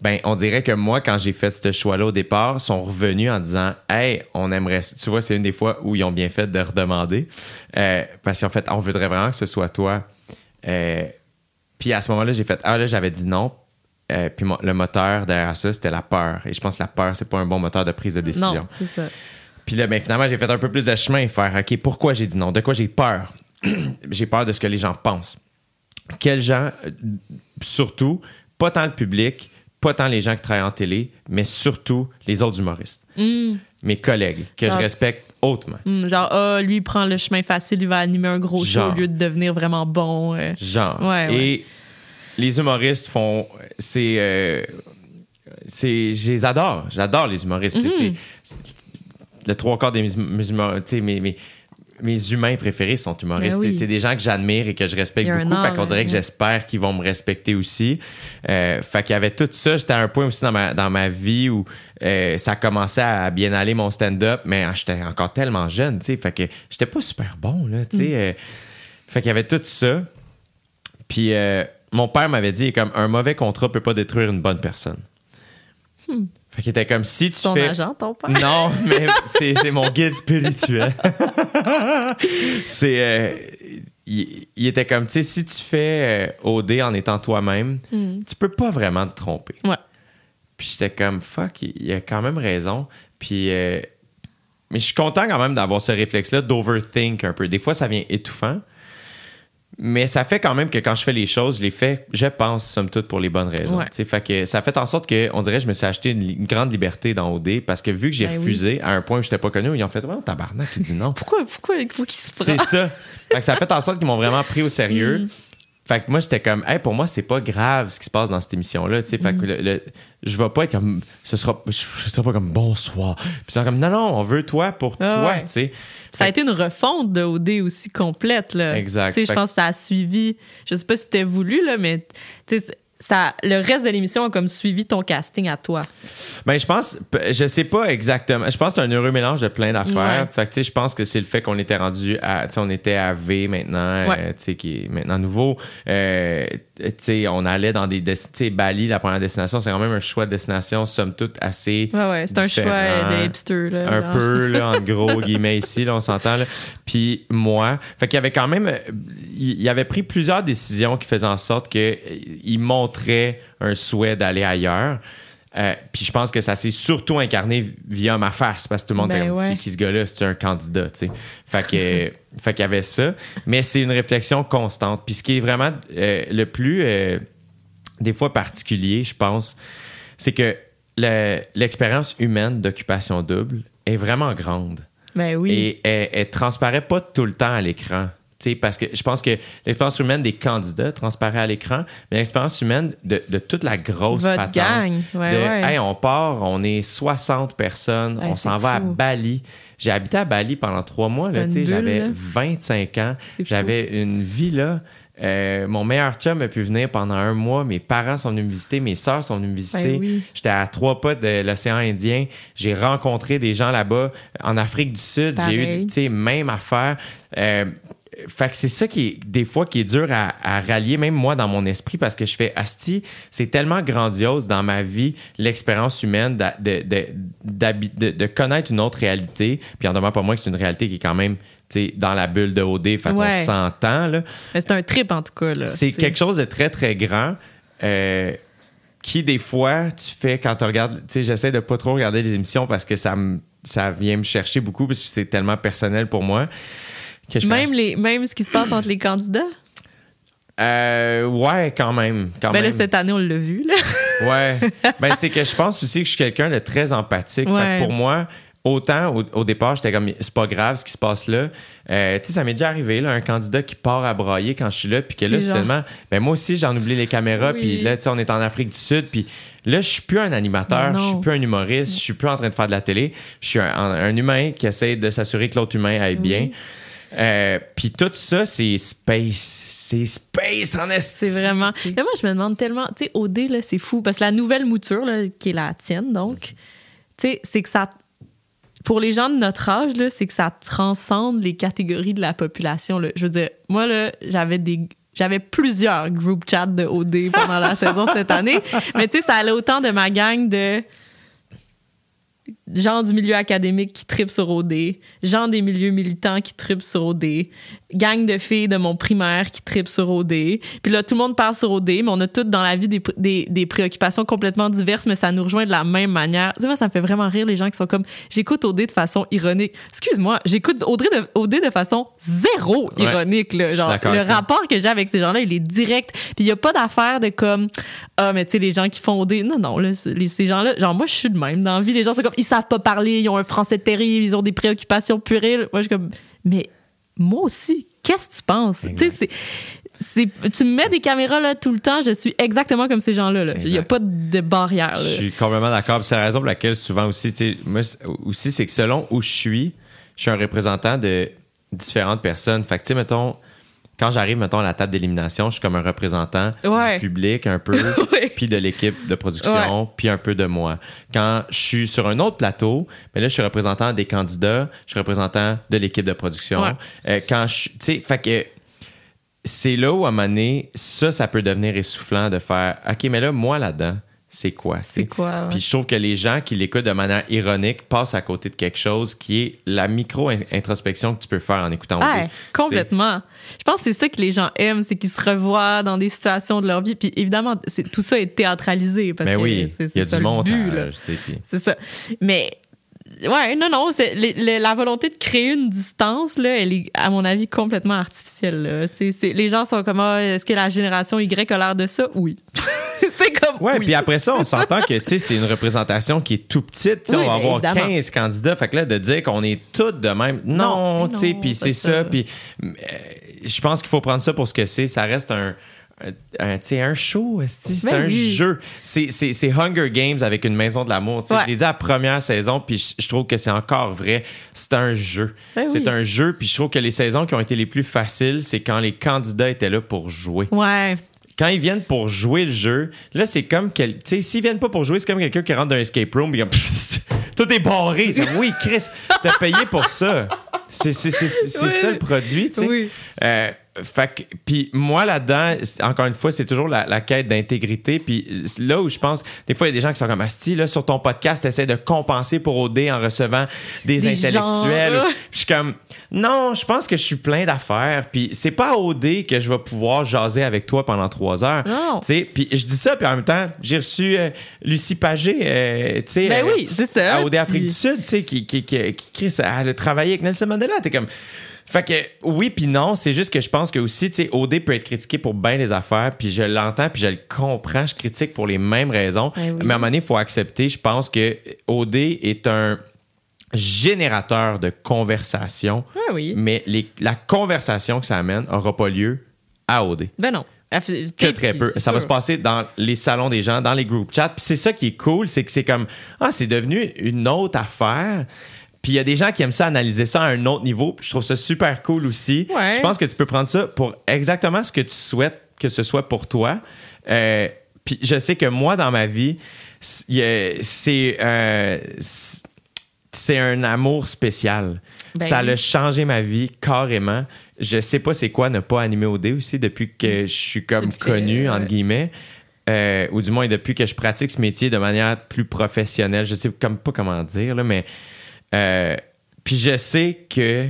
Ben, on dirait que moi, quand j'ai fait ce choix-là au départ, sont revenus en disant Hey, on aimerait. Tu vois, c'est une des fois où ils ont bien fait de redemander. Euh, parce qu'en fait, on voudrait vraiment que ce soit toi. Euh, puis à ce moment-là, j'ai fait Ah, là, j'avais dit non. Puis le moteur derrière ça, c'était la peur. Et je pense que la peur, c'est pas un bon moteur de prise de décision. Non, c'est ça. Puis là, ben, finalement, j'ai fait un peu plus de chemin, faire OK, pourquoi j'ai dit non? De quoi j'ai peur? j'ai peur de ce que les gens pensent. Quels gens, euh, surtout, pas tant le public, pas tant les gens qui travaillent en télé, mais surtout les autres humoristes. Mm. Mes collègues, que je respecte hautement. Hmm, genre, ah, lui, il prend le chemin facile, il va animer un gros show au lieu de devenir vraiment bon. euh. Genre. Ouais, Et les humoristes font. C'est. euh, c'est. Je les adore. J'adore les humoristes. C'est- Mhm. Le trois quarts des mus- mus- humoristes. Tu sais, mes, humains préférés sont humoristes. Ben oui. C'est- des gens que j'admire et que je respecte beaucoup. Fait âme, qu'on dirait que ouais. j'espère qu'ils vont me respecter aussi. Euh, fait qu'il y avait tout ça. J'étais à un point aussi dans ma, dans ma vie où euh, ça commençait à bien aller mon stand-up, mais ah, j'étais encore tellement jeune, tu sais. Fait que j'étais pas super bon, là, tu Mm. euh, fait qu'il y avait tout ça. Puis euh, mon père m'avait dit comme un mauvais contrat peut pas détruire une bonne personne. Fait qu'il était comme si tu ton fais agent, ton père? non, mais c'est c'est mon guide spirituel. c'est euh, il, il était comme tu sais si tu fais euh, OD en étant toi-même, Hmm. tu peux pas vraiment te tromper. Ouais. Puis j'étais comme fuck, il, il a quand même raison. Puis euh, mais je suis content quand même d'avoir ce réflexe-là d'overthink un peu. Des fois, ça vient étouffant. Mais ça fait quand même que quand je fais les choses, je les fais, je pense, somme toute, pour les bonnes raisons. Ouais. Tu sais, Fait que ça fait en sorte que, on dirait, je me suis acheté une, grande liberté dans OD parce que vu que j'ai Ben oui. refusé à un point où je n'étais pas connu, ils ont fait, ouais, tabarnak, il dit non. Pourquoi, pourquoi il faut qu'il se prend? C'est ça. Fait que ça fait en sorte qu'ils m'ont vraiment pris au sérieux. Mm. Fait que moi, j'étais comme, hey, pour moi, c'est pas grave ce qui se passe dans cette émission-là. tu sais. Fait que Mm. le, le- je vais pas être comme, ce sera, je, je serai pas comme bonsoir. Puis sont comme, non, non, on veut toi pour Ah toi, ouais. tu sais. Ça a été une refonte de OD aussi complète. Là. Exact. Tu sais, Fait je pense que ça a suivi. Je sais pas si c'était voulu, là, mais tu sais, ça, le reste de l'émission a comme suivi ton casting à toi. Ben, je pense, je sais pas exactement. Je pense que c'est un heureux mélange de plein d'affaires. Ouais. Fait que, tu sais, je pense que c'est le fait qu'on était rendu à, tu sais, on était à V maintenant, Ouais. euh, tu sais, qui est maintenant nouveau. Euh, sais, on allait dans des, desti- tu sais, Bali, la première destination, c'est quand même un choix de destination, somme toute, assez. Ouais, ouais, c'est un choix euh, Différent. de hipster. Là, un genre. peu là, en gros guillemets ici là, on s'entend puis moi fait qu'il y avait quand même euh, il avait pris plusieurs décisions qui faisaient en sorte que euh, il montrait un souhait d'aller ailleurs Euh, puis je pense que ça s'est surtout incarné via ma face parce que tout le monde Ben était comme ouais. qui ce gars-là? C'est un candidat tu sais? Fait que fait qu'il y avait ça mais c'est une réflexion constante puis ce qui est vraiment euh, le plus euh, des fois particulier je pense c'est que le- l'expérience humaine d'occupation double est vraiment grande. Ben oui. Et elle, elle transparaît pas tout le temps à l'écran. Parce que je pense que l'expérience humaine des candidats transparaît à l'écran, mais l'expérience humaine de, de toute la grosse Votre patente. gang. Ouais, de, ouais. Hey, on part, on est 60 personnes, on s'en va à. Bali. J'ai habité à Bali pendant trois mois. J'avais là. 25 ans. J'avais une vie là. Euh, mon meilleur chum a pu venir pendant un mois. Mes parents sont venus me visiter. Mes sœurs sont venues me visiter. Ben oui. J'étais à trois pas de l'océan Indien. J'ai rencontré des gens là-bas. En Afrique du Sud, j'ai eu, tu sais, même affaire. Euh, fait que c'est ça qui est, des fois, qui est dur à, à rallier, même moi, dans mon esprit, parce que je fais Asti, c'est tellement grandiose dans ma vie, l'expérience humaine de, de, de- connaître une autre réalité. Puis en demeure pas moi que c'est une réalité qui est quand même, dans la bulle de OD, fait qu'on s'entend, c'est un trip, en tout cas. C'est quelque chose de très, très grand. euh, qui, des fois, tu fais quand tu regardes. Tu sais, j'essaie de pas trop regarder les émissions parce que ça, me- ça vient me chercher beaucoup parce que c'est tellement personnel pour moi. Que je fais, Même, les, même ce qui se passe entre les candidats? Euh, ouais, quand même. Quand Ben là, cette année, on l'a vu. Là. Ouais. ben, c'est que je pense aussi que je suis quelqu'un de très empathique. Fait que pour moi, autant au, au départ, j'étais comme, c'est pas grave ce qui se passe là. Euh, tu sais, ça m'est déjà arrivé, là, un candidat qui part à brailler quand je suis là, puis que là, genre- soudainement, ben moi aussi, j'en oublie les caméras, Oui. puis là, tu sais, on est en Afrique du Sud, puis là, je suis plus un animateur, Ben je suis plus un humoriste, je suis plus en train de faire de la télé, je suis un, un humain qui essaie de s'assurer que l'autre humain aille bien. Euh, puis tout ça, c'est space. C'est space en esti. C'est vraiment. Mais moi, je me demande tellement. Tu sais, OD, là, c'est fou. Parce que la nouvelle mouture, là, qui est la tienne, donc, tu sais, c'est que ça. Pour les gens de notre âge, là, c'est que ça transcende les catégories de la population. Là. Je veux dire, moi, là, j'avais des. J'avais plusieurs group chats de OD pendant la saison cette année. Mais tu sais, ça allait autant de ma gang de gens du milieu académique qui tripent sur OD, gens des milieux militants qui tripent sur OD, gang de filles de mon primaire qui tripent sur OD. Puis là, tout le monde parle sur OD, mais on a toutes dans la vie des, des, des préoccupations complètement diverses, mais ça nous rejoint de la même manière. Tu sais, moi, ça me fait vraiment rire les gens qui sont comme j'écoute OD de façon ironique. Excuse-moi, j'écoute OD de, OD de façon zéro Ouais. ironique. Là. Genre, le rapport que j'ai avec ces gens-là, il est direct. Puis il n'y a pas d'affaire de comme ah, mais tu sais, les gens qui font des. Non, non, là, les- ces gens-là, genre, moi, je suis de même. Dans la vie, les gens, c'est comme, ils savent pas parler, ils ont un français terrible, ils ont des préoccupations puériles. Moi, je suis comme, mais moi aussi, qu'est-ce que tu penses? Tu sais, Tu me mets des caméras là tout le temps, je suis exactement comme ces gens-là. là. Il n'y a pas de barrière. là. Je suis complètement d'accord. C'est la raison pour laquelle souvent aussi, moi aussi, c'est que selon où je suis, je suis un représentant de différentes personnes. Fait que, tu sais, mettons, quand j'arrive, mettons, à la table d'élimination, je suis comme un représentant Ouais. du public un peu, puis de l'équipe de production, puis un peu de moi. Quand je suis sur un autre plateau, mais là, je suis représentant des candidats, je suis représentant de l'équipe de production. Ouais. Euh, quand je, tu sais, fait que c'est là où, à un moment donné, ça, ça peut devenir essoufflant de faire OK, mais là, moi, là-dedans, c'est quoi? C'est quoi? ouais. Puis je trouve que les gens qui l'écoutent de manière ironique passent à côté de quelque chose qui est la micro-introspection que tu peux faire en écoutant Ouais, OD. complètement. Je pense que c'est ça que les gens aiment, c'est qu'ils se revoient dans des situations de leur vie. Puis évidemment, c'est- tout ça est théâtralisé parce Mais que Ben oui, c'est il y a ça du le but. là. C'est ça. Mais ouais, non, non, c'est les- les- la volonté de créer une distance là, elle est à mon avis complètement artificielle. là. C'est- les gens sont comme ah, est-ce que la génération Y a l'air de ça? Oui. c'est comme Ouais, oui. puis après ça, on s'entend que tu sais, c'est une représentation qui est tout petite. Oui, on va avoir évidemment. 15 candidats. Fait que là, de dire qu'on est tous de même. Non, tu sais, puis c'est ça. Puis euh, je pense qu'il faut prendre ça pour ce que c'est. Ça reste un. un- un, show, c'est Ben un oui. jeu. C'est Hunger Games avec une maison de l'amour. Ouais. Je l'ai dit à la première saison, puis je, je trouve que c'est encore vrai. C'est un jeu. Ben c'est oui. un jeu, puis je trouve que les saisons qui ont été les plus faciles, c'est quand les candidats étaient là pour jouer Ouais. quand ils viennent pour jouer le jeu, là, c'est comme. Tu sais, s'ils viennent pas pour jouer, c'est comme quelqu'un qui rentre dans un escape room et comme. Tout est barré. Comme, oui, Chris, t'as payé pour ça. C'est c'est- c'est- c'est Oui. ça le produit, tu sais. Oui. Euh, fait que- puis moi là-dedans, encore une fois, c'est toujours la, la quête d'intégrité. Puis là où je pense, des fois, il y a des gens qui sont comme Asti, là, sur ton podcast, t'essaies de compenser pour OD en recevant des, Des intellectuels. Puis je suis comme, non, je pense que je suis plein d'affaires. Puis c'est pas OD que je vais pouvoir jaser avec toi pendant trois heures. Non. Tu sais, puis je dis ça, puis en même temps, j'ai reçu euh, Lucie Pagé, euh, tu sais. Ben euh, oui, c'est ça. à OD Afrique Puis- du Sud, tu sais, qui, qui, qui, qui, elle a travaillé avec Nelson Mandela. T'es comme. Fait que oui puis non, c'est juste que je pense que aussi, tu sais, OD peut être critiqué pour bien des affaires, puis je l'entends, puis je le comprends, je critique pour les mêmes raisons. Ben oui. Mais à un moment donné, il faut accepter, je pense que OD est un générateur de conversation, Ouais, oui. mais les- la conversation que ça amène n'aura pas lieu à OD Ben non. que très peu. Ça va se passer dans les salons des gens, dans les group chats. Puis c'est ça qui est cool, c'est que c'est comme ah, c'est devenu une autre affaire. Puis il y a des gens qui aiment ça analyser ça à un autre niveau. Puis je trouve ça super cool aussi. Ouais. Je pense que tu peux prendre ça pour exactement ce que tu souhaites que ce soit pour toi. Euh, puis je sais que moi dans ma vie, c'est euh, c'est un amour spécial. Ben ça a changé ma vie carrément. Je sais pas c'est quoi ne pas animer au dé aussi depuis que je suis comme connu, entre guillemets. Euh, ou du moins depuis que je pratique ce métier de manière plus professionnelle. Je sais comme pas comment dire, là, mais. Euh, puis je sais que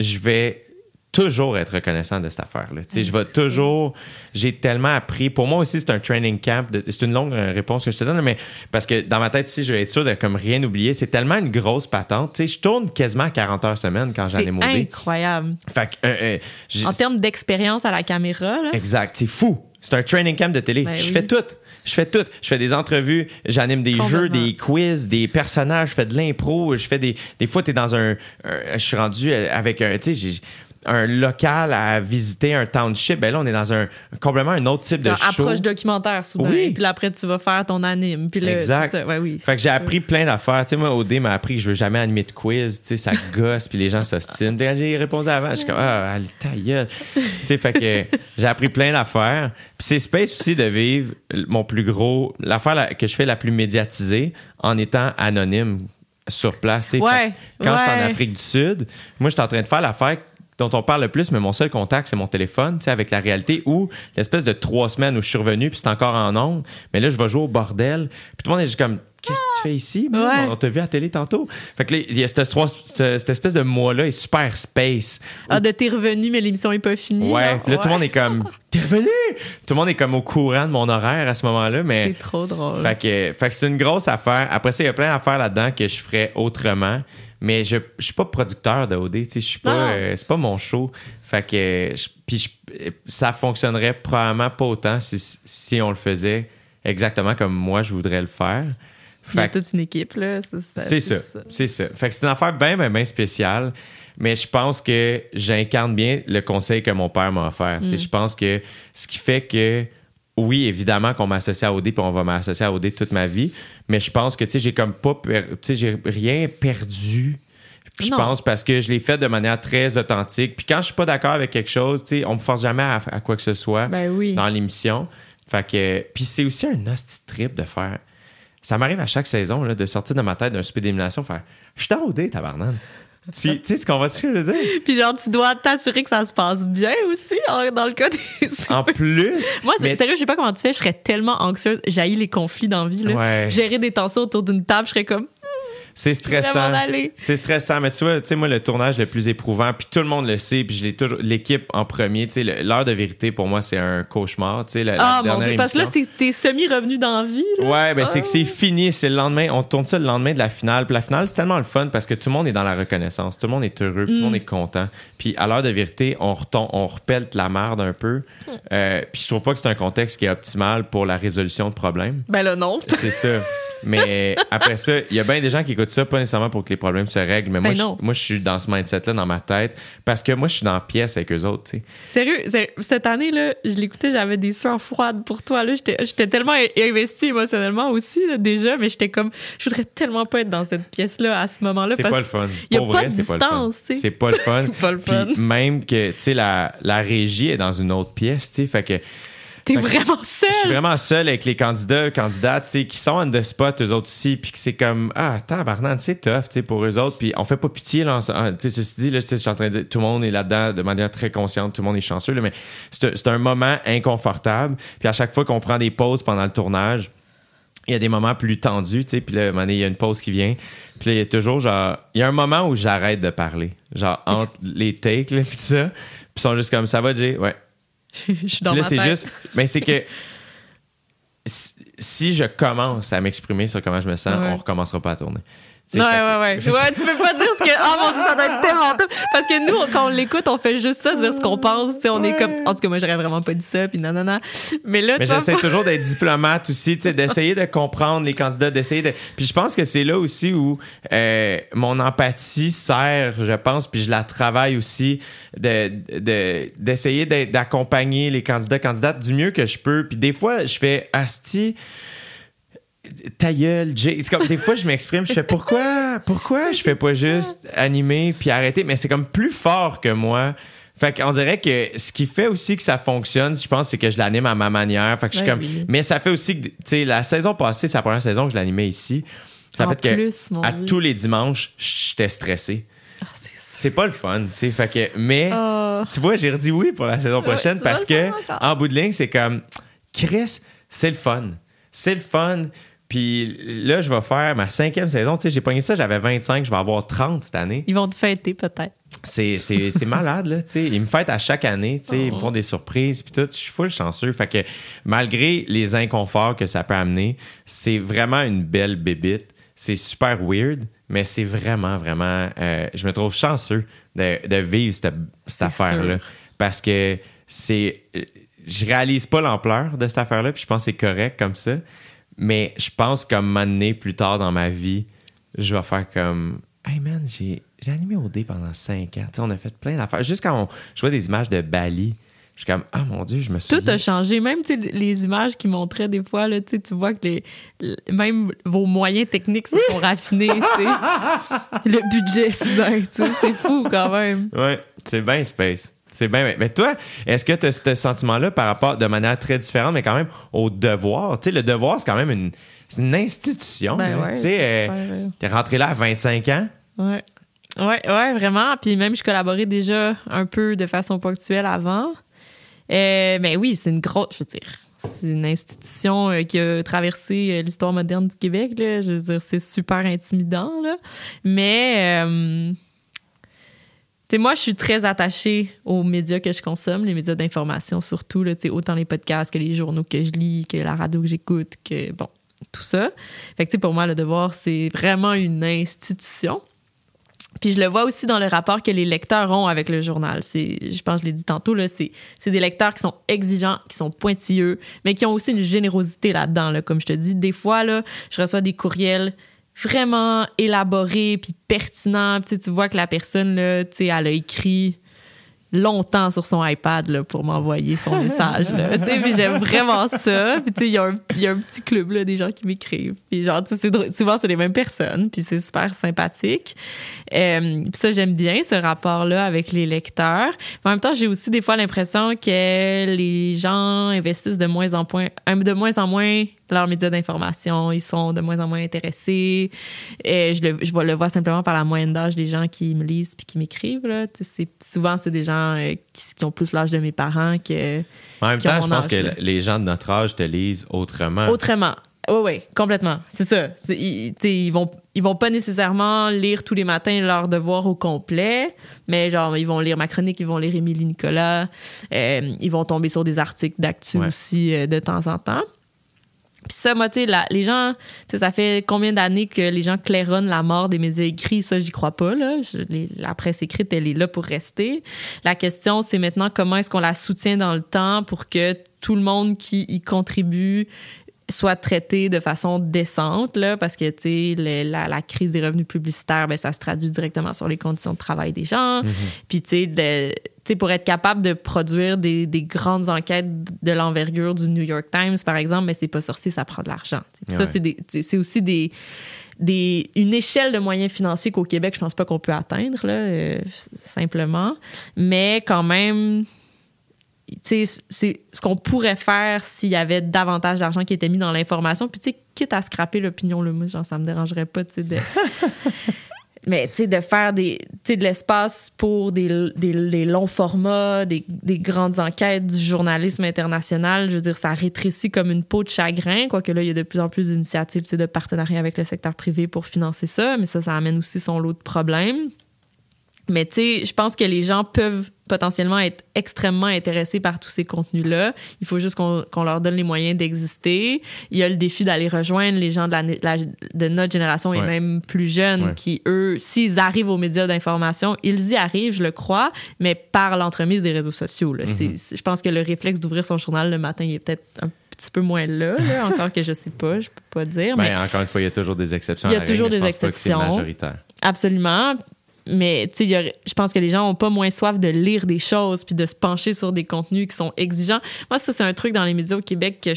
je vais toujours être reconnaissant de cette affaire-là. Tu sais, je vais toujours. J'ai tellement appris. Pour moi aussi, c'est un training camp. de- C'est une longue euh, réponse que je te donne, mais parce que dans ma tête, si je vais être sûr de comme rien oublier. C'est tellement une grosse patente. Tu sais, je tourne quasiment 40 heures semaine quand j'en ai modé. incroyable. Fait que, euh, euh, En termes d'expérience à la caméra, là. Exact. C'est fou. C'est un training camp de télé. Ben je oui. fais tout. Je fais tout. Je fais des entrevues, j'anime des jeux, des quiz, des personnages, je fais de l'impro, je fais des. Des fois, tu es dans un, un- Je suis rendu euh, avec un. Tu sais, j'ai un local à visiter, un township. Ben là, on est dans un complètement un autre type de Genre, show. approche documentaire soudain. Oui. Puis là, après, tu vas faire ton anime. Puis là, Exact. ça. Ouais, oui, Fait que j'ai appris plein d'affaires. Tu sais, moi, OD m'a appris que je veux jamais animer de quiz. Tu sais, ça gosse, puis les gens s'ostinent. Quand J'ai répondu avant. Je suis comme, ah, allez, ta gueule. tu sais, fait que j'ai appris plein d'affaires. Puis c'est space aussi de vivre mon plus gros, l'affaire la- que je fais la plus médiatisée en étant anonyme sur place. Ouais, Fait Quand je suis en. Afrique du Sud, moi, je suis en train de faire l'affaire dont on parle le plus, mais mon seul contact, c'est mon téléphone, tu avec la réalité, ou l'espèce de trois semaines où je suis revenu, puis c'est encore en ondes, mais là, je vais jouer au bordel, puis tout le monde est juste comme, qu'est-ce que tu fais ici? man? Ouais. On t'a vu à la télé tantôt. Fait que là, il y a cette, espèce de mois-là est super space. Ah, de t'es revenu, mais l'émission est pas finie. Ouais, là, tout le monde est comme, t'es revenu! Tout le monde est comme au courant de mon horaire à ce moment-là, mais. C'est trop drôle. Fait que, fait que c'est une grosse affaire. Après ça, il y a plein d'affaires là-dedans que je ferais autrement. Mais je, je suis pas producteur de OD, tu sais, je suis pas, euh, c'est pas mon show. Fait que, je- puis je- ça fonctionnerait probablement pas autant si, si on le faisait exactement comme moi je voudrais le faire. Il y a Fait toute une équipe, là. c'est ça, c'est ça. Fait que c'est une affaire bien, bien, bien spéciale. Mais je pense que j'incarne bien le conseil que mon père m'a offert. Tu sais, Je pense que ce qui fait que, oui, évidemment qu'on m'associe à OD puis on va m'associer à OD toute ma vie. Mais je pense que, tu sais, j'ai comme pas... per- Tu sais, j'ai rien perdu. Je pense parce que je l'ai fait de manière très authentique. Puis quand je suis pas d'accord avec quelque chose, tu sais, on me force jamais à, à quoi que ce soit Ben oui. dans l'émission. Fait que puis c'est aussi un de trip de faire. Ça m'arrive à chaque saison là, de sortir de ma tête d'un super d'élimination faire je suis OD tabarnak. Tu tu sais ce que je veux dire? Puis genre, tu dois t'assurer que ça se passe bien aussi, en- dans le cas des... En plus? Moi, c'est- mais- sérieux, je sais pas comment tu fais. Je serais tellement anxieuse. J'haïs les conflits dans la vie. Là. Ouais. Gérer des tensions autour d'une table, je serais comme, c'est stressant. C'est stressant, mais tu vois, tu sais, moi, le tournage le plus éprouvant, puis tout le monde le sait, puis je l'ai toujours, l'équipe en premier, tu sais, l'heure de vérité, pour moi, c'est un cauchemar, tu sais, la, la Ah, mon Dieu. Parce que là, t'es semi-revenu dans vie. Là. Ouais, ben c'est que Ah. c'est fini, c'est le lendemain. On tourne ça le lendemain de la finale. Puis la finale, c'est tellement le fun parce que tout le monde est dans la reconnaissance, tout le monde est heureux, tout le monde est content. Puis à l'heure de vérité, on retombe, on repelte la merde un peu. Euh, puis je trouve pas que c'est un contexte qui est optimal pour la résolution de problèmes. Ben là, non. C'est ça. Mais après ça, il y a bien des gens qui écoutent ça, pas nécessairement pour que les problèmes se règlent, mais moi, Ben je, non. moi, je suis dans ce mindset-là dans ma tête parce que moi, je suis dans la pièce avec eux autres, tu sais. Sérieux, cette année, là, je l'écoutais, j'avais des sueurs froides pour toi. là. J'étais j'étais tellement investie émotionnellement aussi, là, déjà, mais j'étais comme, je voudrais tellement pas être dans cette pièce-là à ce moment-là. C'est pas le fun. il y a pas vrai, de distance, tu sais. C'est pas le fun. Pas le fun. Puis même que, tu sais, la, la régie est dans une autre pièce, tu sais. Fait que T'es vraiment je suis vraiment seul avec les candidats, candidates, tu sais, qui sont on the spot, eux autres aussi, puis que c'est comme, ah, tabarnak, c'est tough, tu sais, pour eux autres. Puis on fait pas pitié, là. en- en- Tu sais, ceci dit, là, je suis en train de dire, tout le monde est là-dedans de manière très consciente, tout le monde est chanceux, là, mais c'est un- c'est un moment inconfortable. Puis à chaque fois qu'on prend des pauses pendant le tournage, il y a des moments plus tendus, tu sais, puis là, à un moment donné, il y a une pause qui vient. Puis là, il y a toujours, genre, il y a un moment où j'arrête de parler. Genre, entre les takes, là, puis ça. Puis ils sont juste comme, ça va, Jay? Ouais. Je suis dans Puis là, c'est juste. Mais c'est que si, si je commence à m'exprimer sur comment je me sens, Ouais. on recommencera pas à tourner. Ouais, ouais, ouais. Ouais, tu peux pas dire ce que. Oh mon dieu, ça doit être tellement top. Parce que nous, quand on l'écoute, on fait juste ça, dire ce qu'on pense. Tu sais, on est comme. En tout cas, moi, j'aurais vraiment pas dit ça, puis nanana. Mais là, Mais j'essaie toujours d'être diplomate aussi, tu sais, d'essayer de comprendre les candidats, d'essayer de. Puis je pense que c'est là aussi où euh, mon empathie sert, je pense, puis je la travaille aussi, de, de- d'essayer d'être- d'accompagner les candidats, candidates du mieux que je peux. Puis des fois, je fais Asti. Ta gueule, Jay. C'est comme des fois je m'exprime, je fais pourquoi, pourquoi je fais pas juste animer puis arrêter, mais c'est comme plus fort que moi. Fait qu'on dirait que ce qui fait aussi que ça fonctionne, je pense, c'est que je l'anime à ma manière. Fait que je suis Ouais, comme, oui. mais ça fait aussi que, tu sais, la saison passée, c'est la première saison que je l'animais ici. Ça En fait que plus, mon à Dieu. tous les dimanches, j'étais stressé. Ah, c'est pas le fun, tu sais. Fait que, mais Ah. tu vois, j'ai redit oui pour la saison prochaine parce que, en bout de ligne, c'est comme, Chris, c'est le fun. C'est le fun. Puis là, je vais faire ma cinquième saison. Tu sais, j'ai pogné ça, j'avais 25, je vais avoir 30 cette année. Ils vont te fêter, peut-être. C'est, c'est, c'est malade, là, tu sais. Ils me fêtent à chaque année, tu sais. Ils me font des surprises, puis tout. Je suis full chanceux. Fait que malgré les inconforts que ça peut amener, c'est vraiment une belle bébite. C'est super weird, mais c'est vraiment, vraiment... euh, je me trouve chanceux de, de vivre cette, cette affaire-là. sûr. Parce que c'est... Je réalise pas l'ampleur de cette affaire-là, puis je pense que c'est correct comme ça. Mais je pense qu'à un moment donné, plus tard dans ma vie, je vais faire comme Hey man, j'ai, j'ai animé au dé pendant 5 ans. Tu sais, on a fait plein d'affaires. Juste quand on- je vois des images de Bali, je suis comme Ah mon Dieu, je me souviens. Tout a changé. Même les images qui montraient des fois, là, tu vois que les, même vos moyens techniques se sont raffinés. Le budget soudain, c'est fou quand même. Ouais, c'est bien space. C'est bien. Mais toi, est-ce que tu as ce sentiment-là par rapport de manière très différente, mais quand même au devoir? Tu sais, le devoir, c'est quand même une, c'est une institution. Ben ouais, tu sais, euh, t'es rentré là à 25 ans? Ouais. Ouais, ouais, vraiment. Puis même, je collaborais déjà un peu de façon ponctuelle avant. Euh, mais oui, c'est une grosse, je veux dire, c'est une institution euh, qui a traversé euh, l'histoire moderne du Québec. Là. Je veux dire, c'est super intimidant. Là. Mais, moi, je suis très attachée aux médias que je consomme, les médias d'information surtout, là, autant les podcasts que les journaux que je lis, que la radio que j'écoute, que, bon, tout ça. Fait que, pour moi, le devoir, c'est vraiment une institution. Puis je le vois aussi dans le rapport que les lecteurs ont avec le journal. Je pense que je l'ai dit tantôt, c'est, c'est des lecteurs qui sont exigeants, qui sont pointilleux, mais qui ont aussi une générosité là-dedans. Là. Comme je te dis, des fois, là, je reçois des courriels vraiment élaborés puis pertinents. Puis, tu vois que la personne, là, elle a écrit longtemps sur son iPad là, pour m'envoyer son message. Là. Puis j'aime vraiment ça. Puis il y, a un- il y a un petit club là, des gens qui m'écrivent. Puis genre, c'est souvent, c'est les mêmes personnes. Puis c'est super sympathique. Euh, puis ça, j'aime bien ce rapport-là avec les lecteurs. Mais en même temps, j'ai aussi des fois l'impression que les gens investissent de moins en moins, euh, de moins en moins leurs médias d'information. Ils sont de moins en moins intéressés. Et je, le, je vois- le vois simplement par la moyenne d'âge des gens qui me lisent puis qui m'écrivent. Là. C'est- Souvent, c'est des gens euh, qui, qui ont plus l'âge de mes parents que En même temps, je pense âge, que là. les gens de notre âge te lisent autrement. autrement. Oui, oui, complètement. C'est ça. C'est- Ils, ils vont, ils vont pas nécessairement lire tous les matins leur devoir au complet, mais genre, ils vont lire ma chronique, ils vont lire Émilie Nicolas, euh, ils vont tomber sur des articles d'actu Ouais. aussi euh, de temps en temps. Puis ça, moi, tu sais, les gens, tu sais, ça fait combien d'années que les gens claironnent la mort des médias écrits? Ça, j'y crois pas, là. Je- les- la presse écrite, elle est là pour rester. La question, c'est maintenant comment est-ce qu'on la soutient dans le temps pour que tout le monde qui y contribue soit traité de façon décente, là, parce que, tu sais, la, la crise des revenus publicitaires, ben, ça se traduit directement sur les conditions de travail des gens. Puis, tu sais, sais, pour être capable de produire des, des grandes enquêtes de l'envergure du New York Times, par exemple, mais c'est pas sorcier, ça prend de l'argent. Ouais. Ça, c'est aussi des, des, une échelle de moyens financiers qu'au Québec, je pense pas qu'on peut atteindre, là, euh, simplement. Mais quand même, c'est ce qu'on pourrait faire s'il y avait davantage d'argent qui était mis dans l'information. Puis, tu sais, quitte à scraper l'opinion, le mousse, genre, ça me dérangerait pas, tu sais, de. Mais, tu sais, de faire des, de l'espace pour des, des, des longs formats, des, des grandes enquêtes, du journalisme international, je veux dire, ça rétrécit comme une peau de chagrin, quoique là, il y a de plus en plus d'initiatives, de partenariat avec le secteur privé pour financer ça, mais ça, ça amène aussi son lot de problèmes. Mais tu sais, je pense que les gens peuvent potentiellement être extrêmement intéressés par tous ces contenus-là. Il faut juste qu'on leur donne les moyens d'exister. Il y a le défi d'aller rejoindre les gens de, la, la- de notre génération et même plus jeunes Ouais. qui, eux, s'ils arrivent aux médias d'information, ils y arrivent, je le crois, mais par l'entremise des réseaux sociaux. là. C'est- je pense que le réflexe d'ouvrir son journal le matin, il est peut-être un petit peu moins là, là, encore que je sais pas, je peux pas dire. mais Ben, encore une fois, il y a toujours des exceptions. Il y a règle, toujours mais des pas que exceptions. majoritaire. Absolument. Mais tu sais, je pense que les gens ont pas moins soif de lire des choses puis de se pencher sur des contenus qui sont exigeants. Moi, ça, c'est un truc dans les médias au Québec que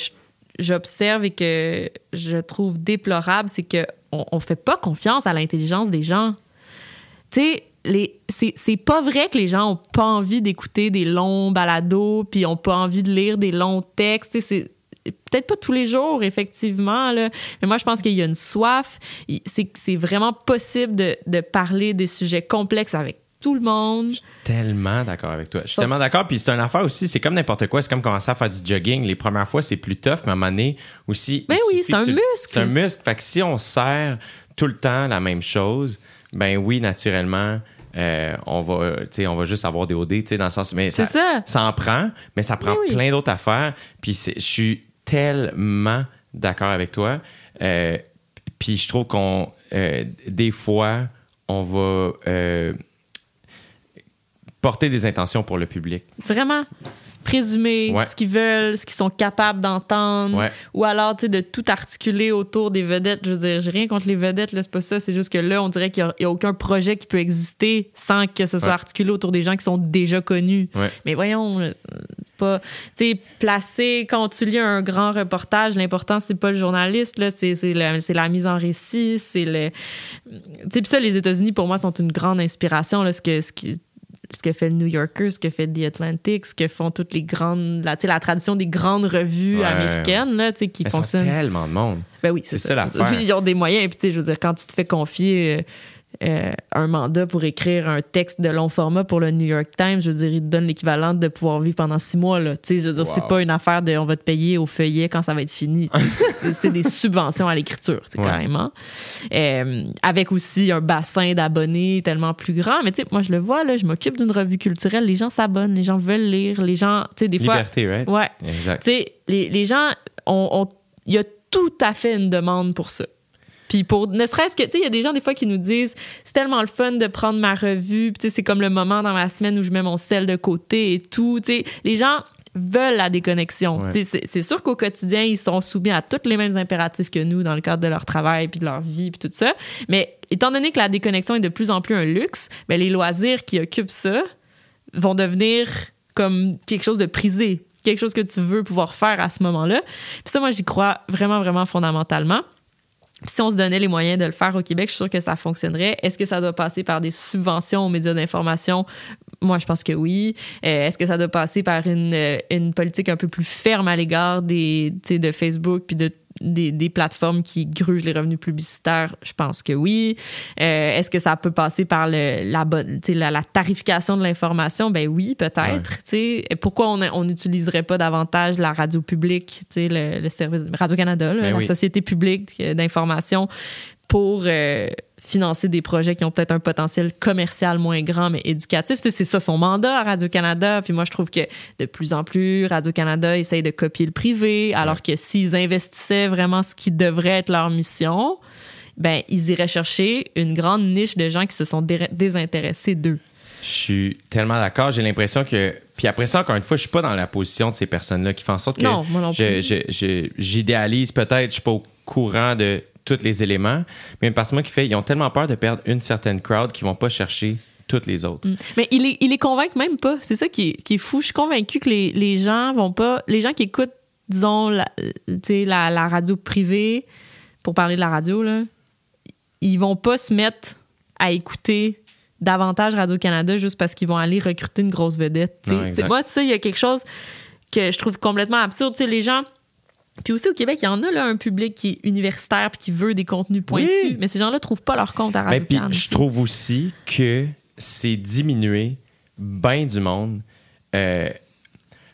j'observe et que je trouve déplorable, c'est que on, fait pas confiance à l'intelligence des gens. Tu sais, les, c'est, pas vrai que les gens ont pas envie d'écouter des longs balados puis ont pas envie de lire des longs textes. Peut-être pas tous les jours, effectivement, là. mais moi, je pense qu'il y a une soif. C'est, vraiment possible de, de parler des sujets complexes avec tout le monde. Tellement d'accord avec toi. Je suis Ça, tellement d'accord. Puis c'est une affaire aussi, c'est comme n'importe quoi. C'est comme commencer à faire du jogging. Les premières fois, c'est plus tough, mais à un moment donné aussi. Ben il oui, c'est un tu- muscle. C'est un muscle. Fait que si on sert tout le temps la même chose, ben oui, naturellement, euh, on, va, on va juste avoir des OD, tu sais, dans le sens. Mais C'est ça. Ça en prend, mais ça prend Oui, oui. plein d'autres affaires. Puis je suis tellement d'accord avec toi. Euh, puis je trouve qu'on, euh, des fois, on va euh, porter des intentions pour le public. Vraiment présumer Ouais. ce qu'ils veulent, ce qu'ils sont capables d'entendre, Ouais. ou alors tu sais, de tout articuler autour des vedettes. Je veux dire, j'ai rien contre les vedettes, là, c'est pas ça. C'est juste que là, on dirait qu'il n'y a, aucun projet qui peut exister sans que ce soit Ouais. articulé autour des gens qui sont déjà connus. Mais voyons, pas. Tu sais, placer, quand tu lis un grand reportage, l'important, c'est pas le journaliste, là, c'est, la mise en récit, c'est le. Tu sais, puis ça, les États-Unis, pour moi, sont une grande inspiration, là, ce que. Ce qui, ce que fait le New Yorker, ce que fait The Atlantic, ce que font toutes les grandes, la, tu sais, la tradition des grandes revues Ouais. américaines, là, tu sais, qui Elles sont fonctionnent. tellement de monde. Ben oui, C'est ça ça. Ils ont des moyens. Puis, tu sais, je veux dire, quand tu te fais confier euh, un mandat pour écrire un texte de long format pour le New York Times, je veux dire, ils te donnent l'équivalent de pouvoir vivre pendant six mois, là. Je veux dire, c'est Wow. pas une affaire de on va te payer au feuillet quand ça va être fini. C'est- c'est- c'est des subventions à l'écriture, c'est Ouais. carrément. Euh, avec aussi un bassin d'abonnés tellement plus grand. Mais tu sais, moi, je le vois, là, je m'occupe d'une revue culturelle. Les gens s'abonnent, les gens veulent lire, les gens, tu sais, des fois. Liberté, right? Ouais. Exact. Tu sais, les, les gens, il y a tout à fait une demande pour ça. Puis pour ne serait-ce que, tu sais, il y a des gens des fois qui nous disent c'est tellement le fun de prendre ma revue, tu sais, c'est comme le moment dans ma semaine où je mets mon sel de côté et tout. Tu sais, les gens veulent la déconnexion. Ouais. Tu sais, C'est c'est sûr qu'au quotidien, ils sont soumis à tous les mêmes impératifs que nous dans le cadre de leur travail, puis de leur vie, puis tout ça. Mais étant donné que la déconnexion est de plus en plus un luxe, ben les loisirs qui occupent ça vont devenir comme quelque chose de prisé, quelque chose que tu veux pouvoir faire à ce moment-là. Puis ça, moi, j'y crois vraiment, vraiment fondamentalement. Si on se donnait les moyens de le faire au Québec, je suis sûre que ça fonctionnerait. Est-ce que ça doit passer par des subventions aux médias d'information? Moi, je pense que oui. Euh, Est-ce que ça doit passer par une, euh, une politique un peu plus ferme à l'égard des, de Facebook puis de des, des plateformes qui grugent les revenus publicitaires, je pense que oui. Euh, Est-ce que ça peut passer par le, la, la, la tarification de l'information? Ben oui, peut-être. Pourquoi on on n'utiliserait pas davantage la radio publique, le, le service Radio-Canada, Ben la oui. société publique euh, d'information pour euh, financer des projets qui ont peut-être un potentiel commercial moins grand, mais éducatif. Tu sais, c'est ça son mandat à Radio-Canada. Puis moi, je trouve que de plus en plus, Radio-Canada essaye de copier le privé, alors que s'ils investissaient vraiment ce qui devrait être leur mission, ben ils iraient chercher une grande niche de gens qui se sont dé- désintéressés d'eux. Je suis tellement d'accord. J'ai l'impression que. Puis après ça, encore une fois, je suis pas dans la position de ces personnes-là qui font en sorte que. Non, moi non plus. J'idéalise peut-être, je suis pas au courant de tous les éléments, mais une partie de moi qui fait, ils ont tellement peur de perdre une certaine crowd qu'ils vont pas chercher toutes les autres. Mais il les, il les convainc même pas. C'est ça qui est, qui est fou. Je suis convaincue que les, les gens vont pas. Les gens qui écoutent, disons, la, sais, la, la radio privée, pour parler de la radio, là, ils vont pas se mettre à écouter davantage Radio-Canada juste parce qu'ils vont aller recruter une grosse vedette. Non, Moi, ça, il y a quelque chose que je trouve complètement absurde. Tu sais, les gens. Puis aussi au Québec, il y en a là, un public qui est universitaire puis qui veut des contenus pointus. Oui. Mais ces gens-là trouvent pas leur compte à Ben, puis Radio-Canada. je trouve aussi que c'est diminuer bien du monde. Euh,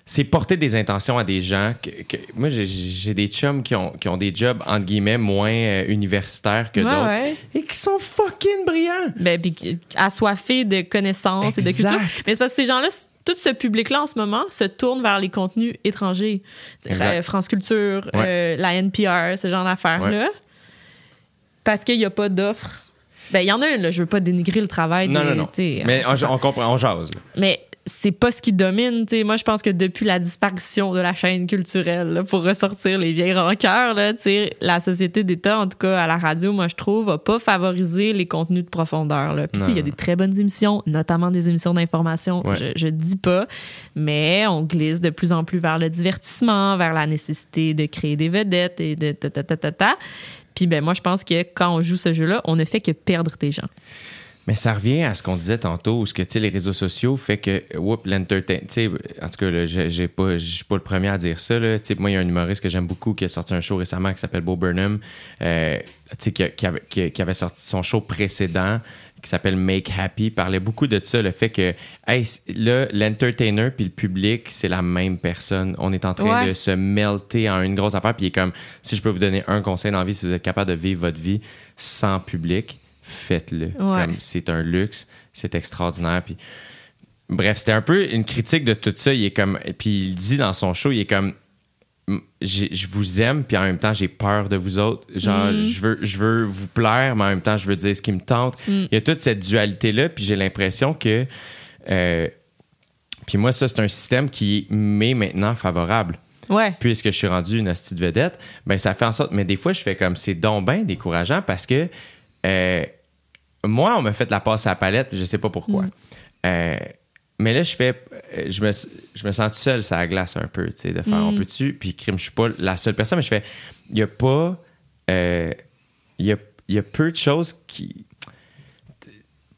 c'est porter des intentions à des gens que, que- moi j'ai- des chums qui ont, qui ont des jobs entre guillemets moins euh, universitaires que Ouais, d'autres ouais. et qui sont fucking brillants. ben, puis assoiffés de connaissances et de culture. Mais c'est parce que ces gens-là, tout ce public-là en ce moment se tourne vers les contenus étrangers. Euh, France Culture, Ouais. euh, la NPR, ce genre d'affaires-là. Parce qu'il n'y a pas d'offres. Ben, il y en a une, là. Je veux pas dénigrer le travail Non, des- non, Mais on on, comprend, on jase. là. Mais c'est pas ce qui domine. tu sais. Moi, je pense que depuis la disparition de la chaîne culturelle, là, pour ressortir les vieilles rancœurs, là, tu sais, la société d'État, en tout cas à la radio, moi, je trouve, a pas favorisé les contenus de profondeur. là. Puis, il y a des très bonnes émissions, notamment des émissions d'information. Ouais. Je, je dis pas, mais on glisse de plus en plus vers le divertissement, vers la nécessité de créer des vedettes et de ta ta ta ta ta. Puis, ben, moi, je pense que quand on joue ce jeu-là, on ne fait que perdre des gens. Mais ça revient à ce qu'on disait tantôt, où ce que tu sais, les réseaux sociaux fait que whoop, l'entertain. tu sais, En tout cas, là, j'ai pas, je suis pas le premier à dire ça. Là. Moi, il y a un humoriste que j'aime beaucoup qui a sorti un show récemment qui s'appelle Bo Burnham, euh, qui, qui avait, qui- qui avait sorti son show précédent qui s'appelle Make Happy, parlait beaucoup de ça, le fait que hey, là, l'entertainer puis le public, c'est la même personne. On est en train Ouais. de se melter en une grosse affaire. Puis il est comme, si je peux vous donner un conseil dans la vie, si vous êtes capable de vivre votre vie sans public, faites-le. Ouais. C'est un luxe, c'est extraordinaire. Puis, bref, c'était un peu une critique de tout ça. Il est comme, puis il dit dans son show, il est comme, je vous aime, puis en même temps, j'ai peur de vous autres. Genre, Mm. je, veux, je veux vous plaire, mais en même temps, je veux dire ce qui me tente. Mm. Il y a toute cette dualité-là, puis j'ai l'impression que. euh, puis moi, ça, c'est un système qui m'est maintenant favorable Ouais. puisque je suis rendu une hostie de vedette, ben ça fait en sorte. Mais des fois, je fais comme c'est donc bien décourageant parce que euh, moi, on m'a fait la passe à la palette, je sais pas pourquoi. Mm. Euh, mais là, je fais. euh, Je me, je me sens tout seul, ça glace un peu, tu sais, de faire Mm. on peut-tu? Puis, crime, je suis pas la seule personne, mais je fais. Il n'y a pas. euh, Il y, a, y a peu de choses qui.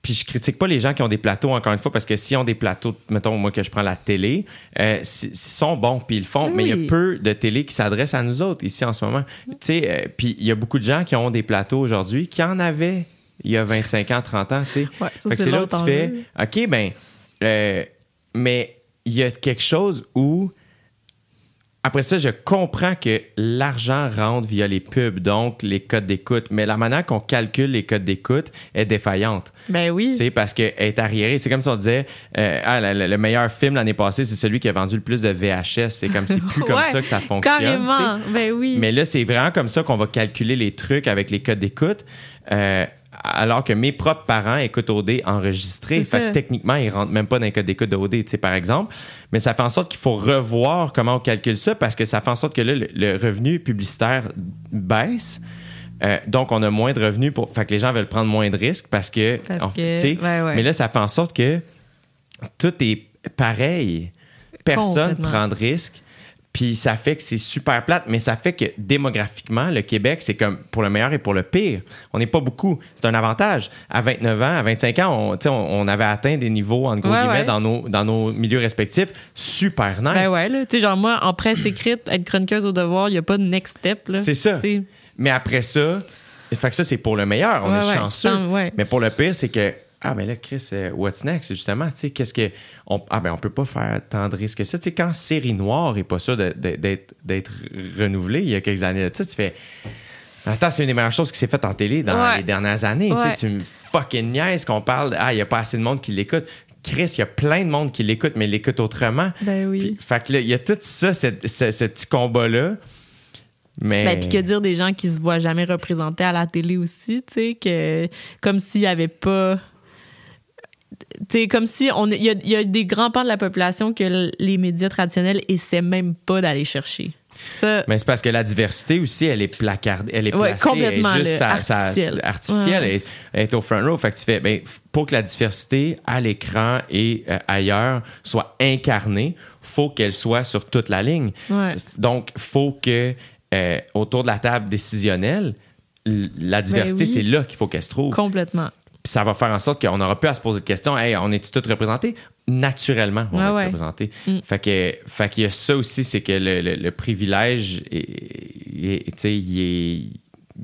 Puis je critique pas les gens qui ont des plateaux, encore une fois, parce que s'ils ont des plateaux, mettons, moi que je prends la télé, euh, ils sont bons, puis ils le font, Oui. mais il y a peu de télé qui s'adressent à nous autres ici en ce moment. Tu sais, euh, puis il y a beaucoup de gens qui ont des plateaux aujourd'hui qui en avaient il y a 25 ans, 30 ans, tu sais. Ouais, c'est là où tu fais. OK, ben, euh, mais il y a quelque chose où après ça, je comprends que l'argent rentre via les pubs, donc les codes d'écoute, mais la manière qu'on calcule les codes d'écoute est défaillante. Ben oui. C'est parce qu'elle est arriérée. C'est comme si on disait euh, ah, le, le meilleur film l'année passée, c'est celui qui a vendu le plus de VHS. C'est comme c'est plus comme ça que ça fonctionne. Carrément. Ben oui. Mais là, c'est vraiment comme ça qu'on va calculer les trucs avec les codes d'écoute. euh, alors que mes propres parents écoutent OD enregistré. Fait que techniquement, ils rentrent même pas dans les codes d'écoute de OD, tu sais, par exemple. Mais ça fait en sorte qu'il faut revoir comment on calcule ça parce que ça fait en sorte que là, le, le revenu publicitaire baisse. Euh, donc, on a moins de revenus pour. Fait que les gens veulent prendre moins de risques parce que. Parce on- que- tu sais, ouais, ouais. Mais là, ça fait en sorte que tout est pareil. Personne Complètement. prend de risques. Puis ça fait que c'est super plate, mais ça fait que démographiquement, le Québec, c'est comme pour le meilleur et pour le pire. On n'est pas beaucoup. C'est un avantage. À 29 ans, à 25 ans, on, on, on avait atteint des niveaux, en gros Ouais, guillemets, ouais. dans, nos, dans nos milieux respectifs. Super nice. Ben ouais, là. Tu sais, genre, moi, en presse écrite, être chroniqueuse au devoir, il n'y a pas de next step. C'est ça. Mais après ça, fait que ça, c'est pour le meilleur. On Ouais, est chanceux. Tant-. Mais pour le pire, c'est que, ah, mais là, Chris, euh, what's next? Justement, tu sais, qu'est-ce que. On, ah, ben, on peut pas faire tant de risques que ça. Tu sais, quand Série Noire est pas de- d'être renouvelée il y a quelques années, tu sais, tu fais. Attends, c'est une des meilleures choses qui s'est faite en télé dans Ouais. les dernières années. Tu sais, Ouais. Tu me fucking niaises qu'on parle de, ah, il y a pas assez de monde qui l'écoute. Chris, il y a plein de monde qui l'écoute, mais l'écoute autrement. Ben oui. Puis, fait que là, il y a tout ça, ce, petit combat-là. Mais. Ben, puis que dire des gens qui se voient jamais représentés à la télé aussi, tu sais, que comme s'il y avait pas. Sais, comme si on. Il y a, il y a des grands pans de la population que les médias traditionnels essaient même pas d'aller chercher. Ça. Mais c'est parce que la diversité aussi, elle est placardée, elle est Ouais, placée, complètement, elle est juste là, sa- sa- artificielle. artificielle, Ouais. elle, est, au front row. Fait que tu fais, ben, pour que la diversité à l'écran et euh, ailleurs soit incarnée, faut qu'elle soit sur toute la ligne. Ouais. C'est- Donc, faut que euh, autour de la table décisionnelle, la diversité, Ben oui. c'est là qu'il faut qu'elle se trouve. Complètement. Puis ça va faire en sorte qu'on n'aura plus à se poser de questions. Hey, on est-tu tous représentés? Naturellement, on Ouais, va ouais. être représentés. Mm. Fait que, fait qu'il y a ça aussi, c'est que le, le- le privilège, est- est- tu sais, il est,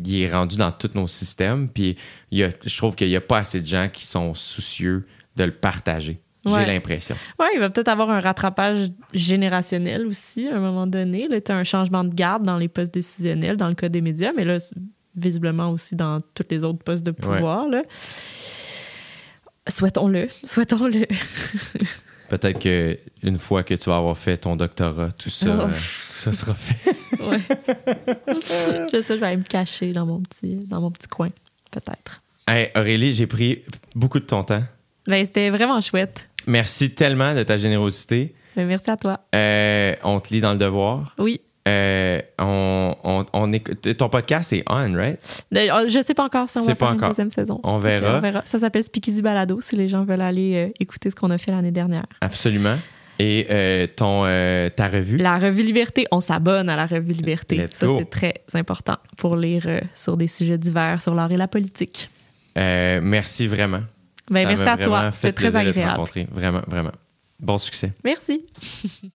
il est rendu dans tous nos systèmes. Puis il y a, je trouve qu'il n'y a pas assez de gens qui sont soucieux de le partager. J'ai l'impression. Ouais, il va peut-être avoir un rattrapage générationnel aussi à un moment donné. Là, tu as un changement de garde dans les postes décisionnels, dans le cas des médias, mais là, visiblement aussi dans tous les autres postes de pouvoir. Souhaitons-le. Souhaitons-le. Peut-être que une fois que tu vas avoir fait ton doctorat, tout ça, Oh. euh, tout ça sera fait. Ouais. je sais, je vais aller me cacher dans mon petit, dans mon petit coin, peut-être. Hey, Aurélie, j'ai pris beaucoup de ton temps. Ben, c'était vraiment chouette. Merci tellement de ta générosité. Ben, merci à toi. Euh, on te lit dans le devoir. Oui. Euh, on, on, on écoute- ton podcast est on, right? D'ailleurs, Je sais pas encore si on va pas faire une encore. deuxième saison. On verra. on verra. Ça s'appelle Speakeasy Balado si les gens veulent aller euh, écouter ce qu'on a fait l'année dernière. Absolument. Et euh, ton, euh, ta revue? La revue Liberté, on s'abonne à la revue Liberté. Let's Ça, c'est très important pour lire euh, sur des sujets divers, sur l'art et la politique. Merci vraiment. Ben, Ça merci à toi. C'était très de te agréable. rencontrer. Vraiment, vraiment. Bon succès. Merci.